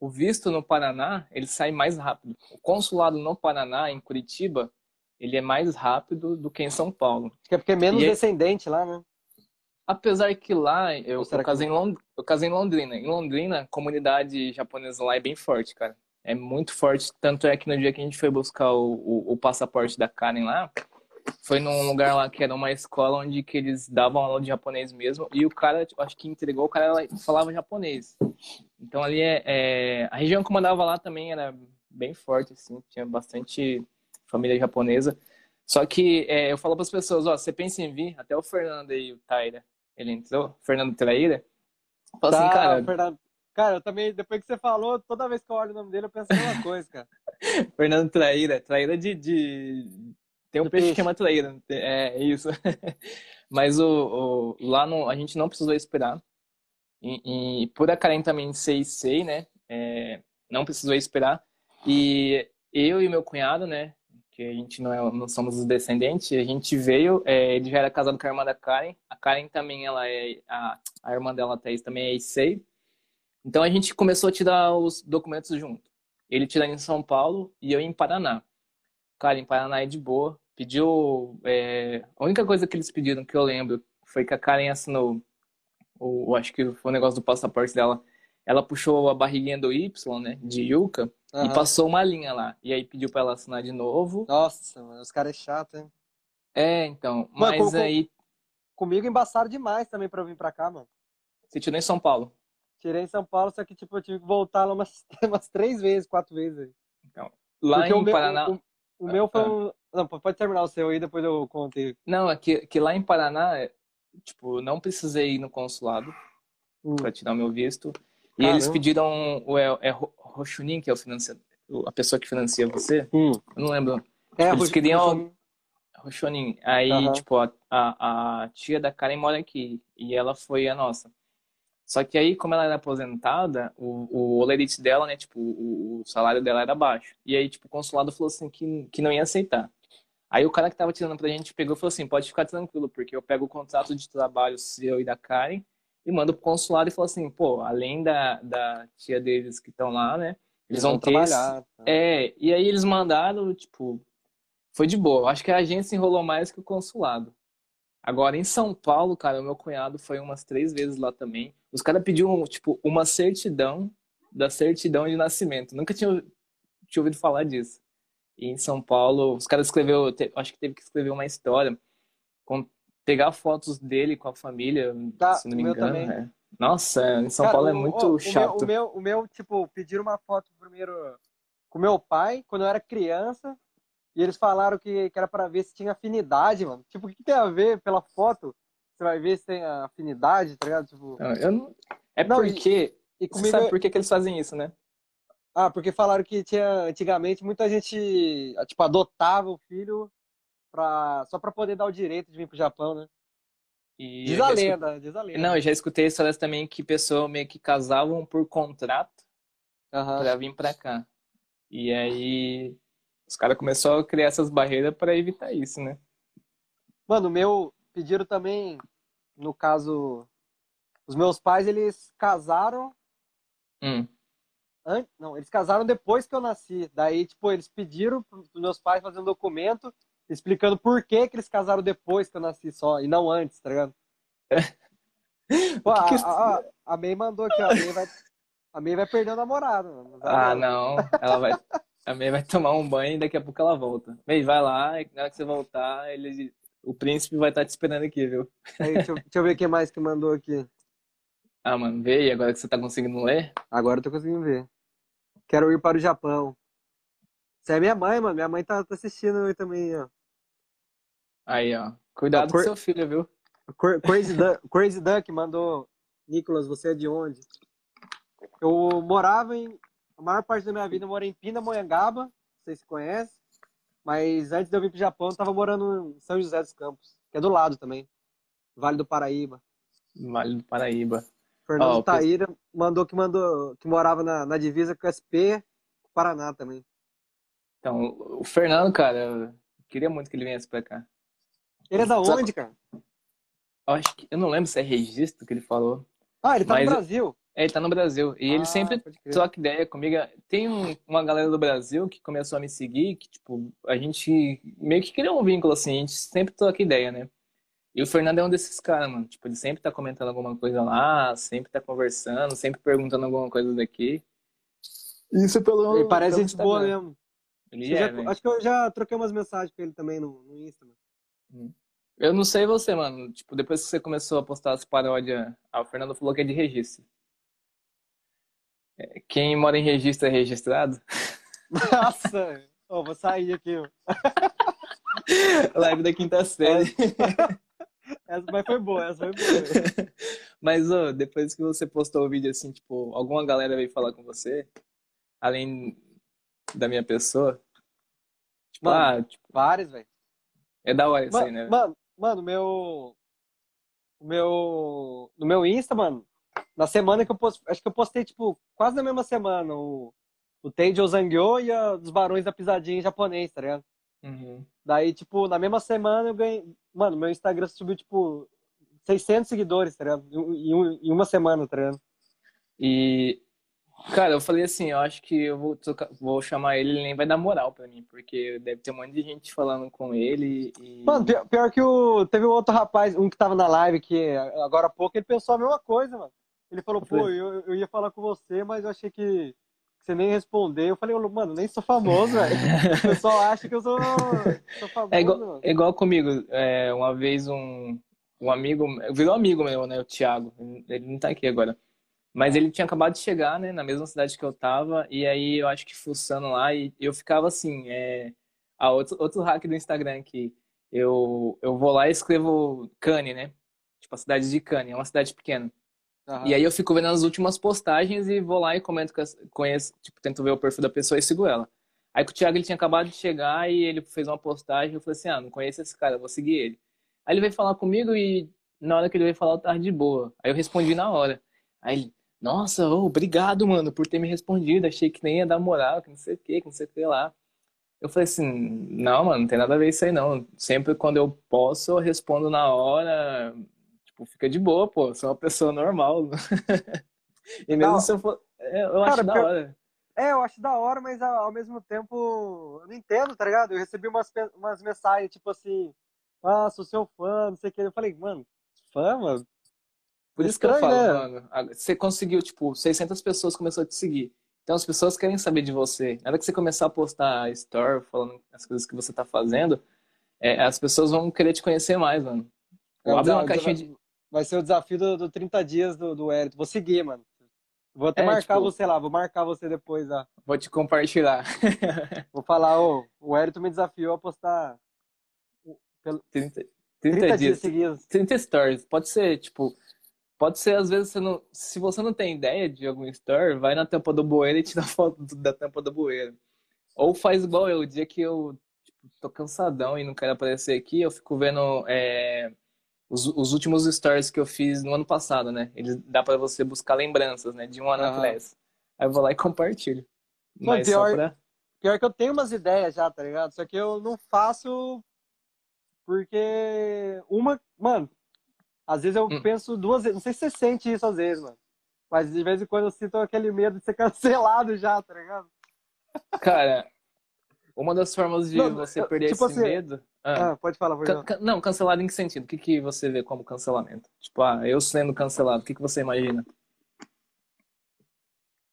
Speaker 2: o visto no Paraná, ele sai mais rápido. O consulado no Paraná, em Curitiba, ele é mais rápido do que em São Paulo.
Speaker 3: É porque é menos e descendente lá, né?
Speaker 2: Apesar que lá, eu, eu casei, que... em Lond... eu casei em Londrina. Em Londrina, a comunidade japonesa lá é bem forte, cara. É muito forte. Tanto é que no dia que a gente foi buscar o, o, o passaporte da Karen lá, foi num lugar lá que era uma escola onde que eles davam aula de japonês mesmo. E o cara, acho que entregou, o cara falava japonês. Então ali é, é, A região que eu mandava lá também era bem forte, assim. Tinha bastante família japonesa. Só que é, eu falo para as pessoas, ó, você pensa em vir, até o Fernando aí, o Taira, ele entrou, Fernando Traíra.
Speaker 3: Fala assim, tá, assim, cara. Fernando, cara, eu também, depois que você falou, toda vez que eu olho o nome dele, eu penso a mesma coisa, cara.
Speaker 2: Fernando Traíra, Traíra de, de... Tem um peixe, peixe, que chama traíra, é isso. Mas o, o, lá no, a gente não precisou esperar. E, e por sei, sei, né? É, não precisou esperar. E eu e meu cunhado, né? Que a gente não, é, não somos os descendentes, a gente veio, é, ele já era casado com a irmã da Karen, a Karen também, ela é, a, a irmã dela, a Thaís, também é Issei. Então a gente começou a tirar os documentos junto. Ele tirando em São Paulo e eu em Paraná. Cara, em Paraná é de boa. Pediu. É... A única coisa que eles pediram que eu lembro foi que a Karen assinou. O, acho que foi o negócio do passaporte dela. Ela puxou a barriguinha do Y, né? De Yuka. Uhum. E passou uma linha lá. E aí pediu pra ela assinar de novo.
Speaker 3: Nossa, mano, os caras é chato, hein?
Speaker 2: É, então. Mano, mas com, aí.
Speaker 3: Comigo embaçaram demais também pra eu vir pra cá, mano.
Speaker 2: Você tirou em São Paulo?
Speaker 3: Tirei em São Paulo, só que tipo, eu tive que voltar lá umas, umas três vezes, quatro vezes.
Speaker 2: Então, lá Porque em meu, Paraná.
Speaker 3: O, o meu foi ah. um. Não, pode terminar o seu aí, depois eu conto.
Speaker 2: Não, é que, que lá em Paraná, tipo, não precisei ir no consulado hum. pra tirar o meu visto. E Caramba. eles pediram o é, é Rochunin, que é o financiador, a pessoa que financia você. Hum. Eu não lembro. É, eles queriam Rochunin. Aí, uhum. tipo, a, a, a, tia da Karen mora aqui e ela foi a nossa. Só que aí, como ela era aposentada, o, o olerite dela, né, tipo, o, o, salário dela era baixo. E aí, tipo, o consulado falou assim que, que não ia aceitar. Aí o cara que tava tirando pra gente pegou e falou assim, pode ficar tranquilo, porque eu pego o contrato de trabalho seu e da Karen e manda pro consulado e fala assim, pô, além da, da tia deles que estão lá, né? Eles, vão, vão trabalhar. Tá? É, e aí eles mandaram, tipo, foi de boa. Acho que a agência enrolou mais que o consulado. Agora, em São Paulo, cara, o meu cunhado foi umas três vezes lá também. Os caras pediram, tipo, uma certidão da certidão de nascimento. Nunca tinha, tinha ouvido falar disso. E em São Paulo, os caras escreveu, acho que teve que escrever uma história pegar fotos dele com a família, tá, se não me engano. É. Nossa, em São Cara, Paulo é muito o, chato.
Speaker 3: O meu, o meu, tipo, pediram uma foto primeiro com meu pai, quando eu era criança, e eles falaram que, que era para ver se tinha afinidade, mano. Tipo, o que, que, tem a ver pela foto? Você vai ver se tem afinidade, tá ligado? Tipo...
Speaker 2: Não, eu não... É não, porque... E, e comigo... Você sabe por que, que eles fazem isso, né?
Speaker 3: Ah, porque falaram que tinha, antigamente, muita gente, tipo, adotava o filho pra, só para poder dar o direito de vir pro Japão, né? E diz a lenda, escutei... diz a lenda.
Speaker 2: Não, eu já escutei histórias também que pessoas meio que casavam por contrato uhum. para vir para cá. E aí os caras começaram a criar essas barreiras para evitar isso, né?
Speaker 3: Mano, meu pediram também, no caso, os meus pais eles casaram.
Speaker 2: Hum.
Speaker 3: An... Não, eles casaram depois que eu nasci. Daí, tipo, eles pediram pros meus pais fazer um documento explicando por que, que eles casaram depois que eu nasci só, e não antes, tá ligado? Pô,
Speaker 2: que
Speaker 3: a,
Speaker 2: que-
Speaker 3: a, a- a May mandou aqui, ó. A May vai, a May vai perder o namorado, mano.
Speaker 2: Ah, não. Ela vai. A May vai tomar um banho e daqui a pouco ela volta. May, vai lá, e na hora que você voltar, ele, o príncipe vai estar te esperando aqui, viu?
Speaker 3: Aí, deixa, eu, deixa eu ver quem mais que mandou aqui.
Speaker 2: Ah, mano, vê aí, agora que você tá conseguindo ler.
Speaker 3: Agora eu tô conseguindo ver. Quero ir para o Japão. Isso é minha mãe, mano. Minha mãe tá, tá assistindo também, ó.
Speaker 2: Aí, ó. Cuidado com seu filho, viu?
Speaker 3: Cra- Crazy Duck, Crazy Duck mandou. Nicolas, você é de onde? Eu morava em. A maior parte da minha vida eu morei em Pindamonhangaba, sei se conhece. Mas antes de eu vir pro Japão, eu tava morando em São José dos Campos, que é do lado também. Vale do Paraíba.
Speaker 2: Vale do Paraíba.
Speaker 3: Fernando
Speaker 2: Ó, o
Speaker 3: Taíra mandou que mandou que morava na, na divisa com o SP Paraná também.
Speaker 2: Então, o Fernando, cara, eu queria muito que ele viesse pra cá.
Speaker 3: Ele é da
Speaker 2: Só-
Speaker 3: onde, cara?
Speaker 2: Eu acho que. Eu não lembro se é registro que ele falou.
Speaker 3: Ah, ele tá
Speaker 2: Mas-
Speaker 3: no Brasil.
Speaker 2: É, ele tá no Brasil. E ele
Speaker 3: Ah,
Speaker 2: sempre
Speaker 3: pode crer.
Speaker 2: troca ideia comigo. Tem um- uma galera do Brasil que começou a me seguir, que, tipo, a gente meio que criou um vínculo, assim, a gente sempre troca ideia, né? E o Fernando é um desses caras, mano. Tipo, ele sempre tá comentando alguma coisa lá, sempre tá conversando, sempre perguntando alguma coisa daqui. Isso pelo.
Speaker 3: Ele parece
Speaker 2: pelo
Speaker 3: gente boa
Speaker 2: Instagram.
Speaker 3: mesmo.
Speaker 2: Ele
Speaker 3: Eu
Speaker 2: é,
Speaker 3: já- acho que eu já troquei umas mensagens com ele também no, no Insta. mano.
Speaker 2: Eu não sei você, mano. Tipo, depois que você começou a postar as paródias, ah, o Fernando falou que é de registro. É, Quem mora em registro é registrado?
Speaker 3: Nossa! Ô, vou sair aqui.
Speaker 2: Live da quinta série.
Speaker 3: Essa mas foi boa, essa foi boa.
Speaker 2: Mas, ô, depois que você postou o vídeo, assim, tipo, alguma galera veio falar com você? Além da minha pessoa? Tipo,
Speaker 3: Mano.
Speaker 2: ah, tipo,
Speaker 3: Vários, velho.
Speaker 2: é da hora isso aí, né?
Speaker 3: mano, mano, meu. Meu. No meu Insta, mano, na semana que eu postei. Acho que eu postei, tipo, quase na mesma semana o, o Teiji Ozangyo e a dos Barões da Pisadinha em japonês, tá ligado?
Speaker 2: Uhum.
Speaker 3: Daí, tipo, na mesma semana eu ganhei. Mano, meu Instagram subiu, tipo, 600 seguidores, tá ligado? Em uma semana, tá ligado?
Speaker 2: E, cara, eu falei assim, eu acho que eu vou, trocar- vou chamar ele, ele nem vai dar moral pra mim, porque deve ter um monte de gente falando com ele e...
Speaker 3: Mano, pior, pior que o. Teve um outro rapaz, um que tava na live, que agora há pouco ele pensou a mesma coisa, mano. Ele falou, pô, eu, eu ia falar com você, mas eu achei que você nem respondeu. Eu falei, mano, nem sou famoso, velho. O pessoal acha que eu sou, sou famoso,
Speaker 2: É igual, é igual comigo. É, uma vez um, um amigo, virou amigo meu, né? O Thiago. Ele não tá aqui agora. Mas ele tinha acabado de chegar, né? Na mesma cidade que eu tava. E aí eu acho que fuçando lá. E eu ficava assim. É, a outro, outro hack do Instagram aqui. Eu, eu vou lá e escrevo Cane, né? Tipo a cidade de Cane. É uma cidade pequena.
Speaker 3: Aham.
Speaker 2: E aí eu fico vendo as últimas postagens e vou lá e comento conheço, tipo, tento ver o perfil da pessoa e sigo ela. Aí o Thiago ele tinha acabado de chegar e ele fez uma postagem, eu falei assim, ah, não conheço esse cara, vou seguir ele. Aí ele veio falar comigo e na hora que ele veio falar eu tava de boa. Aí eu respondi na hora. Aí ele, nossa, ô, obrigado, mano, por ter me respondido, achei que nem ia dar moral, que não sei o que, que não sei o que lá. Eu falei assim, não, mano, não tem nada a ver isso aí não. Sempre quando eu posso, eu respondo na hora, Tipo, fica de boa, pô. Sou uma pessoa normal. E mesmo
Speaker 3: Não.
Speaker 2: se eu for. é, Eu
Speaker 3: Cara,
Speaker 2: acho da hora.
Speaker 3: É, eu acho da hora, mas ao mesmo tempo eu não entendo, tá ligado? Eu recebi umas, umas mensagens, tipo assim, ah, sou seu fã, não sei o que. Eu falei, mano, fã, mano?
Speaker 2: Por isso que eu
Speaker 3: Estranho,
Speaker 2: falo,
Speaker 3: né?
Speaker 2: mano. Você conseguiu, tipo, 600 pessoas começaram a te seguir. Então as pessoas querem saber de você. Na hora que você começar a postar story, falando as coisas que você tá fazendo, é, as pessoas vão querer te conhecer mais, mano.
Speaker 3: É,
Speaker 2: Abre uma
Speaker 3: vai-
Speaker 2: caixinha de.
Speaker 3: Vai ser o desafio do, do 30 dias do, do Hélito. Vou seguir, mano. Vou até
Speaker 2: É,
Speaker 3: marcar
Speaker 2: tipo-
Speaker 3: você lá, vou marcar você depois lá.
Speaker 2: Vou te compartilhar.
Speaker 3: Vou falar, ô, o Hélito me desafiou a postar
Speaker 2: 30, 30
Speaker 3: 30 dias
Speaker 2: dias.
Speaker 3: seguidos.
Speaker 2: 30 stories. Pode ser, tipo. Pode ser, às vezes, você não. Se você não tem ideia de algum story, vai na tampa do bueiro e tira foto da tampa do bueiro. Ou faz igual eu, o dia que eu tipo, tô cansadão e não quero aparecer aqui, eu fico vendo é, os, os últimos stories que eu fiz no ano passado, né? Eles dá pra você buscar lembranças, né? De um ano
Speaker 3: Aham.
Speaker 2: atrás. Aí eu vou lá e compartilho.
Speaker 3: Mano,
Speaker 2: Mas
Speaker 3: pior-
Speaker 2: pra.
Speaker 3: Pior que eu tenho umas ideias já, tá ligado? Só que eu não faço porque uma, mano, às vezes eu
Speaker 2: Hum.
Speaker 3: penso duas vezes, não sei se você sente isso às vezes, mano. Mas de vez em quando eu sinto aquele medo de ser cancelado já, tá ligado?
Speaker 2: Cara, Uma das formas de
Speaker 3: Não,
Speaker 2: você perder
Speaker 3: tipo
Speaker 2: esse
Speaker 3: assim,
Speaker 2: medo. Ah,
Speaker 3: Ah, pode falar, pode
Speaker 2: can- can- não, cancelado em que sentido? O que, que você vê como cancelamento? Tipo, ah, eu sendo cancelado, o que, que você imagina?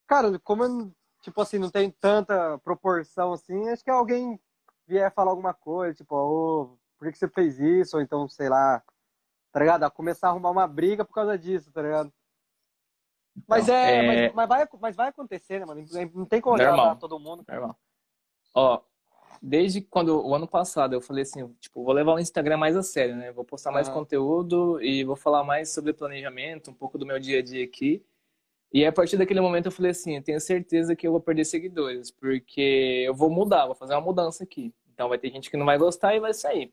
Speaker 3: Cara, como eu, tipo assim, não tem tanta proporção assim, acho que alguém vier falar alguma coisa, tipo, ô, por que que você fez isso? Ou então, sei lá, tá ligado? A Começar a arrumar uma briga por causa disso, tá ligado? Mas
Speaker 2: Não,
Speaker 3: é,
Speaker 2: é-
Speaker 3: Mas, mas vai, mas vai acontecer, né, mano? Não tem como agradar todo mundo.
Speaker 2: Normal. Ó, desde quando o ano passado eu falei assim, tipo, vou levar o Instagram mais a sério, né? Vou postar mais
Speaker 3: Aham.
Speaker 2: conteúdo e vou falar mais sobre planejamento, um pouco do meu dia a dia aqui. E a partir daquele momento eu falei assim, eu tenho certeza que eu vou perder seguidores, porque eu vou mudar, vou fazer uma mudança aqui. Então vai ter gente que não vai gostar e vai sair.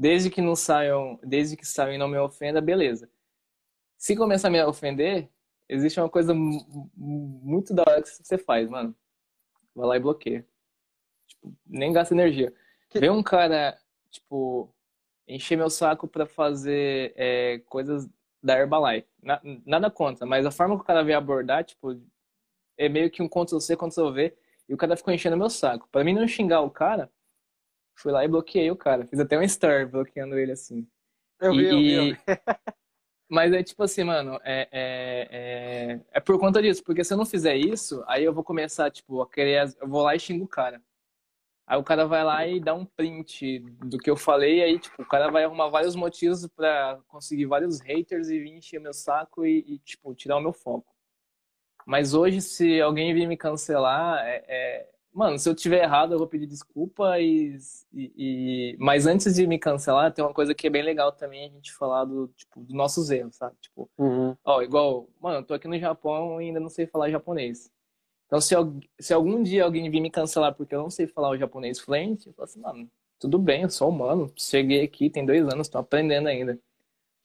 Speaker 2: Desde que não saiam, desde que saiam e não me ofenda, beleza. Se começar a me ofender, existe uma coisa mu- mu- muito da hora que você faz, mano. Vai lá e bloqueia. Tipo, nem gasta energia.
Speaker 3: Que-
Speaker 2: Vê um cara, tipo, encher meu saco pra fazer é, coisas da Herbalife. Na- nada contra, mas a forma que o cara veio abordar, tipo, é meio que um Ctrl-C, Ctrl-V, e o cara ficou enchendo meu saco. Pra mim não xingar o cara, fui lá e bloqueei o cara. Fiz até um story bloqueando ele assim.
Speaker 3: Eu vi, eu vi, eu
Speaker 2: E-
Speaker 3: vi.
Speaker 2: Mas é tipo assim, mano, é, é, é, é por conta disso, porque se eu não fizer isso, aí eu vou começar, tipo, a querer. Eu vou lá e xingo o cara. Aí o cara vai lá e dá um print do que eu falei, aí, tipo, o cara vai arrumar vários motivos pra conseguir vários haters e vir encher meu saco e, e, tipo, tirar o meu foco. Mas hoje, se alguém vir me cancelar, é, é- mano, se eu tiver errado, eu vou pedir desculpa e, e- e- Mas antes de me cancelar, tem uma coisa que é bem legal também a gente falar do, tipo, dos nossos erros, sabe? Tipo,
Speaker 3: Uhum.
Speaker 2: Ó, igual, mano, eu tô aqui no Japão e ainda não sei falar japonês. Então, se, se algum dia alguém vir me cancelar porque eu não sei falar o japonês fluente, eu falo assim, mano, tudo bem, eu sou humano. Cheguei aqui, tem dois anos, tô aprendendo ainda.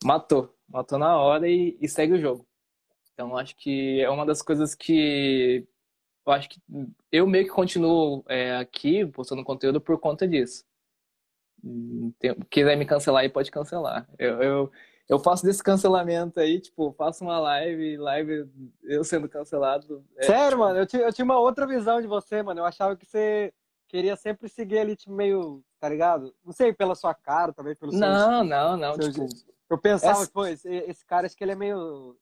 Speaker 2: Matou. Matou na hora e, e segue o jogo. Então, acho que é uma das coisas que eu acho que eu meio que continuo é, aqui postando conteúdo por conta disso. Hum, tem- quiser me cancelar aí, pode cancelar. Eu, eu, eu faço desse cancelamento aí, tipo, faço uma live, live eu sendo cancelado. É,
Speaker 3: Sério, mano, eu tinha, eu tinha uma outra visão de você, mano. Eu achava que você queria sempre seguir ali, tipo, meio, tá ligado? Não sei, pela sua cara, talvez pelo seu
Speaker 2: Não, não, não. Tipo,
Speaker 3: Eu pensava,
Speaker 2: Essa-
Speaker 3: pô, esse, esse cara acho que ele é meio.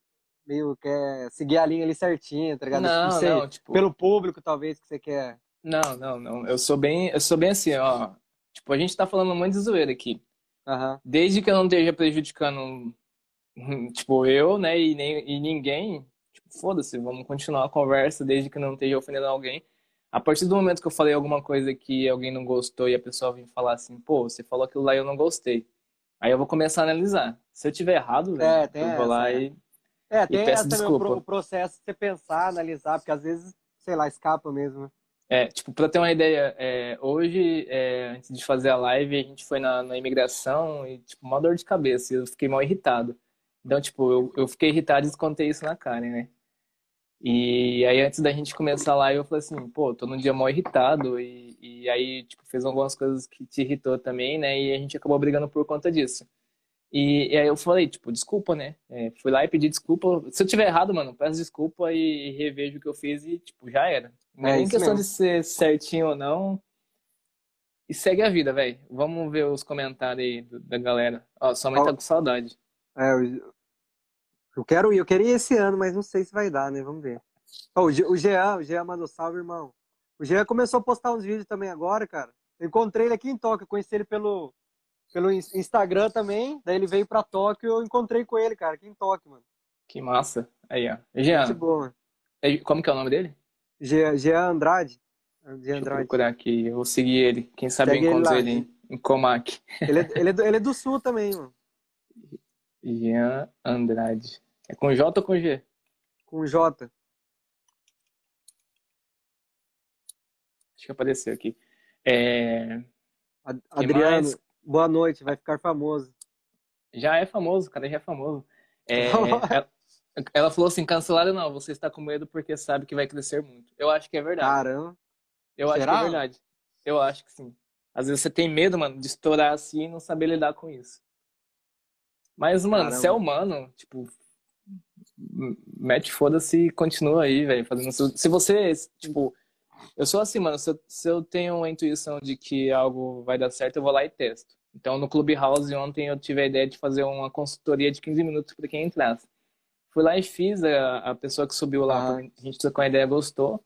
Speaker 3: Meio quer seguir a linha ali certinha, tá ligado?
Speaker 2: não,
Speaker 3: sei,
Speaker 2: não, tipo,
Speaker 3: pelo público, talvez, que você quer.
Speaker 2: não, não, não. Eu sou bem, eu sou bem assim, ó. Tipo, a gente tá falando um monte de zoeira aqui.
Speaker 3: Aham.
Speaker 2: Desde que eu não esteja prejudicando, tipo, eu, né, e, nem, e ninguém, tipo, foda-se, vamos continuar a conversa desde que não esteja ofendendo alguém. A partir do momento que eu falei alguma coisa que alguém não gostou e a pessoa vem falar assim, pô, você falou aquilo lá e eu não gostei. Aí eu vou começar a analisar. Se eu tiver errado, velho,
Speaker 3: É, tem
Speaker 2: eu vou lá
Speaker 3: essa, é.
Speaker 2: e.
Speaker 3: É, tem essa
Speaker 2: desculpa.
Speaker 3: o processo de você pensar, analisar, porque às vezes, sei lá, escapa mesmo. né?
Speaker 2: É, tipo, pra ter uma ideia, é, hoje, é, antes de fazer a live, a gente foi na, na imigração e, tipo, uma dor de cabeça. e Eu fiquei mal irritado. Então, tipo, eu, eu fiquei irritado e descontei isso na Karen, né? E aí, antes da gente começar a live, eu falei assim, pô, tô num dia mal irritado. E, e aí, tipo, fez algumas coisas que te irritou também, né? E a gente acabou brigando por conta disso. E, e aí eu falei, tipo, desculpa, né? É, fui lá e pedi desculpa. Se eu tiver errado, mano, peço desculpa e revejo o que eu fiz e, tipo, já era. Não é
Speaker 3: É
Speaker 2: questão
Speaker 3: mesmo.
Speaker 2: de ser certinho ou não. E segue a vida, velho. Vamos ver os comentários aí do- da galera. Ó, sua mãe tá
Speaker 3: Ó.
Speaker 2: com saudade.
Speaker 3: É, eu, eu quero ir, eu queria ir esse ano, mas não sei se vai dar, né? Vamos ver. Ó, o, o Jean, o Jean mandou salve, irmão. O Jean começou a postar uns vídeos também agora, cara. Eu encontrei ele aqui em Tóquio, eu conheci ele pelo, pelo Ins- Instagram também. Daí ele veio pra Tóquio e eu encontrei com ele, cara, aqui em Tóquio, mano.
Speaker 2: Que massa. Aí, ó. Jean,
Speaker 3: boa, mano.
Speaker 2: é- como que é o nome dele?
Speaker 3: Jean, Jean Andrade. Jean Andrade.
Speaker 2: procurar aqui. Eu vou seguir ele. Quem sabe
Speaker 3: Segue
Speaker 2: eu
Speaker 3: ele
Speaker 2: encontro
Speaker 3: lá.
Speaker 2: ele em, em Comac.
Speaker 3: Ele é, ele, é do, ele é do sul também, mano.
Speaker 2: Jean Andrade. É com J ou com G?
Speaker 3: Com J.
Speaker 2: Acho que apareceu aqui. É...
Speaker 3: Adriano? Boa noite, vai ficar famoso.
Speaker 2: Já é famoso, cara já é famoso. É, ela, ela falou assim, cancelado não, você está com medo porque sabe que vai crescer muito. Eu acho que é verdade.
Speaker 3: Caramba.
Speaker 2: Eu acho que
Speaker 3: será?
Speaker 2: é verdade. Eu acho que sim. Às vezes você tem medo, mano, de estourar assim e não saber lidar com isso. Mas, mano,
Speaker 3: Caramba.
Speaker 2: se é humano, tipo, mete foda-se e continua aí, velho, fazendo. Se você, tipo, Eu sou assim, mano. Se eu, se eu tenho uma intuição de que algo vai dar certo, eu vou lá e testo. Então, no Clubhouse, ontem eu tive a ideia de fazer uma consultoria de 15 minutos para quem entrasse. Fui lá e fiz, a, a pessoa que subiu lá,
Speaker 3: Ah.
Speaker 2: a gente trocou uma ideia, gostou.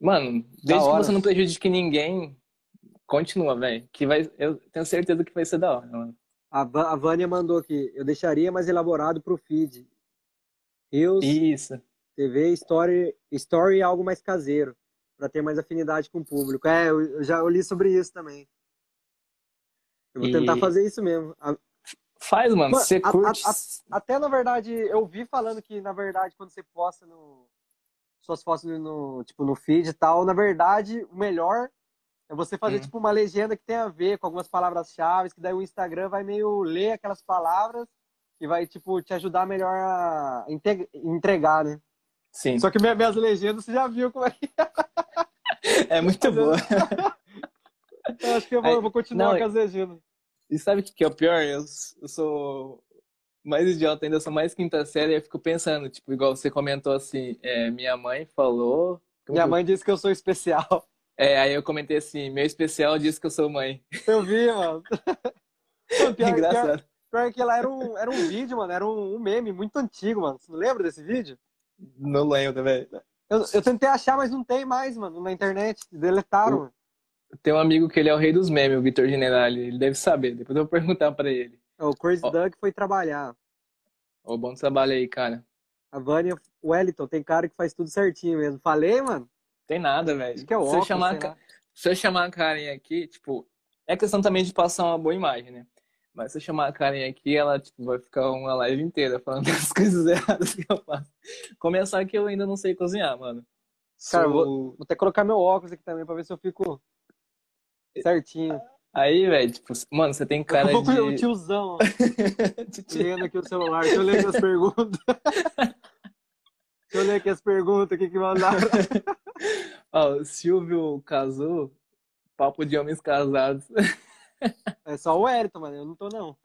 Speaker 2: Mano, desde que você não prejudique ninguém, continua, velho. Que vai, eu tenho certeza que vai ser da hora, mano.
Speaker 3: A, Va- a Vânia mandou aqui. Eu deixaria mais elaborado pro feed. Reels,
Speaker 2: Isso.
Speaker 3: TV, story, story algo mais caseiro. Pra ter mais afinidade com o público. É, eu, já eu li sobre isso também. Eu vou
Speaker 2: E-
Speaker 3: tentar fazer isso mesmo. A-
Speaker 2: Faz, mano.
Speaker 3: Mano,
Speaker 2: Você
Speaker 3: a-
Speaker 2: curte.
Speaker 3: a- Até, na verdade, eu vi falando que, na verdade, quando você posta no, suas fotos no, tipo, no feed e tal, na verdade, o melhor é você fazer,
Speaker 2: Hum.
Speaker 3: tipo, uma legenda que tem a ver com algumas palavras-chave, que daí o Instagram vai meio ler aquelas palavras e vai, tipo, te ajudar melhor a entregar, né?
Speaker 2: Sim.
Speaker 3: Só que minha- minhas legendas, você já viu como é que
Speaker 2: É muito boa.
Speaker 3: eu acho que eu vou,
Speaker 2: Aí-
Speaker 3: vou continuar
Speaker 2: não,
Speaker 3: com as legendas.
Speaker 2: E sabe o que é o pior? Eu, eu sou mais idiota ainda, eu sou mais quinta série e eu fico pensando, tipo, igual você comentou assim, é, minha mãe falou.
Speaker 3: Minha mãe disse que eu sou especial.
Speaker 2: É, aí eu comentei assim, meu especial disse que eu sou mãe.
Speaker 3: Eu vi, mano. Mano, pior- pior-
Speaker 2: Engraçado.
Speaker 3: Pior que ela era um, era um vídeo, mano. Era um, um meme muito antigo, mano. Você não lembra desse vídeo?
Speaker 2: Não lembro, velho.
Speaker 3: Eu, eu tentei achar, mas não tem mais, mano, na internet. Deletaram, mano.
Speaker 2: Tem um amigo que ele é o rei dos memes, o Vitor Generali. Ele deve saber, depois eu vou perguntar pra ele.
Speaker 3: É, O Crazy
Speaker 2: Ó.
Speaker 3: Doug foi trabalhar.
Speaker 2: Ô, bom trabalho aí, cara.
Speaker 3: A Vânia Wellington, tem cara que faz tudo certinho mesmo. Falei, mano.
Speaker 2: Tem nada, velho.
Speaker 3: Que é
Speaker 2: Se eu
Speaker 3: óculos,
Speaker 2: chamar, a se eu chamar a Karen aqui, tipo, é questão também de passar uma boa imagem, né? Mas se eu chamar a Karen aqui, ela tipo, vai ficar uma live inteira falando das coisas erradas que eu faço. Começar que eu ainda não sei cozinhar, mano.
Speaker 3: Cara, eu
Speaker 2: Sou-
Speaker 3: Vou até colocar meu óculos aqui também pra ver se eu fico certinho.
Speaker 2: Aí, velho, tipo, mano, você tem cara
Speaker 3: eu vou o
Speaker 2: de...
Speaker 3: tiozão, ó.
Speaker 2: de tio.
Speaker 3: Lendo aqui o celular. Deixa eu ler aqui as perguntas. Deixa eu ler aqui as perguntas aqui que mandaram.
Speaker 2: Ó, o Silvio casou, papo de homens casados.
Speaker 3: É só o Wellington, mano. Eu não tô, não.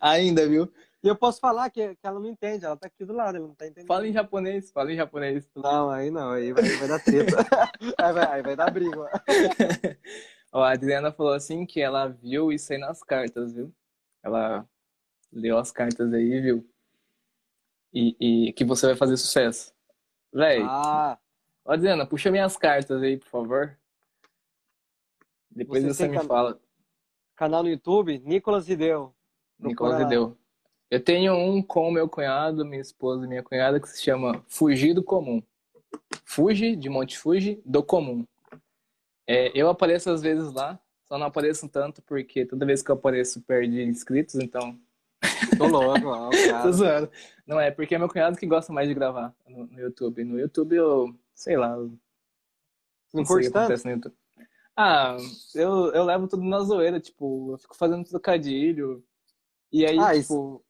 Speaker 2: Ainda, viu?
Speaker 3: E eu posso falar que, que ela não entende, ela tá aqui do lado, ela não tá entendendo.
Speaker 2: Fala em japonês, fala em japonês.
Speaker 3: Não, aí não, aí vai, vai dar treta. aí, vai, aí vai dar briga. ó.
Speaker 2: A Adriana falou assim que ela viu isso aí nas cartas, viu? Ela leu as cartas aí, viu? E, e que você vai fazer sucesso. Véi,
Speaker 3: Ah,
Speaker 2: ó, Adriana, puxa minhas cartas aí, por favor. Depois
Speaker 3: Você
Speaker 2: você me fala,
Speaker 3: canal no YouTube, Nicolas Rideu.
Speaker 2: Nicolas. Videu. Eu tenho um com meu cunhado, minha esposa e minha cunhada que se chama Fugir do Comum. Fuge, de Monte Fuji, do Comum. É, eu apareço às vezes lá, só não apareço tanto porque toda vez que eu apareço perde inscritos, então
Speaker 3: Tô louco, ó,
Speaker 2: Tô zoando. Não é, porque é meu cunhado que gosta mais de gravar no, no YouTube. No YouTube eu, sei lá, eu
Speaker 3: Não
Speaker 2: sei o
Speaker 3: curte tanto?
Speaker 2: Ah, eu, eu levo tudo na zoeira, tipo, eu fico fazendo trocadilho. E aí,
Speaker 3: Ah,
Speaker 2: tipo,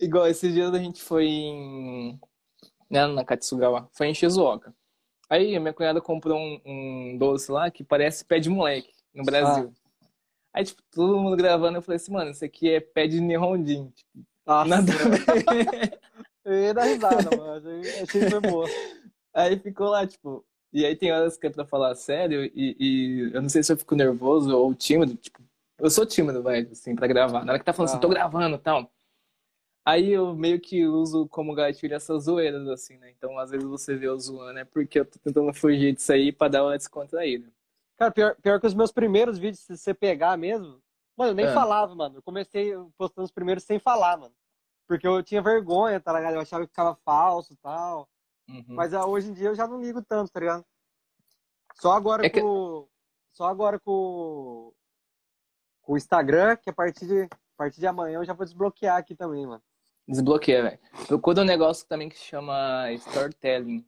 Speaker 2: igual esses dias a gente foi em. Né, na Katsugawa, foi em Shizuoka. Aí a minha cunhada comprou um, um doce lá que parece pé de moleque no Brasil. Aí, tipo, todo mundo gravando, eu falei assim, mano, isso aqui é pé de Nihondin. Tipo,
Speaker 3: Nossa,
Speaker 2: nada a ver.
Speaker 3: eu ia dar risada, mano. Achei, achei que foi boa.
Speaker 2: Aí ficou lá, tipo. E aí tem horas que é pra falar sério e, e eu não sei se eu fico nervoso ou tímido. Tipo, eu sou tímido, vai, assim, pra gravar. Na hora que tá falando assim, tô gravando e tal. Aí eu meio que uso como gatilho essas zoeiras, assim, né? Então, às vezes você vê eu zoando, é porque eu tô tentando fugir disso aí pra dar uma descontraída.
Speaker 3: Cara, pior, pior que os meus primeiros vídeos, se você pegar mesmo, mano, eu nem
Speaker 2: É.
Speaker 3: falava, mano. Eu comecei postando os primeiros sem falar, mano. Porque eu tinha vergonha, tá ligado? Eu achava que ficava falso e tal.
Speaker 2: Uhum.
Speaker 3: Mas ah, hoje em dia eu já não ligo tanto, tá ligado? Só agora
Speaker 2: É que-
Speaker 3: com. Só agora com. Com o Instagram, que a partir de, a partir de amanhã eu já vou desbloquear aqui também, mano.
Speaker 2: Desbloqueia, velho. Procura um negócio também que chama storytelling.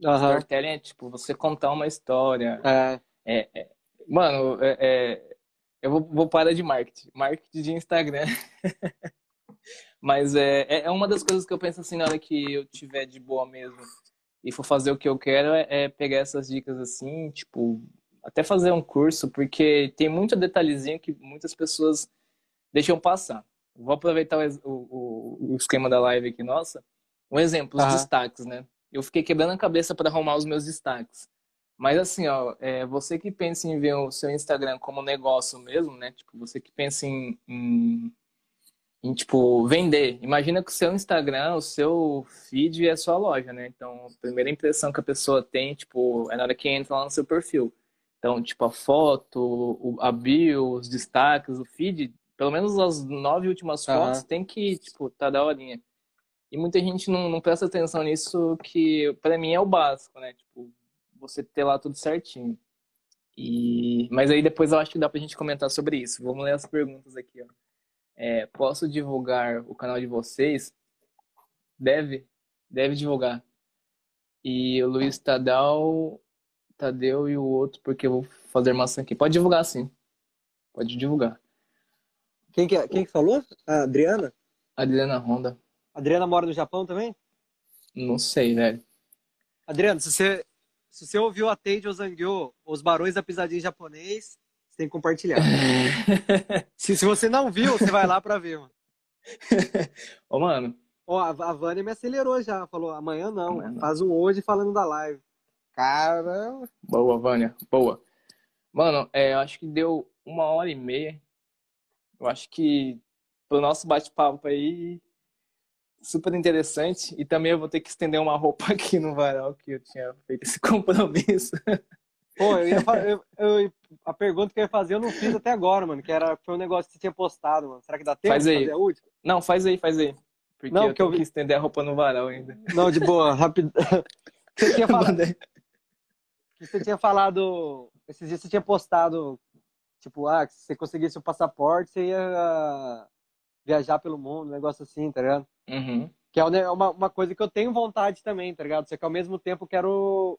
Speaker 2: Storytelling é tipo você contar uma história.
Speaker 3: É.
Speaker 2: É, é. Mano, é, é, eu vou, vou parar de marketing. Marketing de Instagram. Mas é, é é uma das coisas que eu penso assim, na hora que eu tiver de boa mesmo e for fazer o que eu quero, é, é pegar essas dicas assim, tipo, até fazer um curso, porque tem muito detalhezinho que muitas pessoas deixam passar. Vou aproveitar o, o, o- esquema da live aqui, nossa. Um exemplo, os
Speaker 3: Aham.
Speaker 2: destaques, né? Eu fiquei quebrando a cabeça para arrumar os meus destaques. Mas assim, ó, é, você que pensa em ver o seu Instagram como negócio mesmo, né? Tipo, você que pensa em, em, em, tipo, vender. Imagina que o seu Instagram, o seu feed é sua loja, né? Então, a primeira impressão que a pessoa tem, tipo, é na hora que entra lá no seu perfil. Então, tipo, a foto, a bio, os destaques, o feed, pelo menos as nove últimas fotos, uhum. tem que, tipo, tá da horinha. E muita gente não, não presta atenção nisso, que para mim é o básico, né? Tipo, você ter lá tudo certinho. E... Mas aí depois eu acho que dá pra gente comentar sobre isso. Vamos ler as perguntas aqui, ó. É, posso divulgar o canal de vocês? Deve, deve divulgar. E o Luiz Tadal, Tadeu e o outro, porque eu vou fazer maçã aqui. Pode divulgar sim. Pode divulgar.
Speaker 3: Quem que, é, quem que falou? A Adriana?
Speaker 2: Adriana Honda.
Speaker 3: Adriana mora no Japão também?
Speaker 2: Não sei, velho.
Speaker 3: Adriana, se você, se você ouviu a Teide Ozangyo, Os Barões da Pisadinha Japonês, você tem que compartilhar. se, se você não viu, você vai lá pra ver, mano.
Speaker 2: Ô, mano.
Speaker 3: Ó, a, a Vânia me acelerou já. Falou, amanhã não. Amanhã faz um hoje falando da live. Caramba.
Speaker 2: Boa, Vânia. Boa. Mano, é, eu acho que deu uma hora e meia. Eu acho que pro nosso bate-papo aí, super interessante. E também eu vou ter que estender uma roupa aqui no varal, que eu tinha feito esse compromisso.
Speaker 3: Pô, eu ia, eu, eu, a pergunta que eu ia fazer eu não fiz até agora, mano, que era, foi um negócio que você tinha postado, mano. Será que dá tempo
Speaker 2: faz aí. Não, faz aí, faz aí. Porque não, eu tenho eu... que estender a roupa no varal ainda.
Speaker 3: Não, de boa, rápido. Você tinha falado... você tinha falado... Esses dias você tinha postado, tipo, ah, se você conseguisse o passaporte, você ia viajar pelo mundo, um negócio assim, tá ligado?
Speaker 2: Uhum.
Speaker 3: Que é uma, uma coisa que eu tenho vontade também, tá ligado? Só que ao mesmo tempo quero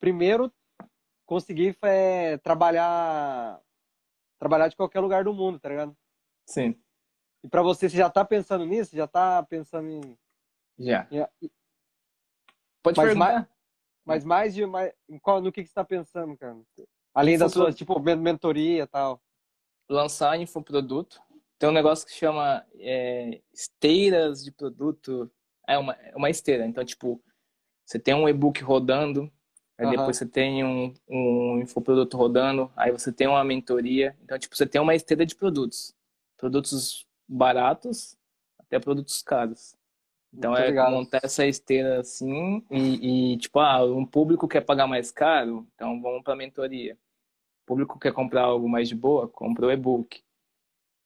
Speaker 3: primeiro conseguir é, trabalhar trabalhar de qualquer lugar do mundo, tá ligado?
Speaker 2: Sim.
Speaker 3: E para você, você já tá pensando nisso? Já tá pensando em
Speaker 2: já. Pode mas perguntar.
Speaker 3: Mais, mas mais de mais em qual no que que você tá pensando, cara? Além da sua tipo mentoria e tal.
Speaker 2: Lançar infoproduto tem um negócio que chama é, esteiras de produto. É uma, é uma esteira. Então, tipo, você tem um e-book rodando, aí uhum. depois você tem um, um infoproduto rodando, aí você tem uma mentoria. Então, tipo, você tem uma esteira de produtos. Produtos baratos até produtos caros. Então Muito é legal. montar essa esteira assim e, e, tipo, ah, um público quer pagar mais caro, então vamos para mentoria. O público quer comprar algo mais de boa, compra o e-book.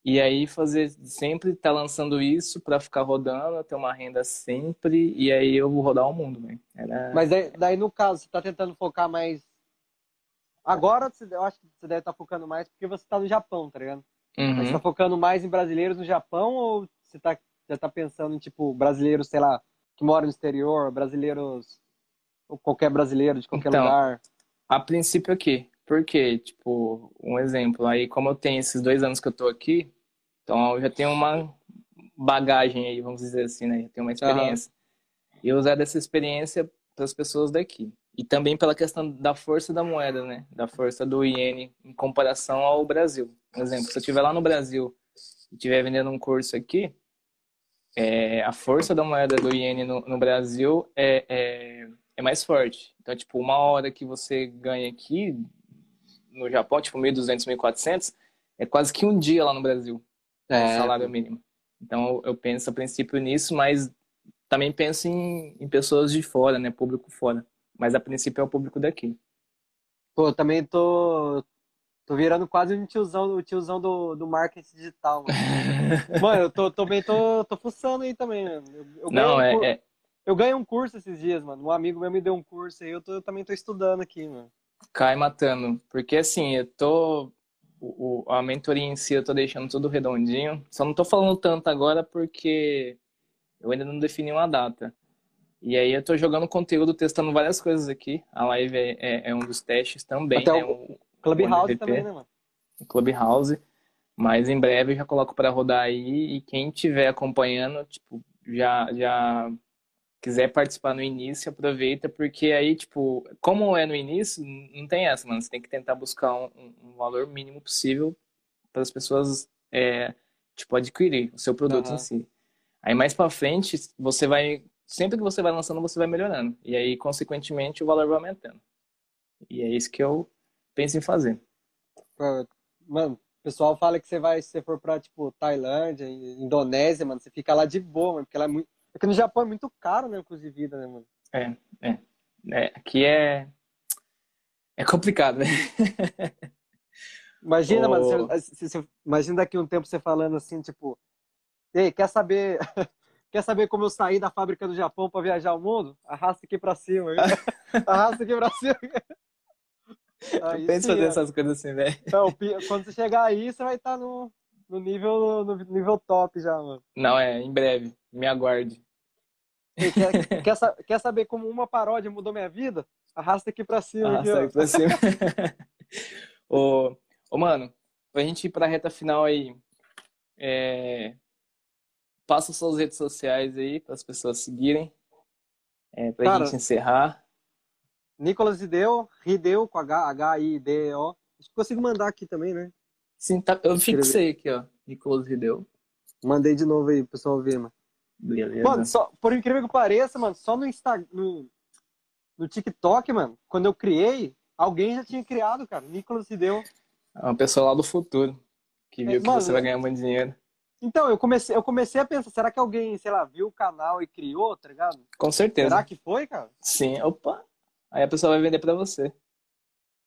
Speaker 2: E aí fazer sempre estar tá lançando isso para ficar rodando, ter uma renda sempre, e aí eu vou rodar o mundo, né?
Speaker 3: Era... Mas daí, daí, no caso, você está tentando focar mais. Agora eu acho que você deve estar tá focando mais porque você está no Japão, tá ligado?
Speaker 2: Uhum.
Speaker 3: Mas você tá focando mais em brasileiros no Japão ou você tá, já está pensando em, tipo, brasileiros, sei lá, que moram no exterior, brasileiros. ou qualquer brasileiro de qualquer
Speaker 2: então,
Speaker 3: lugar?
Speaker 2: A princípio aqui. Porque, tipo, um exemplo, aí como eu tenho esses dois anos que eu tô aqui, então eu já tenho uma bagagem aí, vamos dizer assim, né? Eu tenho uma experiência. Uhum. E usar dessa experiência para as pessoas daqui. E também pela questão da força da moeda, né? Da força do iene em comparação ao Brasil. Por exemplo, se eu estiver lá no Brasil e estiver vendendo um curso aqui, é, a força da moeda do iene no, no Brasil é, é, é, mais forte. Então, tipo, uma hora que você ganha aqui no Japão, tipo 1.200, 1.400, é quase que um dia lá no Brasil é. salário mínimo. Então eu penso a princípio nisso, mas também penso em, em pessoas de fora, né? Público fora. Mas a princípio é o público daqui.
Speaker 3: Pô, também tô, tô virando quase um tiozão, o tiozão do, do marketing digital, mano. mano, eu tô, também tô, tô fuçando aí também, mano. Eu, eu
Speaker 2: Não, é,
Speaker 3: um,
Speaker 2: é,
Speaker 3: Eu ganhei um curso esses dias, mano. Um amigo meu me deu um curso aí, eu, tô, eu também tô estudando aqui, mano.
Speaker 2: Cai matando. Porque assim, eu tô o, a mentoria em si eu tô deixando tudo redondinho. Só não tô falando tanto agora porque eu ainda não defini uma data. E aí eu tô jogando conteúdo, testando várias coisas aqui. A live é, é, é um dos testes também.
Speaker 3: Até
Speaker 2: né?
Speaker 3: o Clubhouse também, né, mano?
Speaker 2: Clubhouse. Mas em breve eu já coloco para rodar aí. E quem estiver acompanhando, tipo, já, já quiser participar no início, aproveita, porque aí, tipo, como é no início, não tem essa, mano. Você tem que tentar buscar um, um valor mínimo possível para as pessoas, é, tipo, adquirir o seu produto uhum. em si. Aí mais para frente, você vai, sempre que você vai lançando, você vai melhorando. E aí, consequentemente, o valor vai aumentando. E é isso que eu penso em fazer.
Speaker 3: Mano, o pessoal fala que você vai, se você for pra, tipo, Tailândia, Indonésia, mano, você fica lá de boa, mano, porque lá é muito. Aqui no Japão é muito caro, né, de vida, né, mano?
Speaker 2: É, é. é aqui é. É complicado, né?
Speaker 3: Imagina,
Speaker 2: Ô.
Speaker 3: mano, você, você- imagina daqui um tempo você falando assim, tipo, ei, quer saber, quer saber como eu saí da fábrica do Japão pra viajar o mundo? Arrasta aqui pra cima, viu? arrasta aqui pra cima. Aí sim,
Speaker 2: fazer essas coisas assim, velho.
Speaker 3: Então, quando você chegar aí, você vai estar no, no nível no nível top já, mano.
Speaker 2: Não, é, em breve. Me aguarde.
Speaker 3: Quer, quer, quer saber como uma paródia mudou minha vida? Arrasta aqui pra cima.
Speaker 2: Ah,
Speaker 3: aqui,
Speaker 2: pra cima. ô, ô, mano, pra gente ir pra reta final aí, é, passa suas redes sociais aí para as pessoas seguirem, é, pra
Speaker 3: Cara,
Speaker 2: gente encerrar.
Speaker 3: Nicolas Rideu, Rideu com H, H-I-D-E-O. Acho que consigo mandar aqui também, né?
Speaker 2: Sim, tá, eu fixei aqui, ó. Nicolas Rideu.
Speaker 3: Mandei de novo aí pro pessoal ver, mano.
Speaker 2: Beleza.
Speaker 3: Mano, só, por incrível que pareça, mano, só no Instagram, no, no TikTok, mano, quando eu criei, alguém já tinha criado, cara. Nicolas Rideu.
Speaker 2: É uma pessoa lá do futuro que viu
Speaker 3: É,
Speaker 2: que
Speaker 3: mano,
Speaker 2: você vai ganhar muito dinheiro.
Speaker 3: Então, eu comecei, eu comecei a pensar, será que alguém, sei lá, viu o canal e criou, tá ligado?
Speaker 2: Com certeza.
Speaker 3: Será que foi, cara?
Speaker 2: Sim, opa. Aí a pessoa vai vender pra você.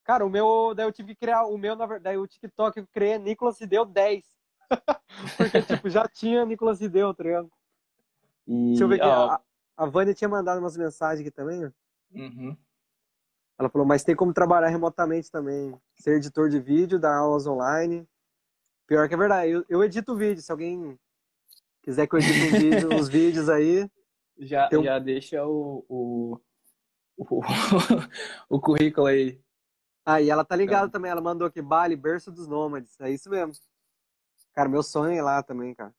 Speaker 3: Cara, o meu, daí eu tive que criar, o meu, na verdade, o TikTok eu criei Nicolas Rideu 10. Porque, tipo, já tinha Nicolas Rideu, tá ligado?
Speaker 2: E,
Speaker 3: Deixa eu ver aqui,
Speaker 2: ó,
Speaker 3: a, a Vânia tinha mandado umas mensagens aqui também, né?
Speaker 2: uhum.
Speaker 3: Ela falou, mas tem como trabalhar remotamente também. Ser editor de vídeo, dar aulas online. Pior que é verdade, eu, eu edito vídeo. Se alguém quiser que eu edite um vídeo, uns vídeos aí.
Speaker 2: Já,
Speaker 3: um-
Speaker 2: já deixa o, o, o, o currículo aí.
Speaker 3: Ah, e ela tá ligada
Speaker 2: Então.
Speaker 3: também. Ela mandou aqui, Bali, berço dos nômades. É isso mesmo. Cara, meu sonho é ir lá também, cara.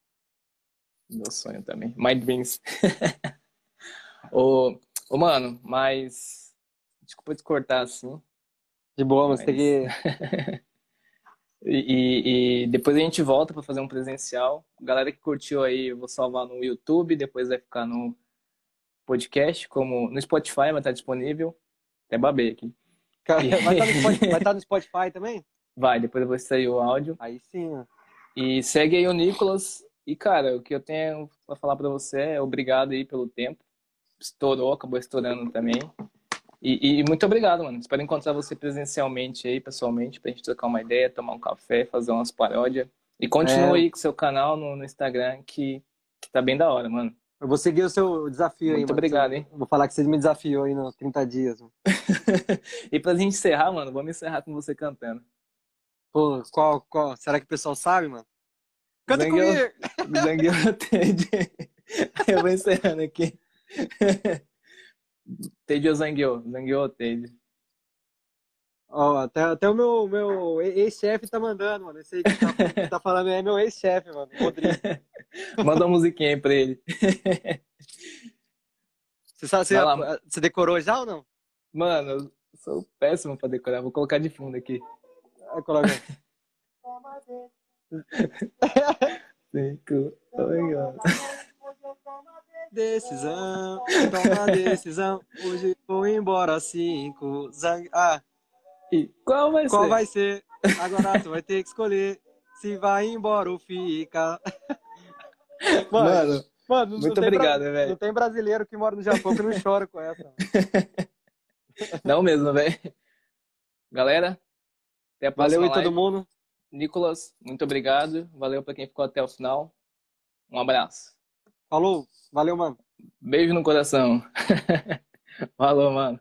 Speaker 2: Meu sonho também. My dreams. ô, ô, mano, mas. Desculpa te cortar assim.
Speaker 3: De boa, mas tem que.
Speaker 2: E, e- e depois a gente volta pra fazer um presencial. Galera que curtiu aí, eu vou salvar no YouTube, depois vai ficar no podcast, como no Spotify vai estar disponível. Até babei aqui.
Speaker 3: Cara, vai estar no, Spotify- vai estar no Spotify também?
Speaker 2: Vai, depois eu vou sair o áudio.
Speaker 3: Aí sim, ó.
Speaker 2: E segue aí o Nicolas. E, cara, o que eu tenho pra falar pra você é obrigado aí pelo tempo. Estourou, acabou estourando também. E, e muito obrigado, mano. Espero encontrar você presencialmente aí, pessoalmente, pra gente trocar uma ideia, tomar um café, fazer umas paródias. E continua
Speaker 3: É.
Speaker 2: aí com o seu canal no, no Instagram, que, que tá bem da hora, mano.
Speaker 3: Eu vou seguir o seu desafio aí,
Speaker 2: Muito obrigado, hein?
Speaker 3: Vou falar que você me desafiou aí nos 30 dias. Mano.
Speaker 2: E pra gente encerrar, mano, vamos encerrar com você cantando.
Speaker 3: Pô, qual, qual? Será que o pessoal sabe, mano? Canta
Speaker 2: Zangueu.
Speaker 3: comigo!
Speaker 2: Zangueou Tede. Eu vou encerrando aqui. Tede ou Zangueou? Zangueou ou Tede?
Speaker 3: Ó, até, até o meu, meu ex-chefe tá mandando, mano. Esse aí que tá, tá falando é meu ex-chefe, mano. Rodrigo.
Speaker 2: Manda uma musiquinha aí pra ele.
Speaker 3: Você, sabe, você,
Speaker 2: lá,
Speaker 3: você decorou já ou não?
Speaker 2: Mano, eu sou péssimo pra decorar. Vou colocar de fundo aqui.
Speaker 3: Coloca.
Speaker 2: Cinco,
Speaker 1: desse.
Speaker 3: Decisão, toma decisão. Hoje vou embora 5. Zang... Ah,
Speaker 2: E qual vai
Speaker 3: qual
Speaker 2: ser?
Speaker 3: vai ser? Agora tu vai ter que escolher se vai embora ou fica. Mano,
Speaker 2: Mano,
Speaker 3: mano,
Speaker 2: muito obrigado,
Speaker 3: bra-
Speaker 2: velho.
Speaker 3: Não tem brasileiro que mora no Japão que não chora com essa. mano.
Speaker 2: não mesmo, velho. Galera, até a próxima
Speaker 3: Valeu aí todo mundo.
Speaker 2: Nicolas, muito obrigado. Valeu pra quem ficou até o final. Um abraço.
Speaker 3: Falou, valeu, mano.
Speaker 2: Beijo no coração. Falou, mano.